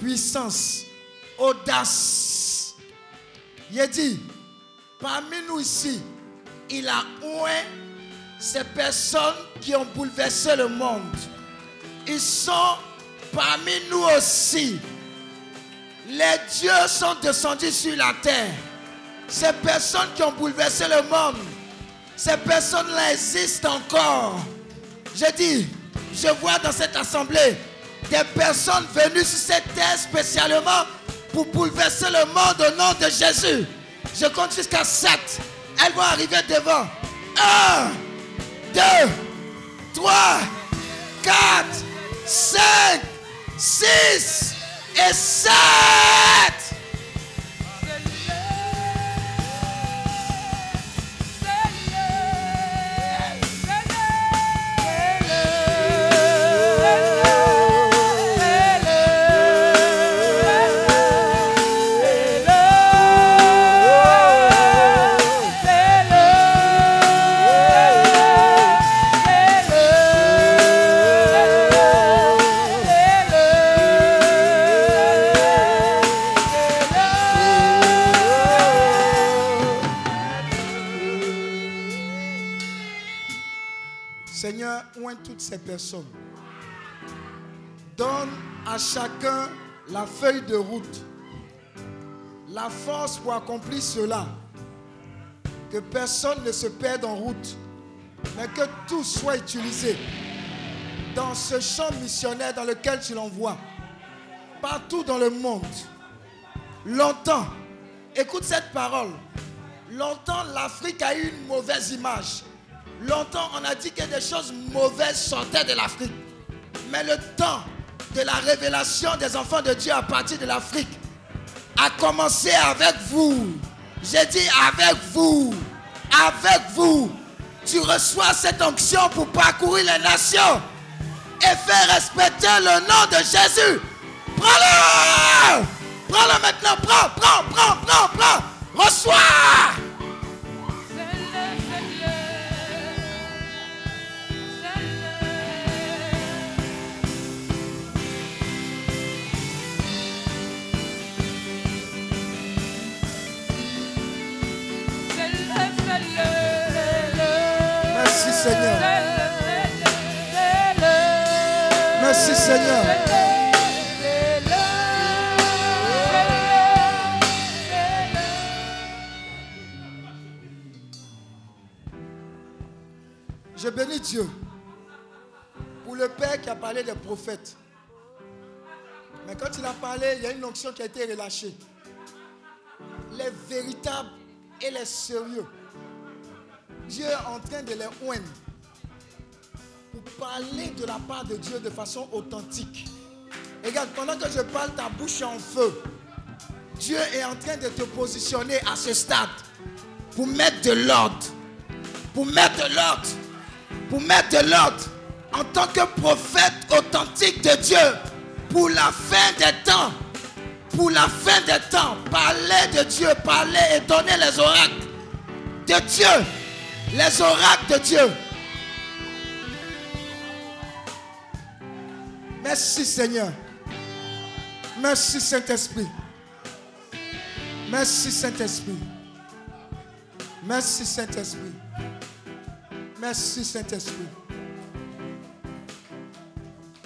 puissance, audace. Il dit, parmi nous ici, il a oué ces personnes qui ont bouleversé le monde. Ils sont parmi nous aussi. Les dieux sont descendus sur la terre. Ces personnes qui ont bouleversé le monde, ces personnes-là existent encore. Je dis, je vois dans cette assemblée des personnes venues sur cette terre spécialement pour bouleverser le monde au nom de Jésus. Je compte jusqu'à 7. Elles vont arriver devant. 1, 2, 3, 4, 5, 6 et 7. Toutes ces personnes. Donne à chacun la feuille de route, la force pour accomplir cela. Que personne ne se perde en route, mais que tout soit utilisé dans ce champ missionnaire dans lequel tu l'envoies, partout dans le monde. Longtemps, écoute cette parole. Longtemps, l'Afrique a eu une mauvaise image. Longtemps, on a dit que des choses mauvaises sortaient de l'Afrique. Mais le temps de la révélation des enfants de Dieu à partir de l'Afrique a commencé avec vous. J'ai dit avec vous. Avec vous. Tu reçois cette onction pour parcourir les nations. et fais respecter le nom de Jésus. Prends-le. Prends-le maintenant. Prends, prends, prends, prends, prends. Reçois. Je bénis Dieu pour le Père qui a parlé des prophètes. Mais quand il a parlé, il y a une onction qui a été relâchée. Les véritables et les sérieux. Dieu est en train de les oindre pour parler de la part de Dieu de façon authentique. Regarde, pendant que je parle, ta bouche est en feu. Dieu est en train de te positionner à ce stade pour mettre de l'ordre. Pour mettre de l'ordre. Pour mettre de l'ordre. En tant que prophète authentique de Dieu. Pour la fin des temps. Pour la fin des temps. Parler de Dieu. Parler et donner les oracles de Dieu. Les oracles de Dieu. Merci Seigneur. Merci Saint-Esprit. Merci Saint-Esprit. Merci Saint-Esprit. Merci Saint-Esprit.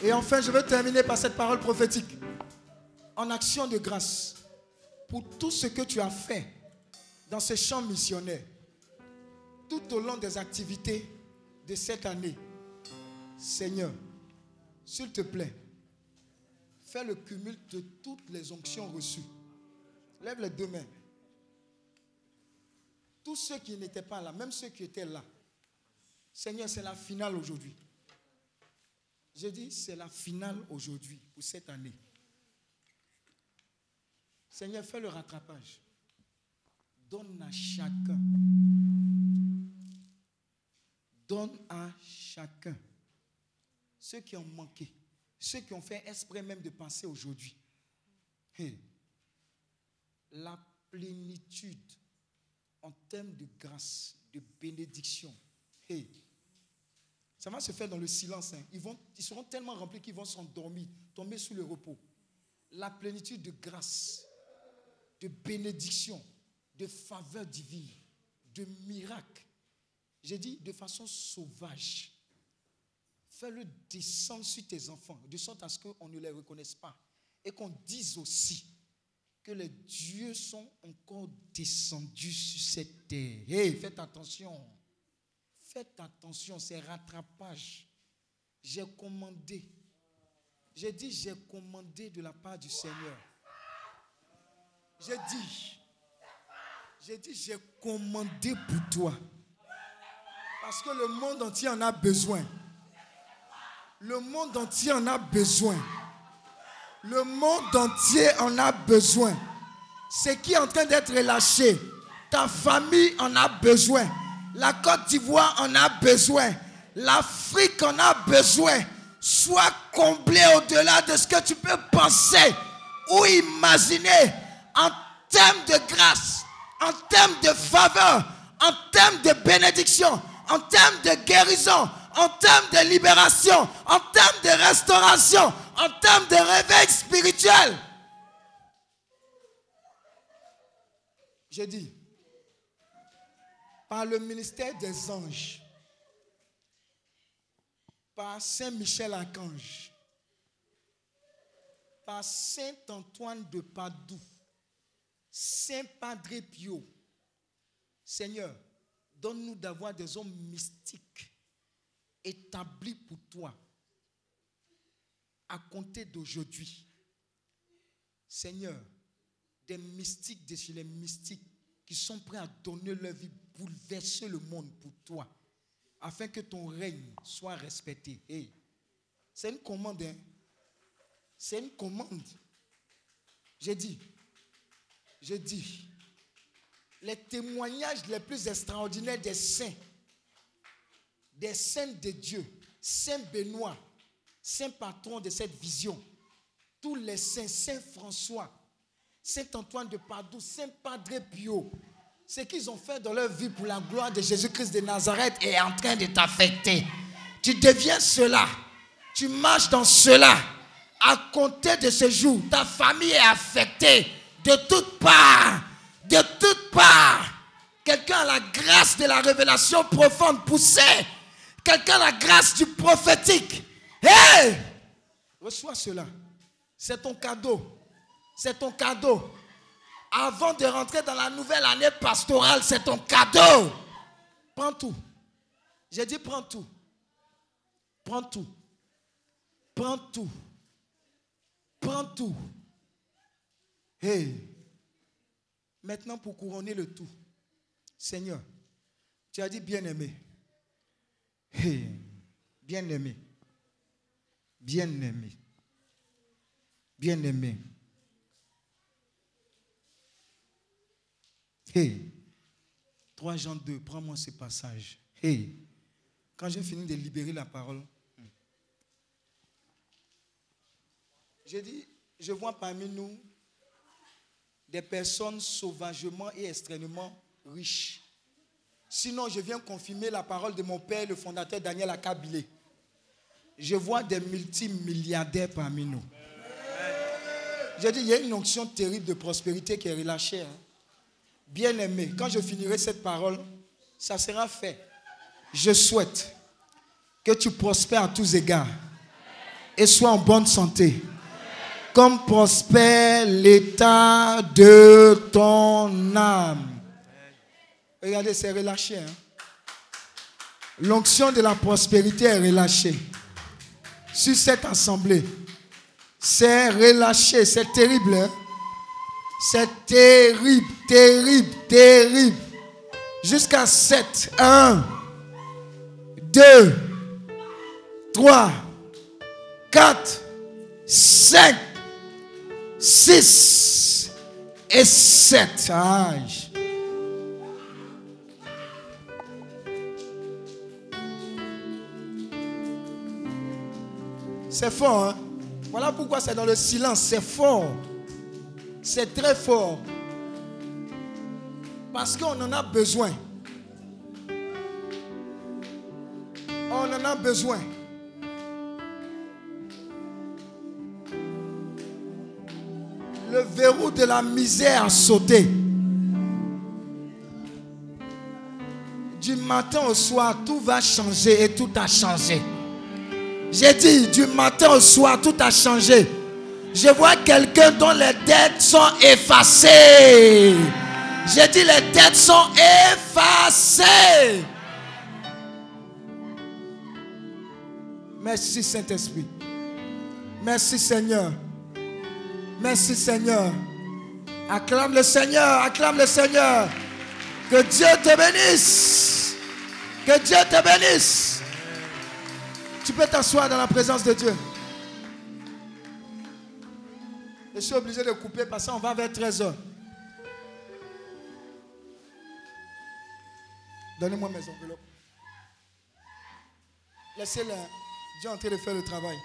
Et enfin, je veux terminer par cette parole prophétique. En action de grâce pour tout ce que tu as fait dans ce champ missionnaire tout au long des activités de cette année. Seigneur, s'il te plaît, fais le cumul de toutes les onctions reçues. Lève les deux mains. Tous ceux qui n'étaient pas là, même ceux qui étaient là. Seigneur, c'est la finale aujourd'hui. Je dis, c'est la finale aujourd'hui pour cette année. Seigneur, fais le rattrapage. Donne à chacun. Donne à chacun. Ceux qui ont manqué. Ceux qui ont fait esprit même de penser aujourd'hui. Hey, la plénitude en termes de grâce, de bénédiction. Hey, ça va se faire dans le silence. hein. Ils, vont, ils seront tellement remplis qu'ils vont s'endormir, tomber sous le repos. La plénitude de grâce, de bénédiction, de faveur divine, de miracle. J'ai dit de façon sauvage. Fais-le descendre sur tes enfants, de sorte à ce qu'on ne les reconnaisse pas. Et qu'on dise aussi que les dieux sont encore descendus sur cette terre. Hé, faites attention. Faites attention, c'est rattrapage. J'ai commandé. J'ai dit, j'ai commandé de la part du Seigneur. J'ai dit, j'ai dit, j'ai commandé pour toi. Parce que le monde entier en a besoin. Le monde entier en a besoin. Le monde entier en a besoin. Ce qui est en train d'être relâché, ta famille en a besoin. La Côte d'Ivoire en a besoin. L'Afrique en a besoin. Sois comblé au-delà de ce que tu peux penser ou imaginer en termes de grâce, en termes de faveur, en termes de bénédiction, en termes de guérison, en termes de libération, en termes de restauration, en termes de réveil spirituel. J'ai dit, par le ministère des anges, par Saint Michel Archange, par Saint Antoine de Padoue, Saint Padre Pio, Seigneur, donne-nous d'avoir des hommes mystiques établis pour toi à compter d'aujourd'hui. Seigneur, des mystiques de chez les mystiques qui sont prêts à donner leur vie, bouleverser le monde pour toi, afin que ton règne soit respecté. Hey, c'est une commande, hein? C'est une commande. J'ai dit, j'ai dit, les témoignages les plus extraordinaires des saints, des saints de Dieu, Saint Benoît, saint patron de cette vision, tous les saints, Saint François, Saint Antoine de Padoue, Saint Padre Pio, ce qu'ils ont fait dans leur vie pour la gloire de Jésus-Christ de Nazareth est en train de t'affecter. Tu deviens cela. Tu marches dans cela. À compter de ce jour, ta famille est affectée de toutes parts. De toutes parts. Quelqu'un a la grâce de la révélation profonde poussée. Quelqu'un a la grâce du prophétique. Hé! Reçois cela. C'est ton cadeau. C'est ton cadeau. Avant de rentrer dans la nouvelle année pastorale, c'est ton cadeau. Prends tout. J'ai dit prends tout. Prends tout. Prends tout. Prends tout. Hey. Maintenant, pour couronner le tout, Seigneur, tu as dit bien-aimé. Hey. Bien-aimé. Bien-aimé. Bien-aimé. Hey. 3 Jean 2, prends-moi ce passage. Hey. Quand j'ai fini de libérer la parole, j'ai dit, je vois parmi nous des personnes sauvagement et extrêmement riches. Sinon, je viens confirmer la parole de mon père, le fondateur Daniel Akabilé. Je vois des multimilliardaires parmi nous. J'ai dit, il y a une onction terrible de prospérité qui est relâchée. Hein. Bien aimé, quand je finirai cette parole, ça sera fait. Je souhaite que tu prospères à tous égards et sois en bonne santé. Comme prospère l'état de ton âme. Regardez, c'est relâché. Hein. L'onction de la prospérité est relâchée sur cette assemblée. C'est relâché, c'est terrible. Hein. C'est terrible, terrible, terrible. Jusqu'à 7. 1, 2, 3, 4, 5, 6 et 7. C'est fort, hein? Voilà pourquoi c'est dans le silence. C'est fort. C'est très fort. Parce qu'on en a besoin. On en a besoin. Le verrou de la misère a sauté. Du matin au soir, tout va changer et tout a changé. J'ai dit, du matin au soir, tout a changé. Je vois quelqu'un dont les dettes sont effacées. J'ai dit, les dettes sont effacées. Merci Saint-Esprit. Merci Seigneur. Merci Seigneur. Acclame le Seigneur, acclame le Seigneur. Que Dieu te bénisse. Que Dieu te bénisse. Tu peux t'asseoir dans la présence de Dieu. Je suis obligé de couper parce qu'on va vers 13 heures. Donnez-moi mes enveloppes. Laissez-les. Dieu est en train de faire le travail.